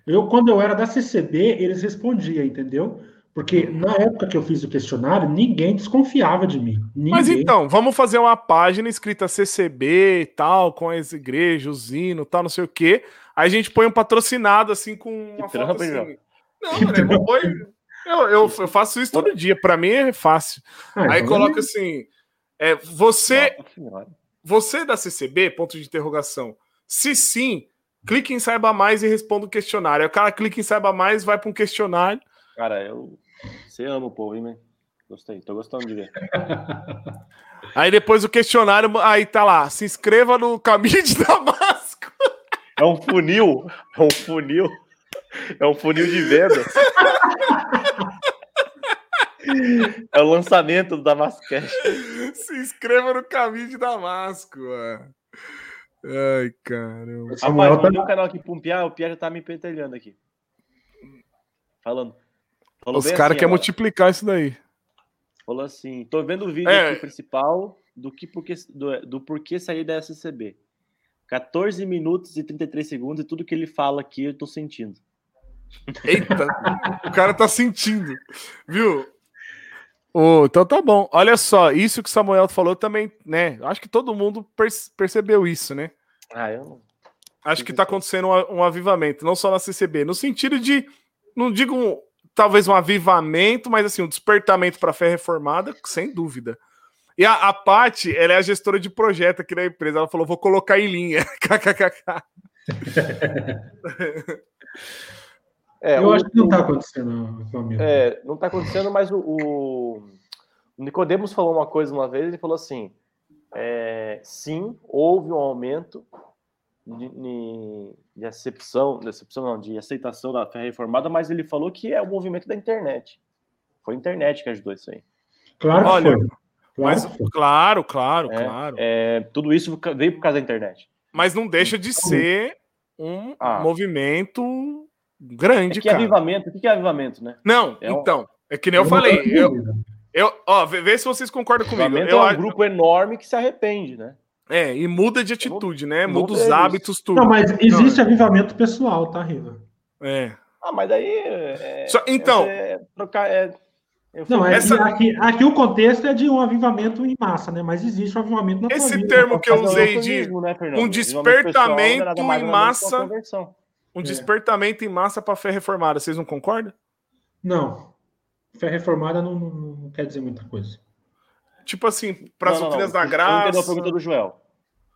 Speaker 3: Eu, quando eu era da CCB, eles respondiam, entendeu? Porque na época que eu fiz o questionário, ninguém desconfiava de mim. Ninguém.
Speaker 1: Mas então, vamos fazer uma página escrita CCB e tal, com as igrejas, os hinos, tal, não sei o quê. Aí a gente põe um patrocinado assim com uma
Speaker 2: Que
Speaker 1: foto
Speaker 2: trampo, hein,
Speaker 1: assim. Não, eu, eu, eu, eu faço isso todo dia. Pra mim é fácil.
Speaker 3: Ah,
Speaker 1: Aí
Speaker 3: então
Speaker 1: coloca assim: é, você, você é da CCB? Ponto de interrogação. Se sim, clique em saiba mais e responda o questionário. Aí o cara clica em saiba mais, vai para um questionário.
Speaker 2: Cara, eu. Você ama o povo, hein, man? Gostei, tô gostando de ver.
Speaker 1: Aí depois o questionário, aí tá lá: se inscreva no caminho de Damasco.
Speaker 2: É um funil. É um funil. É um funil de vendas. É o lançamento do Damascast.
Speaker 1: Se inscreva no caminho de Damasco, mano. Ai, caramba.
Speaker 3: Samuel
Speaker 2: Rapaz,
Speaker 3: tá-
Speaker 2: um canal aqui pra um Pia, o Pia já tá me pentelhando aqui. Falando. Falou
Speaker 1: Os caras
Speaker 2: assim
Speaker 1: querem multiplicar isso daí.
Speaker 2: Falou assim: tô vendo o vídeo
Speaker 1: É.
Speaker 2: aqui principal do, que porquê, do, do porquê sair da SCB. 14 minutos e 33 segundos e tudo que ele fala aqui eu tô sentindo.
Speaker 1: Eita, o cara tá sentindo, viu? Ô, então tá bom. Olha só, isso que o Samuel falou também, né? Acho que todo mundo perce- percebeu isso, né?
Speaker 2: Ah, eu não.
Speaker 1: Acho que tá acontecendo um, um avivamento, não só na CCB, no sentido de, não digo um- talvez um avivamento, mas assim, um despertamento para a fé reformada, sem dúvida. E a, a Paty, ela é a gestora de projeto aqui da empresa. Ela falou: vou colocar em linha. KKKK.
Speaker 2: É,
Speaker 3: eu
Speaker 2: o-
Speaker 3: acho que não tá acontecendo, Flamengo.
Speaker 2: É, não tá acontecendo, mas o, o... Nicodemos falou uma coisa uma vez, ele falou assim: é, sim, houve um aumento de, de, de acepção, de acepção não, de aceitação da fé reformada, mas ele falou que é o movimento da internet. Foi a internet que ajudou isso aí.
Speaker 3: Claro que
Speaker 1: Olha,
Speaker 3: foi. Claro
Speaker 1: Mas, claro, claro,
Speaker 2: É,
Speaker 1: claro.
Speaker 2: É, tudo isso veio por causa da internet.
Speaker 1: Mas não deixa de ser um
Speaker 2: Ah.
Speaker 1: movimento
Speaker 2: É
Speaker 1: grande,
Speaker 2: que é
Speaker 1: cara.
Speaker 2: avivamento, o que é avivamento, né?
Speaker 1: Não,
Speaker 2: É um-
Speaker 1: então. É que nem eu
Speaker 3: não
Speaker 1: falei. Eu, eu, ó, vê, vê se vocês concordam comigo.
Speaker 2: Avivamento
Speaker 1: Eu,
Speaker 2: é um
Speaker 1: acho-
Speaker 2: grupo enorme que se arrepende, né?
Speaker 1: É, e muda de atitude, né?
Speaker 2: não
Speaker 1: Muda os
Speaker 2: vejo
Speaker 1: hábitos, tudo.
Speaker 3: Não, mas existe
Speaker 1: Não,
Speaker 3: avivamento pessoal, tá, Riva?
Speaker 1: É.
Speaker 2: Ah, mas daí. É,
Speaker 1: Só- então-
Speaker 2: É, trocar, é, eu
Speaker 3: Não,
Speaker 2: fui-
Speaker 3: é
Speaker 1: Essa-
Speaker 3: aqui, aqui o contexto é de um avivamento em massa, né? Mas existe um avivamento na
Speaker 1: Esse termo que eu
Speaker 2: é
Speaker 1: usei de
Speaker 2: né,
Speaker 1: um
Speaker 2: pessoal é
Speaker 1: despertamento
Speaker 2: mais
Speaker 1: em massa. Um
Speaker 3: É.
Speaker 1: despertamento em massa para fé reformada. Vocês não concordam?
Speaker 3: Não. Fé reformada não, não- não quer dizer muita coisa.
Speaker 1: Tipo assim, para as doutrinas da graça.
Speaker 2: Eu a pergunta do Joel.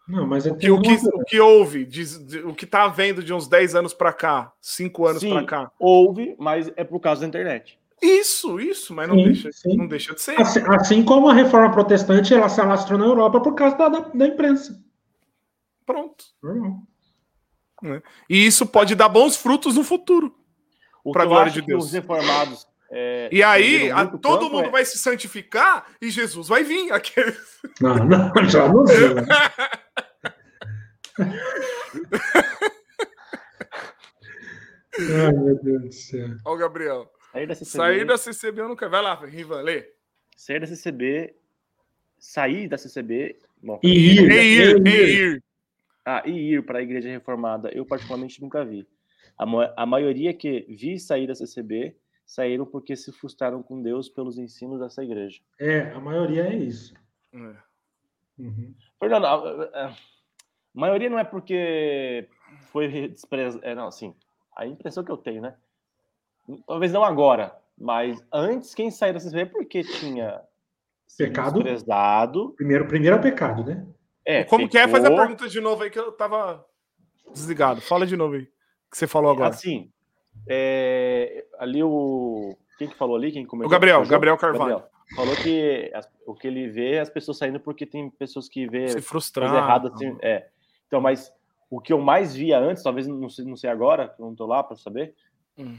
Speaker 1: Não, mas o que, o, que, o que houve, de, o que tá havendo de uns 10 anos para cá, 5 anos para cá?
Speaker 2: Houve, mas é por causa da internet.
Speaker 1: Isso, isso, mas não, sim, deixa, sim. não deixa de ser.
Speaker 3: Assim, assim, como a reforma protestante ela se alastrou na Europa por causa da, da, da imprensa.
Speaker 1: Pronto. Uhum. E isso pode dar bons frutos no futuro. Para a glória de Deus.
Speaker 2: os reformados
Speaker 1: é, e aí, a, todo mundo é... vai se santificar e Jesus vai vir. Aqueles...
Speaker 3: Não, não, já não sei. Né? Ai, meu Deus do céu.
Speaker 1: Olha o Gabriel. Sair da CCB. Sair da CCB eu não quero. Vai lá, Rivan, lê.
Speaker 2: Sair da CCB. Sair da CCB.
Speaker 3: Bom, e ir. E ir.
Speaker 2: E ir. Ah, e ir para a Igreja Reformada. Eu, particularmente, nunca vi. A, a maioria que vi sair da CCB saíram porque se frustraram com Deus pelos ensinos dessa igreja.
Speaker 3: É, a maioria é isso.
Speaker 2: É. Uhum. Fernando, a, a, maioria não é porque foi desprezado. É, não, assim, a impressão que eu tenho, né? Talvez não agora, mas antes quem saiu dessa igreja é porque tinha
Speaker 3: pecado
Speaker 2: desprezado.
Speaker 3: Primeiro, primeiro é pecado, né?
Speaker 1: É, Como pecou... que é? Faz a pergunta de novo aí que eu tava desligado. Fala de novo aí. Que você falou agora.
Speaker 2: Assim, é, ali o. Quem que falou ali? Quem comentou?
Speaker 1: O Gabriel, Gabriel Carvalho. Gabriel,
Speaker 2: falou que as, o que ele vê é as pessoas saindo porque tem pessoas que vê
Speaker 1: Se frustrar.
Speaker 2: errado assim. É. Então, mas o que eu mais via antes, talvez não sei, não sei agora, que eu não tô lá para saber, hum.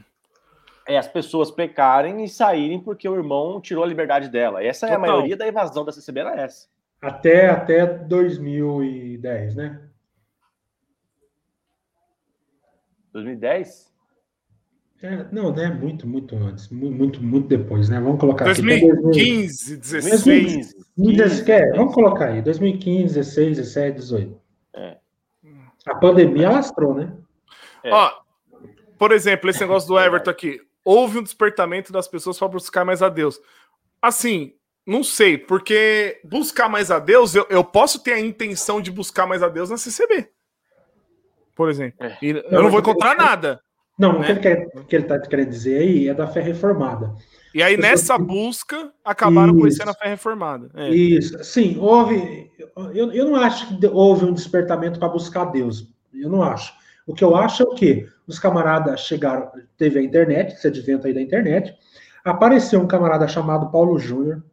Speaker 2: é as pessoas pecarem e saírem porque o irmão tirou a liberdade dela. Essa Total. é a maioria da evasão da CCB, era essa.
Speaker 3: Até, até 2010, né?
Speaker 2: 2010?
Speaker 3: É, não, né? Muito, muito antes. Muito, muito depois, né? Vamos colocar
Speaker 1: 2015, aqui. 2015, 16.
Speaker 3: quer? Vamos colocar aí. 2015, 16, 17, 18. É. A pandemia lastrou, né?
Speaker 1: É. Ó, por exemplo, esse negócio do Everton aqui. Houve um despertamento das pessoas para buscar mais a Deus. Assim, não sei, porque buscar mais a Deus, eu, eu posso ter a intenção de buscar mais a Deus na CCB. Por exemplo. É. E eu não vou encontrar nada.
Speaker 3: Não, né? o que ele, que está querendo dizer aí é da fé reformada.
Speaker 1: E aí, nessa busca, acabaram Isso. conhecendo a fé reformada.
Speaker 3: É. Isso, sim, houve. Eu, eu não acho que houve um despertamento para buscar Deus. Eu não acho. O que eu acho é o quê? Os camaradas chegaram, teve a internet, esse advento aí da internet, apareceu um camarada chamado Paulo Júnior,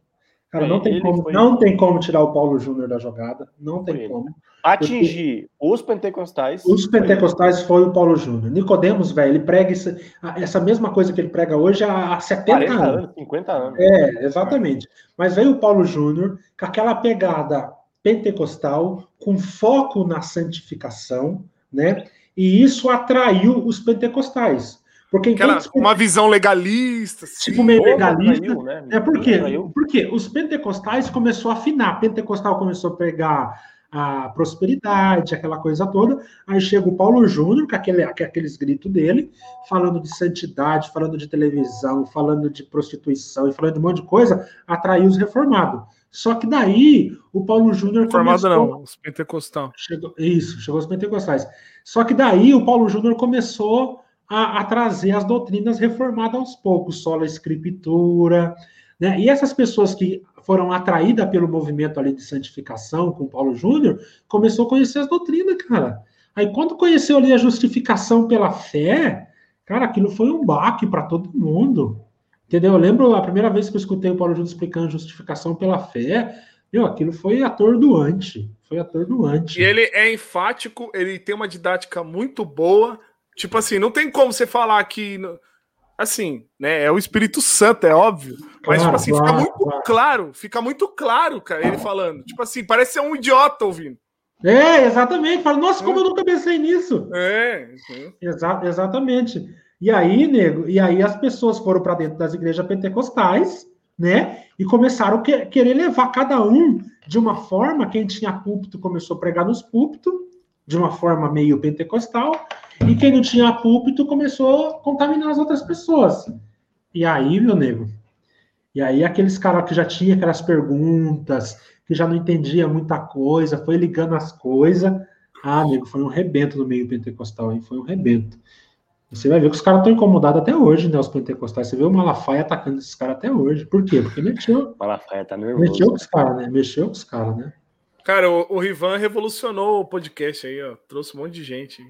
Speaker 3: Cara, não tem, como, foi... não tem como tirar o Paulo Júnior da jogada. Não tem como.
Speaker 2: Atingir os pentecostais.
Speaker 3: Os pentecostais foi, foi o Paulo Júnior. Nicodemos, velho, ele prega essa, essa mesma coisa que ele prega hoje há 70 anos. anos.
Speaker 2: 50 anos.
Speaker 3: É, exatamente. Mas veio o Paulo Júnior com aquela pegada pentecostal, com foco na santificação, né? E isso atraiu os pentecostais. Porque
Speaker 1: Aquela, uma visão legalista.
Speaker 3: Assim. Tipo meio legalista. Traiu, né? É por quê? Porque os pentecostais começou a afinar. Pentecostal começou a pegar a prosperidade, aquela coisa toda. Aí chega o Paulo Júnior, com, aquele, aqueles gritos dele, falando de santidade, falando de televisão, falando de prostituição e falando de um monte de coisa, atraiu os reformados. Só que daí o Paulo Júnior
Speaker 1: começou... não, os pentecostais.
Speaker 3: Chegou, isso, chegou os pentecostais. Só que daí o Paulo Júnior começou a, a trazer as doutrinas reformadas aos poucos, só a escritura, né? E essas pessoas que foram atraídas pelo movimento ali de santificação com Paulo Júnior, começou a conhecer as doutrinas, cara. Aí quando conheceu ali a justificação pela fé, cara, aquilo foi um baque para todo mundo. Entendeu? Eu lembro a primeira vez que eu escutei o Paulo Júnior explicando justificação pela fé, meu, aquilo foi atordoante. Foi atordoante.
Speaker 1: E ele é enfático, ele tem uma didática muito boa, Tipo assim, não tem como você falar que. Assim, né? É o Espírito Santo, é óbvio. Mas, claro, tipo assim, claro, fica muito claro. claro. Fica muito claro, cara, ele falando. Tipo assim, parece ser um idiota ouvindo.
Speaker 3: É, exatamente. Fala, nossa, como eu nunca pensei nisso.
Speaker 1: É.
Speaker 3: Exa exatamente. E aí, nego, e aí as pessoas foram para dentro das igrejas pentecostais, né? E começaram a que, querer levar cada um de uma forma. Quem tinha púlpito começou a pregar nos púlpitos, de uma forma meio pentecostal, e quem não tinha púlpito começou a contaminar as outras pessoas. E aí, meu nego, e aí aqueles caras que já tinha aquelas perguntas, que já não entendia muita coisa, foi ligando as coisas. Ah, nego, foi um rebento no meio pentecostal, hein? Foi um rebento. Você vai ver que os caras estão incomodados até hoje, né? Os pentecostais. Você vê o Malafaia atacando esses caras até hoje. Por quê? Porque mexeu.
Speaker 2: Malafaia tá nervoso.
Speaker 3: Mexeu com os caras, né? Mexeu com os caras, né?
Speaker 1: Cara, o, o Rivan revolucionou o podcast aí, ó. Trouxe um monte de gente.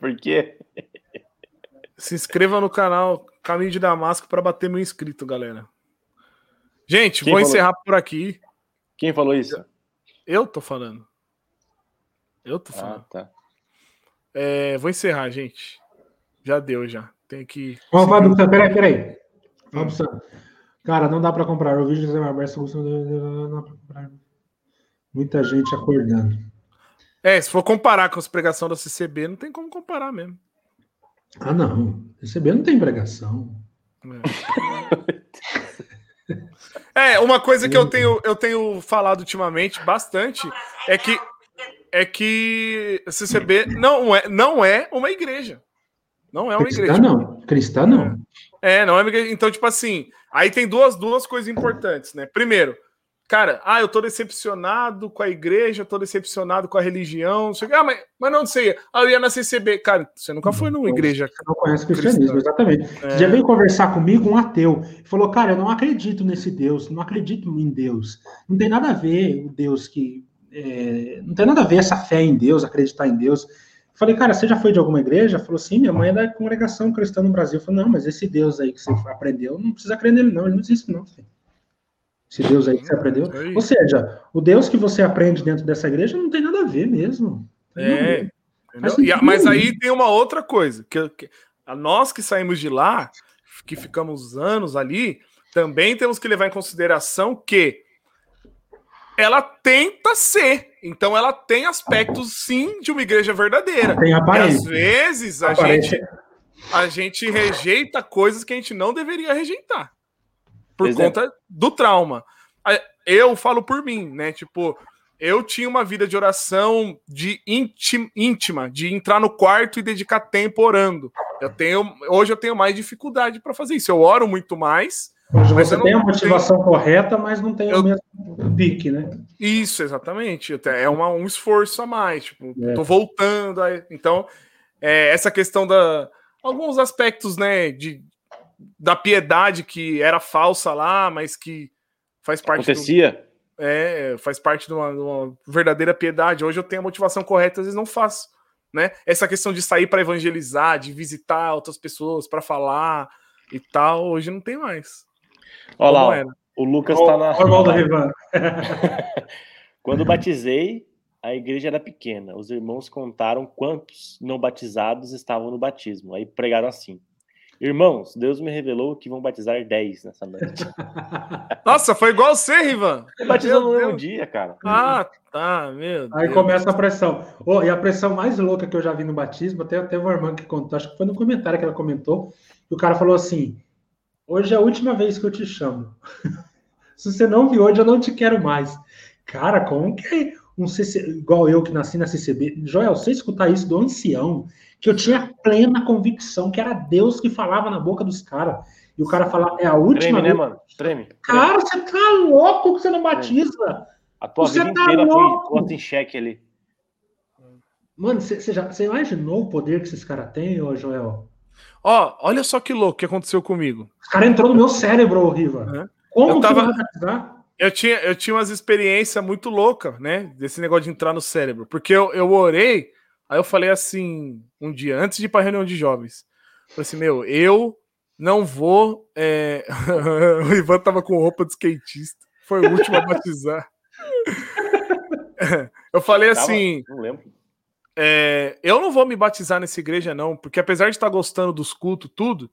Speaker 2: Por quê?
Speaker 1: Se inscreva no canal Caminho de Damasco para bater mil inscritos, galera. Gente, Quem vou falou? encerrar por aqui.
Speaker 2: Quem falou isso?
Speaker 1: Eu tô falando. Eu tô falando. Ah, tá. É, vou encerrar, gente. Já deu, já. Tem que.
Speaker 3: Ó, Fábio, peraí, peraí. Vamos, Cara, não dá para comprar. O vídeo do Aberto não dá para comprar. Muita gente acordando.
Speaker 1: É, se for comparar com as pregações da CCB, não tem como comparar mesmo.
Speaker 3: Ah, não. CCB não tem pregação.
Speaker 1: É. é, uma coisa que eu tenho, eu tenho falado ultimamente bastante é que é que a CCB não é, não é uma igreja. Não é uma
Speaker 3: Cristã,
Speaker 1: igreja.
Speaker 3: Não. Cristã não.
Speaker 1: É, não é uma igreja. Então, tipo assim, aí tem duas, duas coisas importantes, né? Primeiro, cara, ah, eu tô decepcionado com a igreja, tô decepcionado com a religião. Não sei, ah, mas, mas não sei. Ah, eu ia na CCB. Cara, você nunca foi numa igreja. Você
Speaker 3: não conhece o cristianismo, exatamente. É. Você já veio conversar comigo um ateu. Falou, cara, eu não acredito nesse Deus, não acredito em Deus. Não tem nada a ver o Deus que é, não tem nada a ver essa fé em Deus, acreditar em Deus. Eu falei, cara, você já foi de alguma igreja? Falou, sim, minha mãe é da congregação cristã no Brasil. Falei, não, mas esse Deus aí que você aprendeu, não precisa crer nele, não, ele não existe, não. Filho. Esse Deus aí que você aprendeu. Ou seja, o Deus que você aprende dentro dessa igreja não tem nada a ver mesmo.
Speaker 1: É. Mas, mas aí tem uma outra coisa, que, que nós que saímos de lá, que ficamos anos ali, também temos que levar em consideração que ela tenta ser. Então ela tem aspectos sim de uma igreja verdadeira.
Speaker 3: Tem aparência.
Speaker 1: E às vezes a gente a gente rejeita coisas que a gente não deveria rejeitar. Por Exemplo. conta do trauma. Eu falo por mim, né? Tipo, eu tinha uma vida de oração de íntima, de entrar no quarto e dedicar tempo orando. Eu tenho, hoje eu tenho mais dificuldade para fazer isso. Eu oro muito mais,
Speaker 3: Hoje você tem a motivação tenho... correta, mas não tem eu... o mesmo pique, né?
Speaker 1: Isso, exatamente. É uma, um esforço a mais. Tipo, é. tô voltando. A... Então, é, essa questão da. Alguns aspectos, né, de, da piedade que era falsa lá, mas que faz parte.
Speaker 2: Acontecia.
Speaker 1: Do, é, faz parte de uma, de uma, verdadeira piedade. Hoje eu tenho a motivação correta, às vezes não faço. Né? Essa questão de sair para evangelizar, de visitar outras pessoas para falar e tal, hoje não tem mais.
Speaker 2: Olha lá, o Lucas está na. Olha Quando batizei, a igreja era pequena. Os irmãos contaram quantos não batizados estavam no batismo. Aí pregaram assim: Irmãos, Deus me revelou que vão batizar 10 nessa noite.
Speaker 1: Nossa, foi igual você, Rivan.
Speaker 2: Batizou no mesmo dia, cara.
Speaker 1: Ah, tá, meu
Speaker 3: Aí
Speaker 1: Deus.
Speaker 3: começa a pressão. Oh, e a pressão mais louca que eu já vi no batismo, até teve uma irmã que contou, acho que foi no comentário que ela comentou, que o cara falou assim: Hoje é a última vez que eu te chamo. Se você não viu hoje, eu não te quero mais. Cara, como que é um CC, igual eu que nasci na CCB? Joel, você escutar isso do ancião, que eu tinha plena convicção que era Deus que falava na boca dos caras. E o cara falar, é a última
Speaker 2: Treme, né, vez. né, mano? Treme.
Speaker 3: Cara, você tá louco que você não batiza.
Speaker 2: A tua você vida tá inteira louco. foi posta em xeque ali.
Speaker 3: Mano, você, já, imaginou o poder que esses caras têm, ô Joel?
Speaker 1: Ó, olha só que louco que aconteceu comigo.
Speaker 3: O cara entrou no meu cérebro, Riva. Uhum. Como
Speaker 1: eu tava... Eu tinha, eu tinha umas experiências muito loucas, né? Desse negócio de entrar no cérebro. Porque eu, eu orei, aí eu falei assim, um dia, antes de ir pra reunião de jovens. Falei assim, meu, eu não vou. É... o Ivan tava com roupa de skatista. Foi o último a batizar. eu falei assim. Não lembro. É, eu não vou me batizar nessa igreja, não, porque apesar de estar gostando dos cultos, tudo,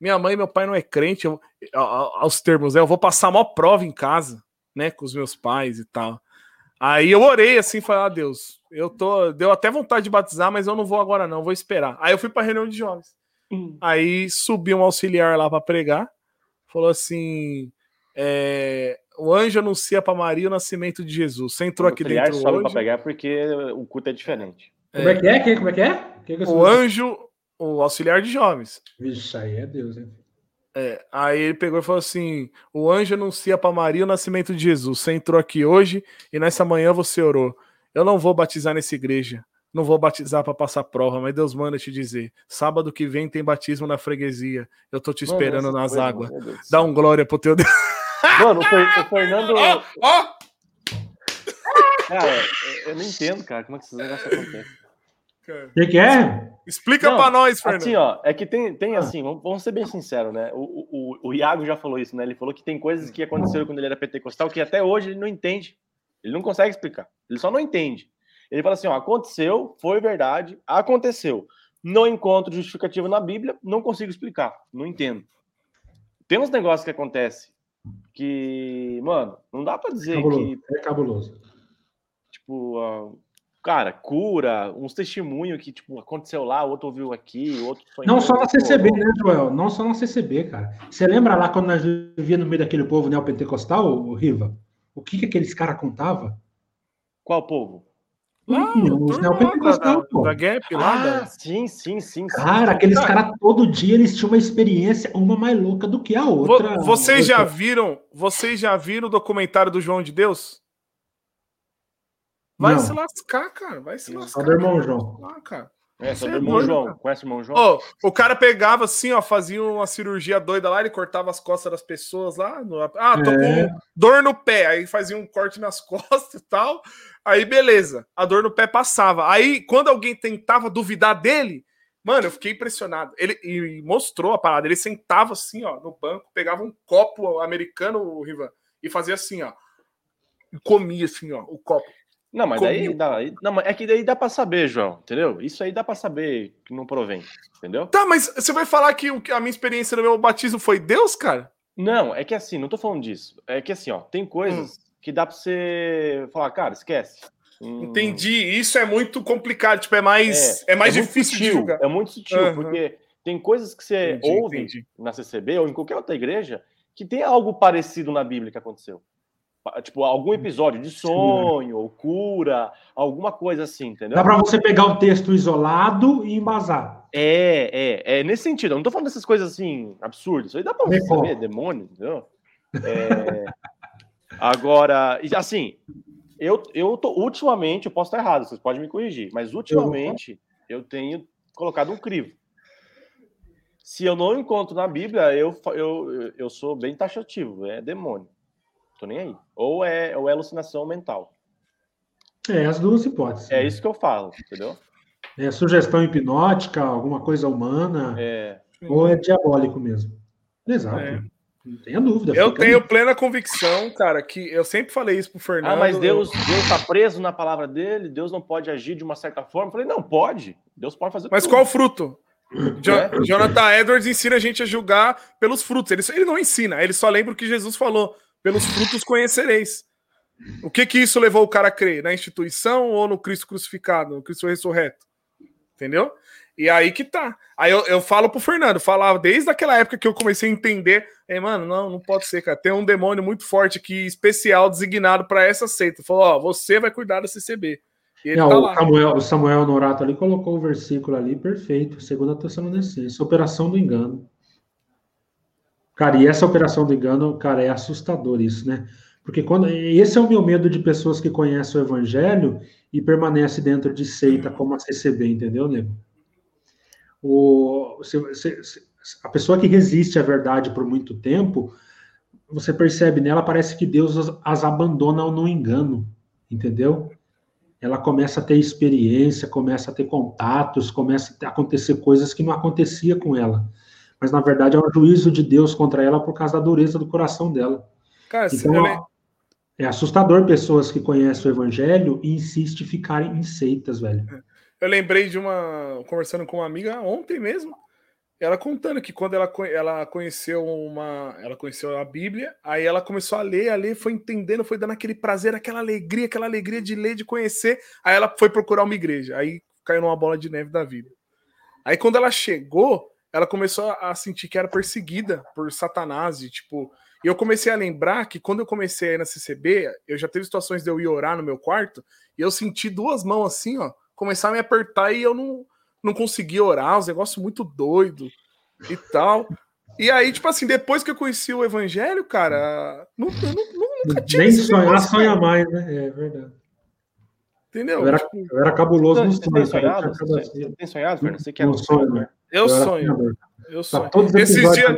Speaker 1: minha mãe e meu pai não é crente, eu, aos termos, né, eu vou passar uma prova em casa, né, com os meus pais e tal. Aí eu orei assim, falei, ah, Deus, eu tô, deu até vontade de batizar, mas eu não vou agora não, vou esperar. Aí eu fui para reunião de jovens. Hum. Aí subiu um auxiliar lá para pregar, falou assim, é, o anjo anuncia para Maria o nascimento de Jesus. Você entrou o aqui dentro
Speaker 2: sobe para pegar porque o culto é diferente.
Speaker 3: Como é que é? Como é que é? Que que
Speaker 1: o anjo, o auxiliar de jovens.
Speaker 3: Vixe, aí é Deus, hein?
Speaker 1: É, aí ele pegou e falou assim: o anjo anuncia para Maria o nascimento de Jesus. Você entrou aqui hoje e nessa manhã você orou. Eu não vou batizar nessa igreja. Não vou batizar para passar prova, mas Deus manda te dizer. Sábado que vem tem batismo na freguesia. Eu tô te esperando Mano, nas águas. Dá um glória pro teu Deus.
Speaker 2: Mano, o Fernando. Ó, ó! Cara, eu não entendo, cara, como é que esses negócios acontecem.
Speaker 3: O que, que, é?
Speaker 1: Explica para nós,
Speaker 2: Fernando. Assim, ó, é que tem, tem assim, vamos ser bem sinceros, né? O, o, o Iago já falou isso, né? Ele falou que tem coisas que aconteceram quando ele era pentecostal que até hoje ele não entende. Ele não consegue explicar. Ele só não entende. Ele fala assim: ó, aconteceu, foi verdade, aconteceu. Não encontro justificativo na Bíblia, não consigo explicar, não entendo. Tem uns negócios que acontecem que, mano, não dá para dizer
Speaker 3: cabuloso.
Speaker 2: que.
Speaker 3: É cabuloso.
Speaker 2: Tipo, uh, cara, cura, uns testemunhos que, tipo, aconteceu lá, outro ouviu aqui, outro
Speaker 3: foi. Não só na CCB, né, Joel? Não só na CCB, cara. Você lembra lá quando nós vivíamos no meio daquele povo neopentecostal, o Riva? O que, que aqueles caras contavam?
Speaker 2: Qual povo?
Speaker 3: Lá, os neopentecostais,
Speaker 1: pô. Da Gap, lá. Ah,
Speaker 2: da... sim, sim, sim.
Speaker 3: Cara, sim, aqueles caras todo dia eles tinham uma experiência, uma mais louca do que a outra.
Speaker 1: Vocês
Speaker 3: outra.
Speaker 1: já viram? Vocês já viram o documentário do João de Deus? Vai Não. se lascar, cara. Vai se lascar. Só
Speaker 3: do irmão João.
Speaker 2: Ah, cara. É, só do é irmão João. Cara. Conhece o irmão João?
Speaker 1: Oh, o cara pegava assim, ó, fazia uma cirurgia doida lá, ele cortava as costas das pessoas lá. No... Ah, tô é. com dor no pé. Aí fazia um corte nas costas e tal. Aí, beleza. A dor no pé passava. Aí, quando alguém tentava duvidar dele, mano, eu fiquei impressionado. Ele e mostrou a parada. Ele sentava assim, ó, no banco, pegava um copo americano, o Rivan, e fazia assim, ó. E comia assim, ó, o copo.
Speaker 2: Não, mas daí dá, não, é que daí dá para saber, João, entendeu? Isso aí dá para saber que não provém, entendeu?
Speaker 1: Tá, mas você vai falar que a minha experiência no meu batismo foi Deus, cara?
Speaker 2: Não, é que assim, não tô falando disso. É que assim, ó, tem coisas hum. que dá para você falar, cara, esquece.
Speaker 1: Hum... Entendi. Isso é muito complicado, tipo, é mais é, é mais é difícil
Speaker 2: sutil, de julgar. É muito sutil, uhum. porque tem coisas que você entendi, ouve entendi. na CCB ou em qualquer outra igreja que tem algo parecido na Bíblia que aconteceu tipo, algum episódio de sonho, ou cura, alguma coisa assim, entendeu?
Speaker 3: Dá para você pegar um texto isolado e embasar.
Speaker 2: É, é, é nesse sentido. Eu não tô falando dessas coisas assim absurdas. Isso aí dá para você saber, demônio, entendeu? É... Agora, assim, eu, eu tô, ultimamente, eu posso estar errado, vocês podem me corrigir, mas ultimamente eu tenho colocado um crivo. Se eu não encontro na Bíblia, eu, eu, eu sou bem taxativo, é demônio. Tô nem aí. Ou é, ou é alucinação mental.
Speaker 3: É, as duas hipóteses.
Speaker 2: É isso que eu falo, entendeu?
Speaker 3: É sugestão hipnótica, alguma coisa humana.
Speaker 2: É.
Speaker 3: Ou é diabólico mesmo. Exato. É. Não tenha dúvida.
Speaker 1: Eu tenho aí. plena convicção, cara, que eu sempre falei isso pro Fernando. Ah,
Speaker 2: mas Deus, Deus tá preso na palavra dele, Deus não pode agir de uma certa forma. Eu falei, não, pode. Deus pode fazer
Speaker 1: Mas tudo. qual fruto? É? Jonathan Edwards ensina a gente a julgar pelos frutos. Ele, ele não ensina, ele só lembra o que Jesus falou pelos frutos conhecereis. O que que isso levou o cara a crer? Na instituição ou no Cristo crucificado, no Cristo ressurreto? Entendeu? E aí que tá. Aí eu, eu falo pro Fernando, falava desde aquela época que eu comecei a entender, é, mano, não, não pode ser, cara. Tem um demônio muito forte aqui, especial, designado para essa seita. Falou, ó, você vai cuidar da CCB.
Speaker 3: E ele não, tá o, Samuel, o Samuel Norato ali colocou o versículo ali, perfeito. Segunda Tessalonicense, operação do engano. Cara, e essa operação do engano, cara, é assustador isso, né? Porque quando esse é o meu medo de pessoas que conhecem o evangelho e permanecem dentro de seita como a CCB, entendeu, nego? O, se, se, a pessoa que resiste à verdade por muito tempo, você percebe nela, parece que Deus as, as abandona no engano, entendeu? Ela começa a ter experiência, começa a ter contatos, começa a acontecer coisas que não acontecia com ela mas na verdade é um juízo de Deus contra ela por causa da dureza do coração dela. Cara, então, é, é assustador pessoas que conhecem o evangelho e insistem em ficarem em seitas, velho. É.
Speaker 1: Eu lembrei de uma. conversando com uma amiga ontem mesmo. Ela contando que quando ela, ela conheceu uma. Ela conheceu a Bíblia, aí ela começou a ler, a ler, foi entendendo, foi dando aquele prazer, aquela alegria, aquela alegria de ler, de conhecer. Aí ela foi procurar uma igreja. Aí caiu numa bola de neve da vida. Aí quando ela chegou, ela começou a sentir que era perseguida por Satanás e tipo, e eu comecei a lembrar que quando eu comecei a ir na CCB, eu já teve situações de eu ir orar no meu quarto e eu senti duas mãos assim, ó, começar a me apertar e eu não não conseguia orar, os negócios muito doido e tal. E aí, tipo assim, depois que eu conheci o evangelho, cara, não, não,
Speaker 3: nunca tive Nem sonhar, sonha mais, né? É verdade.
Speaker 1: Entendeu?
Speaker 3: Eu era, tipo, eu era cabuloso no sonho. Tem
Speaker 2: sonhado, você, tem sonhado, Fernando? Você quer um
Speaker 1: sonho, né? Eu, eu sonho. Eu sonho. Tá esses dias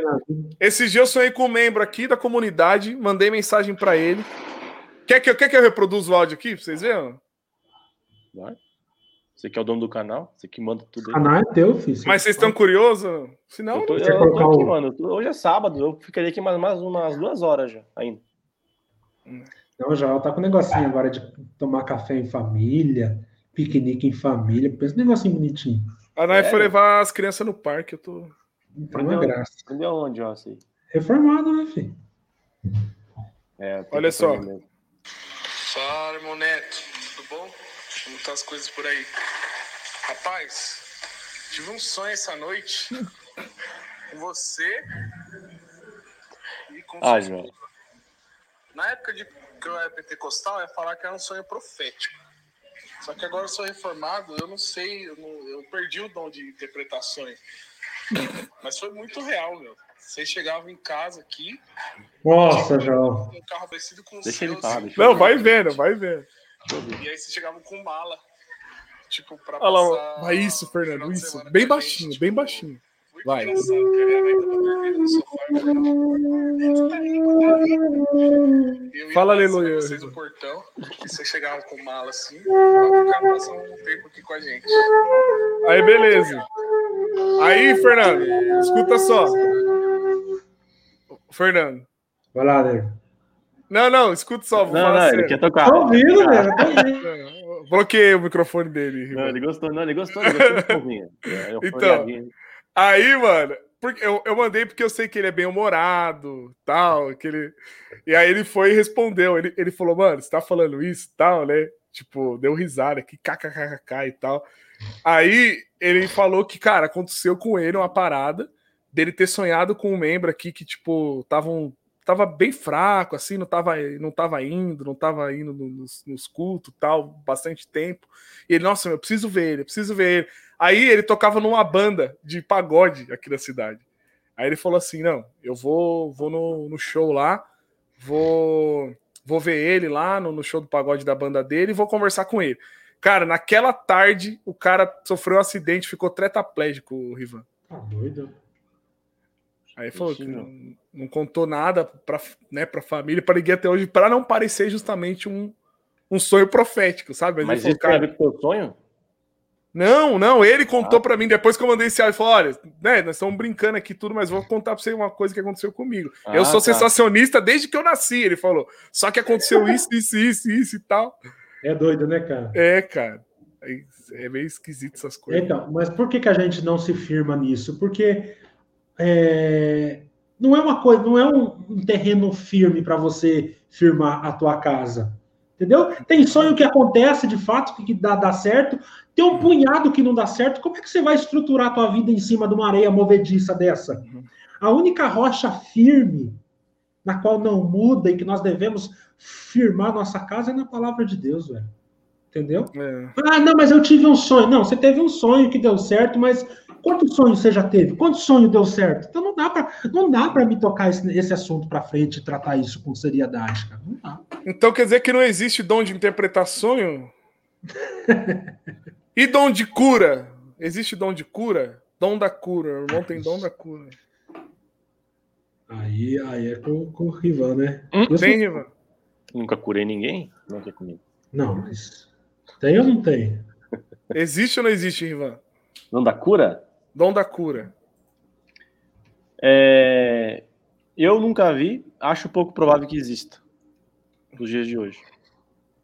Speaker 1: esse dia eu sonhei com um membro aqui da comunidade, mandei mensagem para ele. Quer que, quer que eu reproduza o áudio aqui pra vocês verem?
Speaker 2: Vai. Você que é o dono do canal, você que manda tudo.
Speaker 3: O canal é teu, filho.
Speaker 1: Mas vocês estão curiosos? Se não,
Speaker 2: eu tô, eu, eu tô aqui, mano. Hoje é sábado, eu ficaria aqui mais, mais umas duas horas já ainda.
Speaker 3: Não, já tá com um negocinho agora de tomar café em família, piquenique em família. Pensa um negocinho bonitinho.
Speaker 1: A Nai é. foi levar as crianças no parque, eu tô.
Speaker 3: Tá uma graça.
Speaker 2: Entendeu onde, ó, assim?
Speaker 3: Reformado, né, filho?
Speaker 1: É, Olha só. Fala, irmão Neto. Tudo bom? Como tá as coisas por aí? Rapaz, tive um sonho essa noite com você
Speaker 2: e com ah, João.
Speaker 1: Na época de que eu era pentecostal, ia falar que era um sonho profético. Só que agora eu sou reformado, eu não sei, eu, não, eu perdi o dom de interpretações. Mas foi muito real, meu. Vocês chegavam em casa aqui.
Speaker 3: Nossa, João.
Speaker 1: Um carro parecido com o
Speaker 2: deixa seu. Ele falar, deixa
Speaker 1: não, vai vendo, vai vendo. E aí vocês chegavam com mala. Tipo, pra Olha passar. Lá, vai isso, Fernando, isso. Bem baixinho, gente, bem tipo, baixinho. Vai. Fala, aleluia. Vocês no portão, e você chegava com mala assim, pra passar um tempo aqui com a gente. Aí, beleza. Aí, Fernando, escuta só. Fernando.
Speaker 3: Vai lá, Nego.
Speaker 1: Não, não, escuta só.
Speaker 2: Vou não, não, sério. ele quer tocar.
Speaker 3: Tô ouvindo, velho. Tô ouvindo.
Speaker 1: Bloqueei o microfone dele.
Speaker 2: Não, ele gostou, não, ele gostou, ele gostou
Speaker 1: Então, Aí, mano, porque eu, eu mandei porque eu sei que ele é bem humorado, tal, que ele... E aí ele foi e respondeu, ele, ele falou, mano, você tá falando isso tal, né? Tipo, deu risada aqui, kkkk e tal. Aí ele falou que, cara, aconteceu com ele uma parada dele ter sonhado com um membro aqui que, tipo, tava, tava bem fraco, assim, não tava, não tava indo, não tava indo nos, nos cultos tal, bastante tempo. E ele, nossa, eu preciso ver ele, preciso ver ele. Aí ele tocava numa banda de pagode aqui na cidade. Aí ele falou assim: não, eu vou, vou no, no show lá, vou, vou ver ele lá no, no, show do pagode da banda dele e vou conversar com ele. Cara, naquela tarde o cara sofreu um acidente, ficou tetraplégico, o Rivan.
Speaker 3: Tá doido.
Speaker 1: Aí falou que não, não, contou nada para né, pra família, para ninguém até hoje, para não parecer justamente um, um sonho profético, sabe?
Speaker 2: Mas, Mas isso falou, cara, tem a ver com o sonho?
Speaker 1: Não, não, ele contou ah. para mim depois que eu mandei esse áudio. Falou: olha, né, nós estamos brincando aqui tudo, mas vou contar para você uma coisa que aconteceu comigo. Ah, eu sou tá. sensacionista desde que eu nasci, ele falou. Só que aconteceu isso, isso, isso, isso e tal.
Speaker 3: É doido, né, cara?
Speaker 1: É, cara. É meio esquisito essas coisas.
Speaker 3: Então, mas por que, que a gente não se firma nisso? Porque é, não é uma coisa, não é um, um terreno firme para você firmar a tua casa. Entendeu? Tem sonho que acontece de fato, que dá, dá certo, tem um punhado que não dá certo. Como é que você vai estruturar a tua vida em cima de uma areia movediça dessa? A única rocha firme, na qual não muda e que nós devemos firmar nossa casa é na palavra de Deus, velho. Entendeu? É. Ah, não, mas eu tive um sonho. Não, você teve um sonho que deu certo, mas quantos sonhos você já teve? Quantos sonhos deu certo? Então não dá para não dá para me tocar esse, esse assunto para frente e tratar isso com seriedade, cara. Não dá.
Speaker 1: Então quer dizer que não existe dom de interpretar sonho? E dom de cura? Existe dom de cura? Dom da cura. O irmão tem dom da cura.
Speaker 3: Aí, aí é com, com o Rivan, né?
Speaker 1: Hum, tem, sou... Rivan.
Speaker 2: Nunca curei ninguém? Não é comigo.
Speaker 3: Não, mas. Tem ou não tem?
Speaker 1: Existe ou não existe, Rivan?
Speaker 2: Dom da cura?
Speaker 1: Dom da cura.
Speaker 2: É... Eu nunca vi, acho pouco provável que exista nos dias de hoje.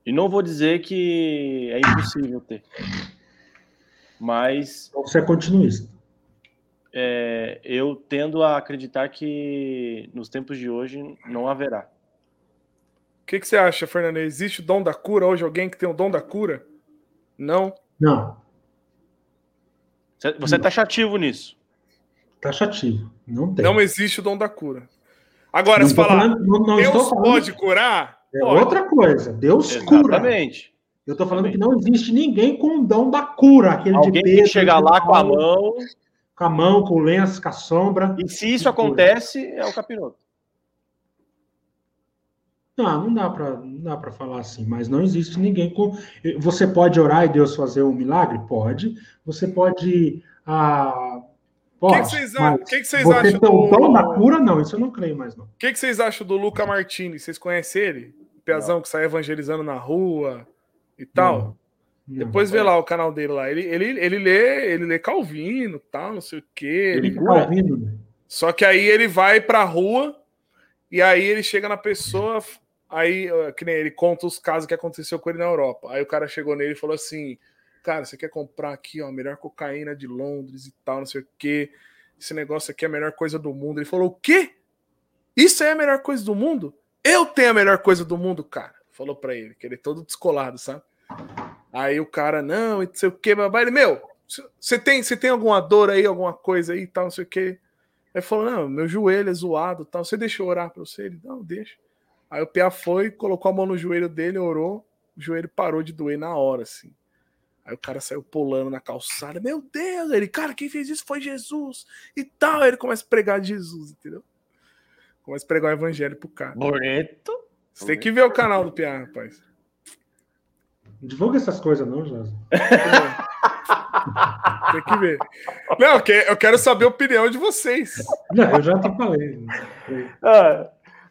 Speaker 2: E não vou dizer que é impossível ter. Mas.
Speaker 3: Então você é continuista.
Speaker 2: É, eu tendo a acreditar que nos tempos de hoje não haverá.
Speaker 1: O que, que você acha, Fernando? Existe o dom da cura hoje? Alguém que tem o dom da cura? Não?
Speaker 3: Não.
Speaker 2: Você é taxativo nisso?
Speaker 3: Taxativo. Não tem.
Speaker 1: Não existe o dom da cura. Agora, não se falar, falando, não, não Deus pode curar?
Speaker 3: É pode. outra coisa. Deus Exatamente. cura. Exatamente. Eu estou falando que não existe ninguém com o dom da cura. Aquele
Speaker 2: Alguém de Pedro, que chega lá com a mão.
Speaker 3: Com a mão, com o lenço, com a sombra.
Speaker 2: E se isso acontece, é o capiroto.
Speaker 3: Não, não dá para não dá para falar assim, mas não existe ninguém com. Você pode orar e Deus fazer um milagre? Pode. Você pode. Ah, pode. O que, vocês, que, que vocês acham do. O dom da cura, não, isso eu não creio mais, não. O
Speaker 1: que, que vocês acham do Luca Martini? Vocês conhecem ele? O Piazão que sai evangelizando na rua e tal? Não. Não, Depois vê lá o canal dele lá. Ele, ele, ele lê, ele lê Calvino, tal, não sei o quê. Ele, ele Calvino. Né? Só que aí ele vai pra rua e aí ele chega na pessoa, aí que nem ele conta os casos que aconteceu com ele na Europa. Aí o cara chegou nele e falou assim: "Cara, você quer comprar aqui, ó, a melhor cocaína de Londres e tal, não sei o quê. Esse negócio aqui é a melhor coisa do mundo". Ele falou: "O quê? Isso é a melhor coisa do mundo? Eu tenho a melhor coisa do mundo, cara". Falou para ele, que ele é todo descolado, sabe? Aí o cara, não, e não sei o que, babá. Ele, meu, você tem, você tem alguma dor aí, alguma coisa aí e tal, não sei o que. Aí falou, não, meu joelho é zoado tal. Você deixa eu orar pra você? Ele, não, deixa. Aí o Pia foi, colocou a mão no joelho dele, orou, o joelho parou de doer na hora, assim. Aí o cara saiu pulando na calçada, meu Deus! Ele, cara, quem fez isso foi Jesus e tal. Aí ele começa a pregar de Jesus, entendeu? Começa a pregar o evangelho pro cara.
Speaker 2: Bonito.
Speaker 1: Você tem que ver o canal do Pia, rapaz.
Speaker 3: Não divulga essas coisas, não, José.
Speaker 1: Tem que ver. Não, eu quero saber a opinião de vocês.
Speaker 3: Não, eu já te falei.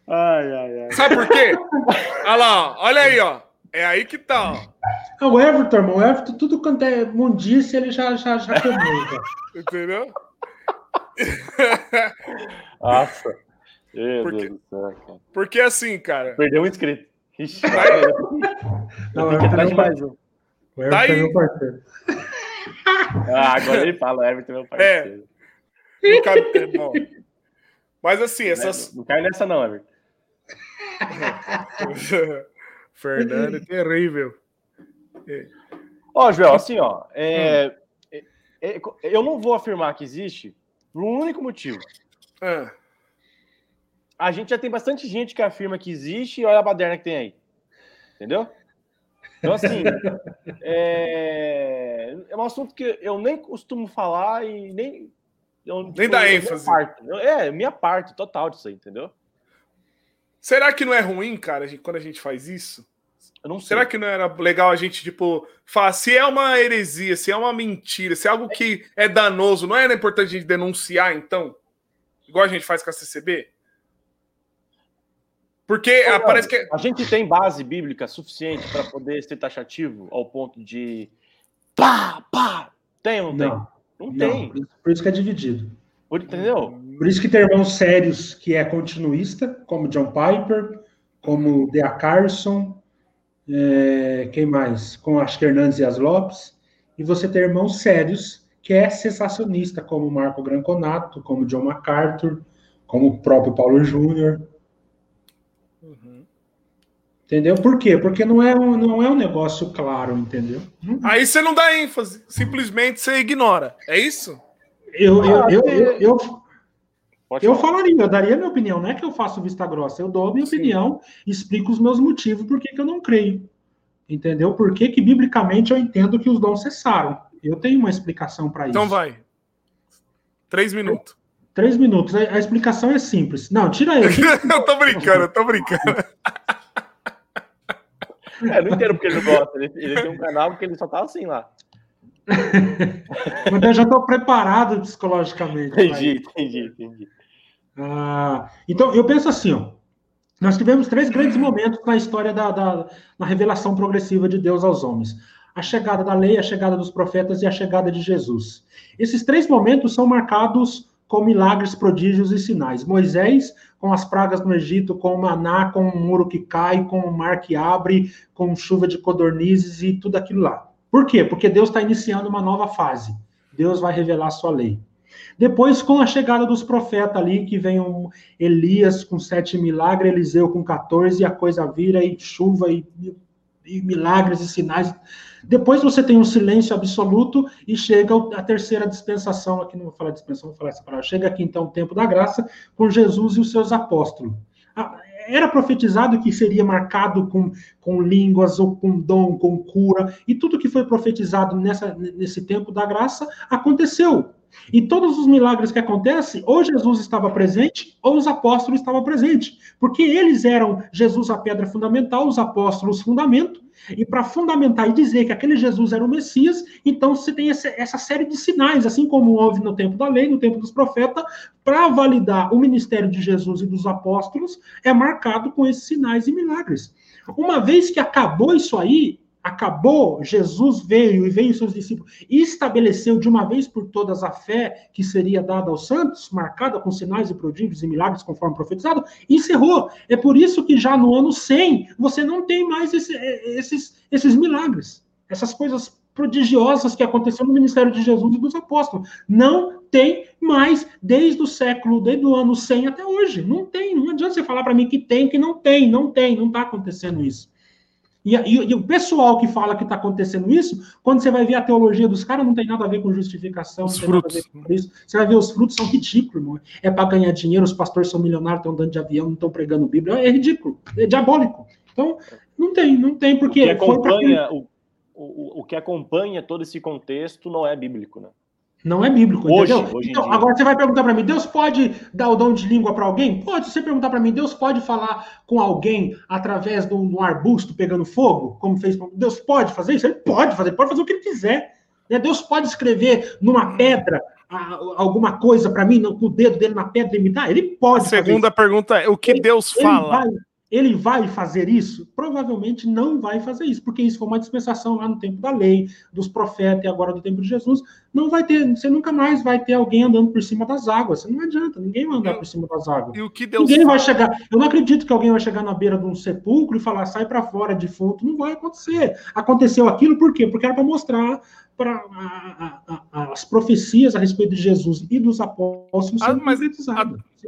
Speaker 2: Ai, ai, ai.
Speaker 1: Sabe por quê? Olha lá, olha aí, ó. É aí que tá, ó.
Speaker 3: Ah, o Everton, irmão, o Everton, tudo quanto é mundice, ele já, já, já quebrou. Já.
Speaker 1: Entendeu?
Speaker 2: Nossa.
Speaker 1: porque, céu, porque assim, cara.
Speaker 2: Perdeu um inscrito. Ixi, vai. Não, tem que atrás de mais um.
Speaker 3: O Everton tá é meu parceiro.
Speaker 2: Ah, agora ele fala, o Everton é meu parceiro.
Speaker 1: É. Cabe, é bom. Mas assim, essas.
Speaker 2: Não, não cai nessa, não, Everton.
Speaker 1: Fernando é terrível.
Speaker 2: Ó, Joel, assim, ó. É, hum. é, é, eu não vou afirmar que existe por um único motivo. Ah a gente já tem bastante gente que afirma que existe e olha a baderna que tem aí. Entendeu? Então, assim, é, é um assunto que eu nem costumo falar e nem.
Speaker 1: Eu, nem tipo, dá ênfase.
Speaker 2: Parte, é, minha parte total disso aí, entendeu?
Speaker 1: Será que não é ruim, cara, quando a gente faz isso?
Speaker 2: Eu não sei.
Speaker 1: Será que não era legal a gente, tipo, falar se é uma heresia, se é uma mentira, se é algo que é danoso, não era importante a gente denunciar, então? Igual a gente faz com a CCB? Porque Não, parece que.
Speaker 2: A gente tem base bíblica suficiente para poder ser taxativo ao ponto de. Pá, pá! Tem ou não tem? Não, não tem.
Speaker 3: Não, por isso que é dividido.
Speaker 2: Entendeu?
Speaker 3: Por isso que tem irmãos sérios que é continuista, como John Piper, como Dea Carson, é, quem mais? Com acho que Hernandes e as Lopes. E você tem irmãos sérios que é sensacionista, como Marco Granconato, como John MacArthur, como o próprio Paulo Júnior. Entendeu? Por quê? Porque não é um, não é um negócio claro, entendeu?
Speaker 1: Aí você não dá ênfase, simplesmente você ignora. É isso?
Speaker 3: Eu, eu, eu, eu, eu, eu falaria, eu daria minha opinião. Não é que eu faço vista grossa, eu dou a minha Sim. opinião, explico os meus motivos por que eu não creio. Entendeu? Por que, que biblicamente eu entendo que os dons cessaram. Eu tenho uma explicação para
Speaker 1: então
Speaker 3: isso.
Speaker 1: Então vai. Três minutos.
Speaker 3: Três minutos. A, a explicação é simples. Não, tira eu.
Speaker 1: eu tô brincando, eu tô brincando.
Speaker 2: É, não entendo porque ele não gosta. Ele, ele tem um canal que ele só tá assim lá.
Speaker 3: Mas eu já estou preparado psicologicamente.
Speaker 2: Entendi, entendi, entendi.
Speaker 3: Ah, então, eu penso assim, ó. Nós tivemos três grandes momentos na história da, da na revelação progressiva de Deus aos homens. A chegada da lei, a chegada dos profetas e a chegada de Jesus. Esses três momentos são marcados com milagres, prodígios e sinais. Moisés, com as pragas no Egito, com o maná, com o muro que cai, com o mar que abre, com chuva de codornizes e tudo aquilo lá. Por quê? Porque Deus está iniciando uma nova fase. Deus vai revelar a sua lei. Depois, com a chegada dos profetas ali, que vem um Elias com sete milagres, Eliseu com 14, e a coisa vira, e chuva, e, e milagres e sinais. Depois você tem um silêncio absoluto e chega a terceira dispensação, aqui não vou falar dispensação, vou falar essa palavra. Chega aqui então o tempo da graça com Jesus e os seus apóstolos. Era profetizado que seria marcado com, com línguas, ou com dom, com cura, e tudo que foi profetizado nessa, nesse tempo da graça aconteceu. E todos os milagres que acontecem, ou Jesus estava presente, ou os apóstolos estavam presentes. Porque eles eram Jesus a pedra fundamental, os apóstolos fundamento. E para fundamentar e dizer que aquele Jesus era o Messias, então você tem essa, essa série de sinais, assim como houve no tempo da lei, no tempo dos profetas, para validar o ministério de Jesus e dos apóstolos, é marcado com esses sinais e milagres. Uma vez que acabou isso aí, acabou, Jesus veio e veio seus discípulos e estabeleceu de uma vez por todas a fé que seria dada aos santos, marcada com sinais e prodígios e milagres conforme profetizado, encerrou. É por isso que já no ano 100 você não tem mais esse, é, esses, esses milagres, essas coisas prodigiosas que aconteceram no ministério de Jesus e dos apóstolos. Não tem mais desde o século, desde o ano 100 até hoje. Não tem, não adianta você falar para mim que tem, que não tem, não tem, não está acontecendo isso. E, e, e, o pessoal que fala que está acontecendo isso, quando você vai ver a teologia dos caras, não tem nada a ver com justificação.
Speaker 1: Os frutos.
Speaker 3: isso. Você vai ver os frutos são ridículos, irmão. É para ganhar dinheiro, os pastores são milionários, estão andando de avião, não estão pregando Bíblia. É ridículo, é diabólico. Então, não tem, não tem, porque.
Speaker 2: O que acompanha, o, o, o que acompanha todo esse contexto não é bíblico, né?
Speaker 3: Não é bíblico, hoje, entendeu? Hoje então, agora você vai perguntar para mim, Deus pode dar o dom de língua para alguém? Pode. Se você perguntar para mim, Deus pode falar com alguém através de um, arbusto pegando fogo, como fez Deus pode fazer isso? Ele pode fazer, ele pode fazer o que ele quiser. Né? Deus pode escrever numa pedra alguma coisa para mim, com o dedo dele na pedra e me dar? Ele pode.
Speaker 1: A segunda pergunta é: o que
Speaker 3: ele,
Speaker 1: Deus fala?
Speaker 3: Vai, ele vai fazer isso? Provavelmente não vai fazer isso, porque isso foi uma dispensação lá no tempo da lei, dos profetas e agora do tempo de Jesus. Não vai ter, você nunca mais vai ter alguém andando por cima das águas. Você não adianta, ninguém vai andar por cima das águas.
Speaker 1: E o que Deus
Speaker 3: ninguém
Speaker 1: fala?
Speaker 3: vai chegar. Eu não acredito que alguém vai chegar na beira de um sepulcro e falar, sai para fora, defunto. Não vai acontecer. Aconteceu aquilo por quê? Porque era para mostrar para as profecias a respeito de Jesus e dos apóstolos.
Speaker 1: Ah, mas a,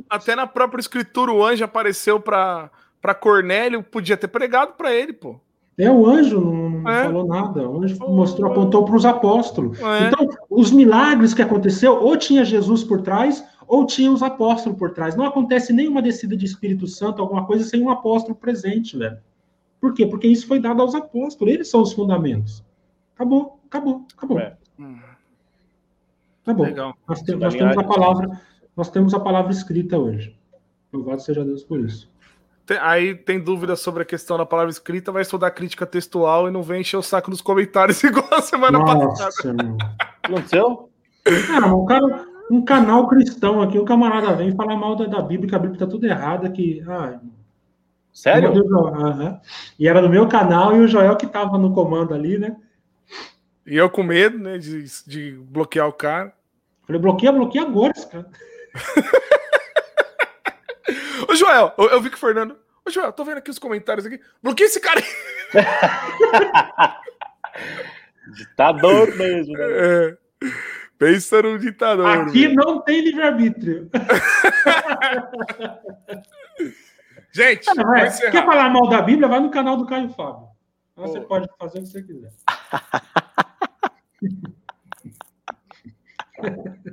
Speaker 1: até na própria escritura o anjo apareceu para para Cornélio, podia ter pregado para ele, pô.
Speaker 3: É, o anjo não, é. falou nada. O anjo mostrou, apontou para os apóstolos. É. Então, os milagres que aconteceu, ou tinha Jesus por trás, ou tinha os apóstolos por trás. Não acontece nenhuma descida de Espírito Santo, alguma coisa, sem um apóstolo presente, velho. Por quê? Porque isso foi dado aos apóstolos. Eles são os fundamentos. Acabou, acabou, acabou. É. Acabou. Legal. Nós, temos, nós temos a palavra, nós temos a palavra escrita hoje. Louvado seja Deus por isso
Speaker 1: tem, aí tem dúvida sobre a questão da palavra escrita, vai estudar crítica textual e não vem encher o saco nos comentários igual a semana Nossa, passada.
Speaker 2: Aconteceu?
Speaker 3: É, um, cara, um canal cristão aqui, o camarada vem falar mal da, da Bíblia, que a Bíblia tá tudo errada, que. Ah,
Speaker 2: Sério? Deus,
Speaker 3: uh E era no meu canal e o Joel que tava no comando ali, né?
Speaker 1: E eu com medo, né, de, de bloquear o cara.
Speaker 3: Falei, bloqueia, bloqueia agora esse cara.
Speaker 1: Ô, Joel, eu, eu, vi que o Fernando. Ô, Joel, tô vendo aqui os comentários aqui. Bloqueia esse cara
Speaker 2: aí. ditador mesmo, né? É.
Speaker 1: Pensa no ditador.
Speaker 3: Aqui não tem livre-arbítrio.
Speaker 1: Gente,
Speaker 3: ah, quer falar mal da Bíblia? Vai no canal do Caio Fábio. Você pode fazer o que você quiser.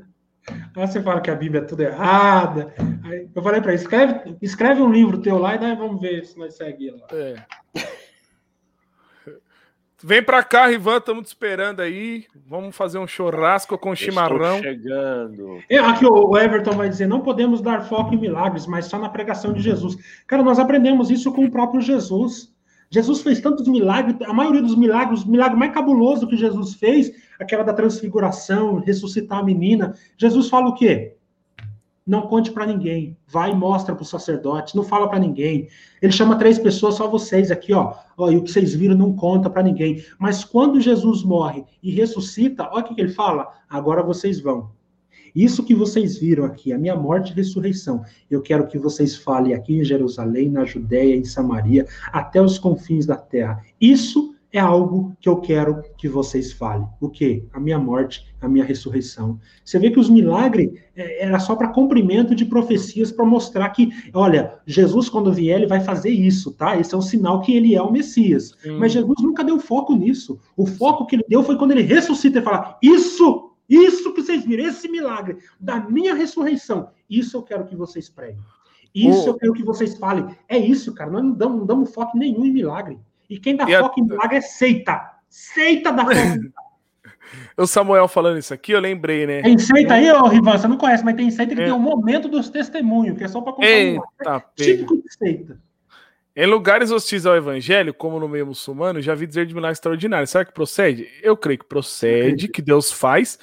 Speaker 3: Aí você fala que a Bíblia é tudo errada. Aí eu falei para ele, escreve, escreve um livro teu lá e daí vamos ver se nós seguimos lá. É.
Speaker 1: Vem para cá, Rivan, estamos te esperando aí. Vamos fazer um churrasco com chimarrão.
Speaker 2: chegando.
Speaker 3: É, aqui o Everton vai dizer: não podemos dar foco em milagres, mas só na pregação de Jesus. Cara, nós aprendemos isso com o próprio Jesus. Jesus fez tantos milagres, a maioria dos milagres, o milagre mais cabuloso que Jesus fez, aquela da transfiguração, ressuscitar a menina. Jesus fala o quê? Não conte para ninguém. Vai e mostra para o sacerdote. Não fala para ninguém. Ele chama três pessoas, só vocês aqui, ó. ó e o que vocês viram não conta para ninguém. Mas quando Jesus morre e ressuscita, olha o que, que ele fala. Agora vocês vão. Isso que vocês viram aqui, a minha morte e ressurreição, eu quero que vocês falem aqui em Jerusalém, na Judéia, em Samaria, até os confins da terra. Isso é algo que eu quero que vocês falem. O quê? A minha morte, a minha ressurreição. Você vê que os milagres é, era só para cumprimento de profecias para mostrar que, olha, Jesus quando vier ele vai fazer isso, tá? Esse é um sinal que ele é o Messias. Mas Jesus nunca deu foco nisso. O foco que ele deu foi quando ele ressuscita e fala: "Isso isso que vocês viram, esse milagre da minha ressurreição, isso eu quero que vocês preguem. Isso oh. eu quero que vocês falem. É isso, cara. Nós não damos, não damos foco nenhum em milagre. E quem dá e foco a... em milagre é seita. Seita da foco.
Speaker 1: o Samuel falando isso aqui, eu lembrei, né?
Speaker 3: Tem seita aí, ô Rivan, você não conhece, mas tem seita que é. tem um momento dos testemunhos, que é só para
Speaker 1: contar. Eita, Típico de seita. Em lugares hostis ao evangelho, como no meio muçulmano, já vi dizer de milagres extraordinários. Será que procede? Eu creio que procede, que Deus faz.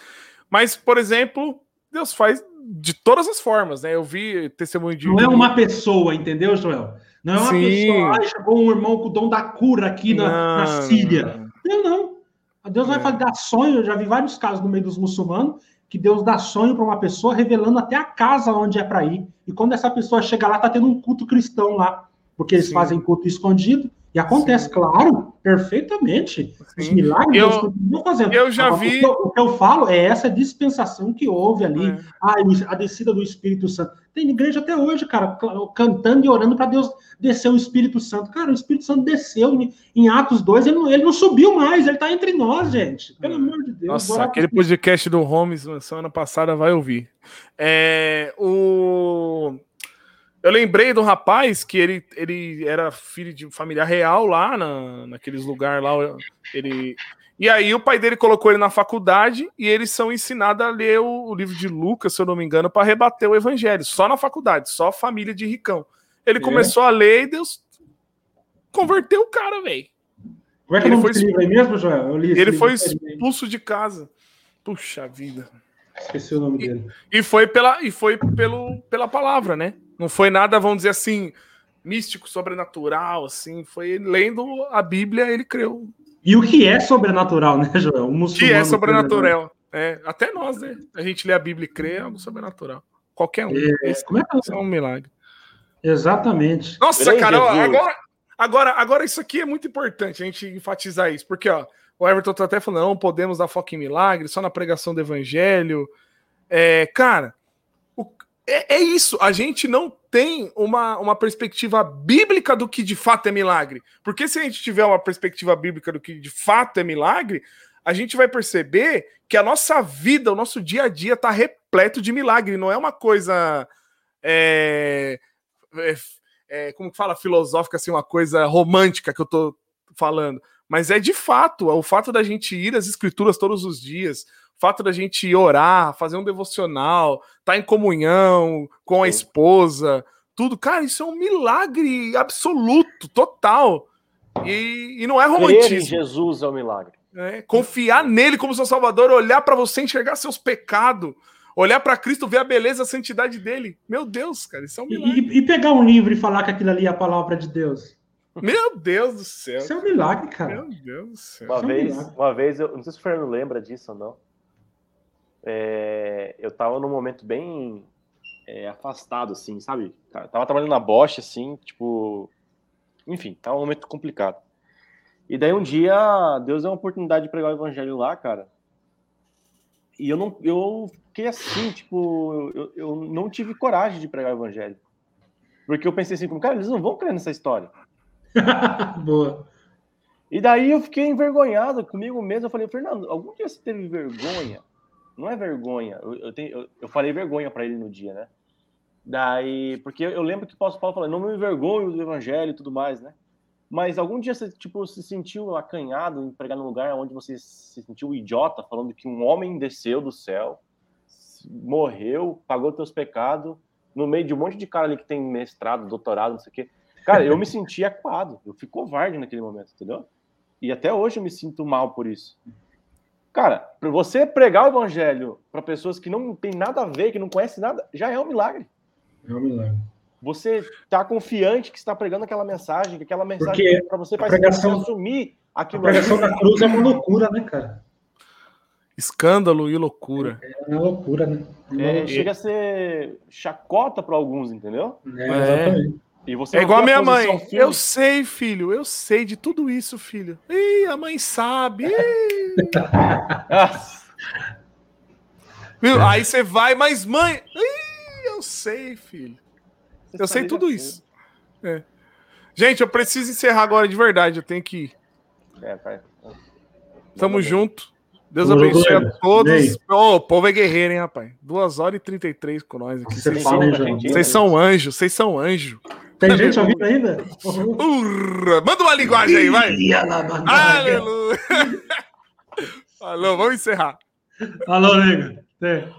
Speaker 1: Mas, por exemplo, Deus faz de todas as formas, né? Eu vi testemunho de.
Speaker 3: Não é uma pessoa, entendeu, Joel? Não é uma Sim. pessoa. Ah, chegou um irmão com o dom da cura aqui na, na Síria. Não, não. Deus é. vai dar sonho. Eu já vi vários casos no meio dos muçulmanos que Deus dá sonho para uma pessoa, revelando até a casa onde é para ir. E quando essa pessoa chega lá, tá tendo um culto cristão lá porque eles Sim. fazem culto escondido. E acontece, Sim. claro, perfeitamente. Sim. Os milagres
Speaker 1: eu, continuam fazendo. Eu já vi.
Speaker 3: O que eu, o que eu, falo é essa dispensação que houve ali, é. a, a descida do Espírito Santo. Tem igreja até hoje, cara, cantando e orando para Deus descer o Espírito Santo. Cara, o Espírito Santo desceu em, em Atos 2, ele não, ele não subiu mais, ele está entre nós, gente. Pelo é. amor de Deus.
Speaker 1: Nossa, aquele podcast do Holmes semana passada vai ouvir. É, o eu lembrei do rapaz que ele, ele era filho de família real lá na, naqueles lugares lá. Ele, e aí o pai dele colocou ele na faculdade e eles são ensinados a ler o, o livro de Lucas, se eu não me engano, para rebater o evangelho. Só na faculdade, só família de ricão. Ele é. começou a ler e Deus converteu o cara, velho.
Speaker 3: Como é que ele foi livro aí mesmo, Joel?
Speaker 1: ele foi expulso de casa. Puxa vida.
Speaker 3: Esqueci o nome
Speaker 1: e,
Speaker 3: dele.
Speaker 1: E foi pela e foi pelo, pela palavra, né? Não foi nada, vamos dizer assim, místico, sobrenatural, assim. Foi lendo a Bíblia, ele creu.
Speaker 3: E o que é sobrenatural, né, Joel?
Speaker 1: O que é sobrenatural? É, até nós, né? A gente lê a Bíblia e crê, é algo sobrenatural. Qualquer um. É, Esse, como é, que... é um milagre.
Speaker 3: Exatamente.
Speaker 1: Nossa, cara, ó, agora, agora, agora isso aqui é muito importante a gente enfatizar isso, porque ó, o Everton tá até falando, não podemos dar foco em milagre, só na pregação do evangelho. É, cara, é, é, isso, a gente não tem uma, uma perspectiva bíblica do que de fato é milagre. Porque se a gente tiver uma perspectiva bíblica do que de fato é milagre, a gente vai perceber que a nossa vida, o nosso dia a dia está repleto de milagre. Não é uma coisa. É, é, é, como que fala? Filosófica, assim, uma coisa romântica que eu estou falando. Mas é de fato, é o fato da gente ir às escrituras todos os dias, fato da gente orar, fazer um devocional, estar tá em comunhão com a esposa, tudo, cara, isso é um milagre absoluto, total. E, e não é romantismo. Crer em
Speaker 2: Jesus é um milagre.
Speaker 1: É, confiar nele como seu salvador, olhar para você, enxergar seus pecados, olhar para Cristo, ver a beleza, a santidade dele. Meu Deus, cara, isso é um milagre.
Speaker 3: E, e, pegar um livro e falar que aquilo ali é a palavra de Deus.
Speaker 1: Meu Deus do céu.
Speaker 3: Isso é um milagre, cara.
Speaker 2: Meu Deus do céu. Uma, é um vez, uma vez, eu não sei se o Fernando lembra disso ou não é, eu tava num momento bem é, afastado, assim, sabe? Tava trabalhando na Bosch, assim, tipo. Enfim, tava um momento complicado. E daí um dia, Deus deu uma oportunidade de pregar o evangelho lá, cara. E eu não. Eu fiquei assim, tipo. Eu, eu não tive coragem de pregar o evangelho. Porque eu pensei assim, como, cara, eles não vão crer nessa história.
Speaker 3: Boa.
Speaker 2: E daí eu fiquei envergonhado comigo mesmo. Eu falei, Fernando, algum dia você teve vergonha não é vergonha. Eu, eu, tenho, eu, eu falei vergonha para ele no dia, né? Daí, porque eu lembro que o Paulo falou, não me envergonho do evangelho e tudo mais, né? Mas algum dia você, tipo, se sentiu acanhado em pregar num lugar onde você se sentiu idiota, falando que um homem desceu do céu, morreu, pagou teus pecados, no meio de um monte de cara ali que tem mestrado, doutorado, não sei o quê. Cara, eu me senti acuado, eu fui covarde naquele momento, entendeu? E até hoje eu me sinto mal por isso. Cara, para você pregar o evangelho para pessoas que não tem nada a ver, que não conhecem nada, já é um milagre.
Speaker 3: É um milagre.
Speaker 2: Você está confiante que está pregando aquela mensagem, que aquela mensagem para você faz pregação,
Speaker 3: você assumir aquilo. A pregação da cruz é uma loucura, né, cara?
Speaker 1: Escândalo e loucura.
Speaker 3: É uma loucura, né?
Speaker 2: É, chega a ser chacota para alguns, entendeu?
Speaker 1: É, exatamente. E você é igual a minha mãe. Filho. Eu sei, filho, eu sei de tudo isso, filho. Ih, a mãe sabe. Viu? Aí você vai, mas mãe. Ih, eu sei, filho. Você eu sei tudo isso. É. Gente, eu preciso encerrar agora de verdade. Eu tenho que ir. É, pai. Tamo junto. Deus abençoe a todos. Oh, o povo é guerreiro, hein, rapaz? 2 horas e 33 com nós aqui. Vocês são, vocês são anjos, vocês são anjos.
Speaker 3: Tem gente ouvindo ainda?
Speaker 1: Urra, manda uma linguagem aí, vai. Aleluia. Falou, vamos encerrar.
Speaker 3: Falou, nega. Até.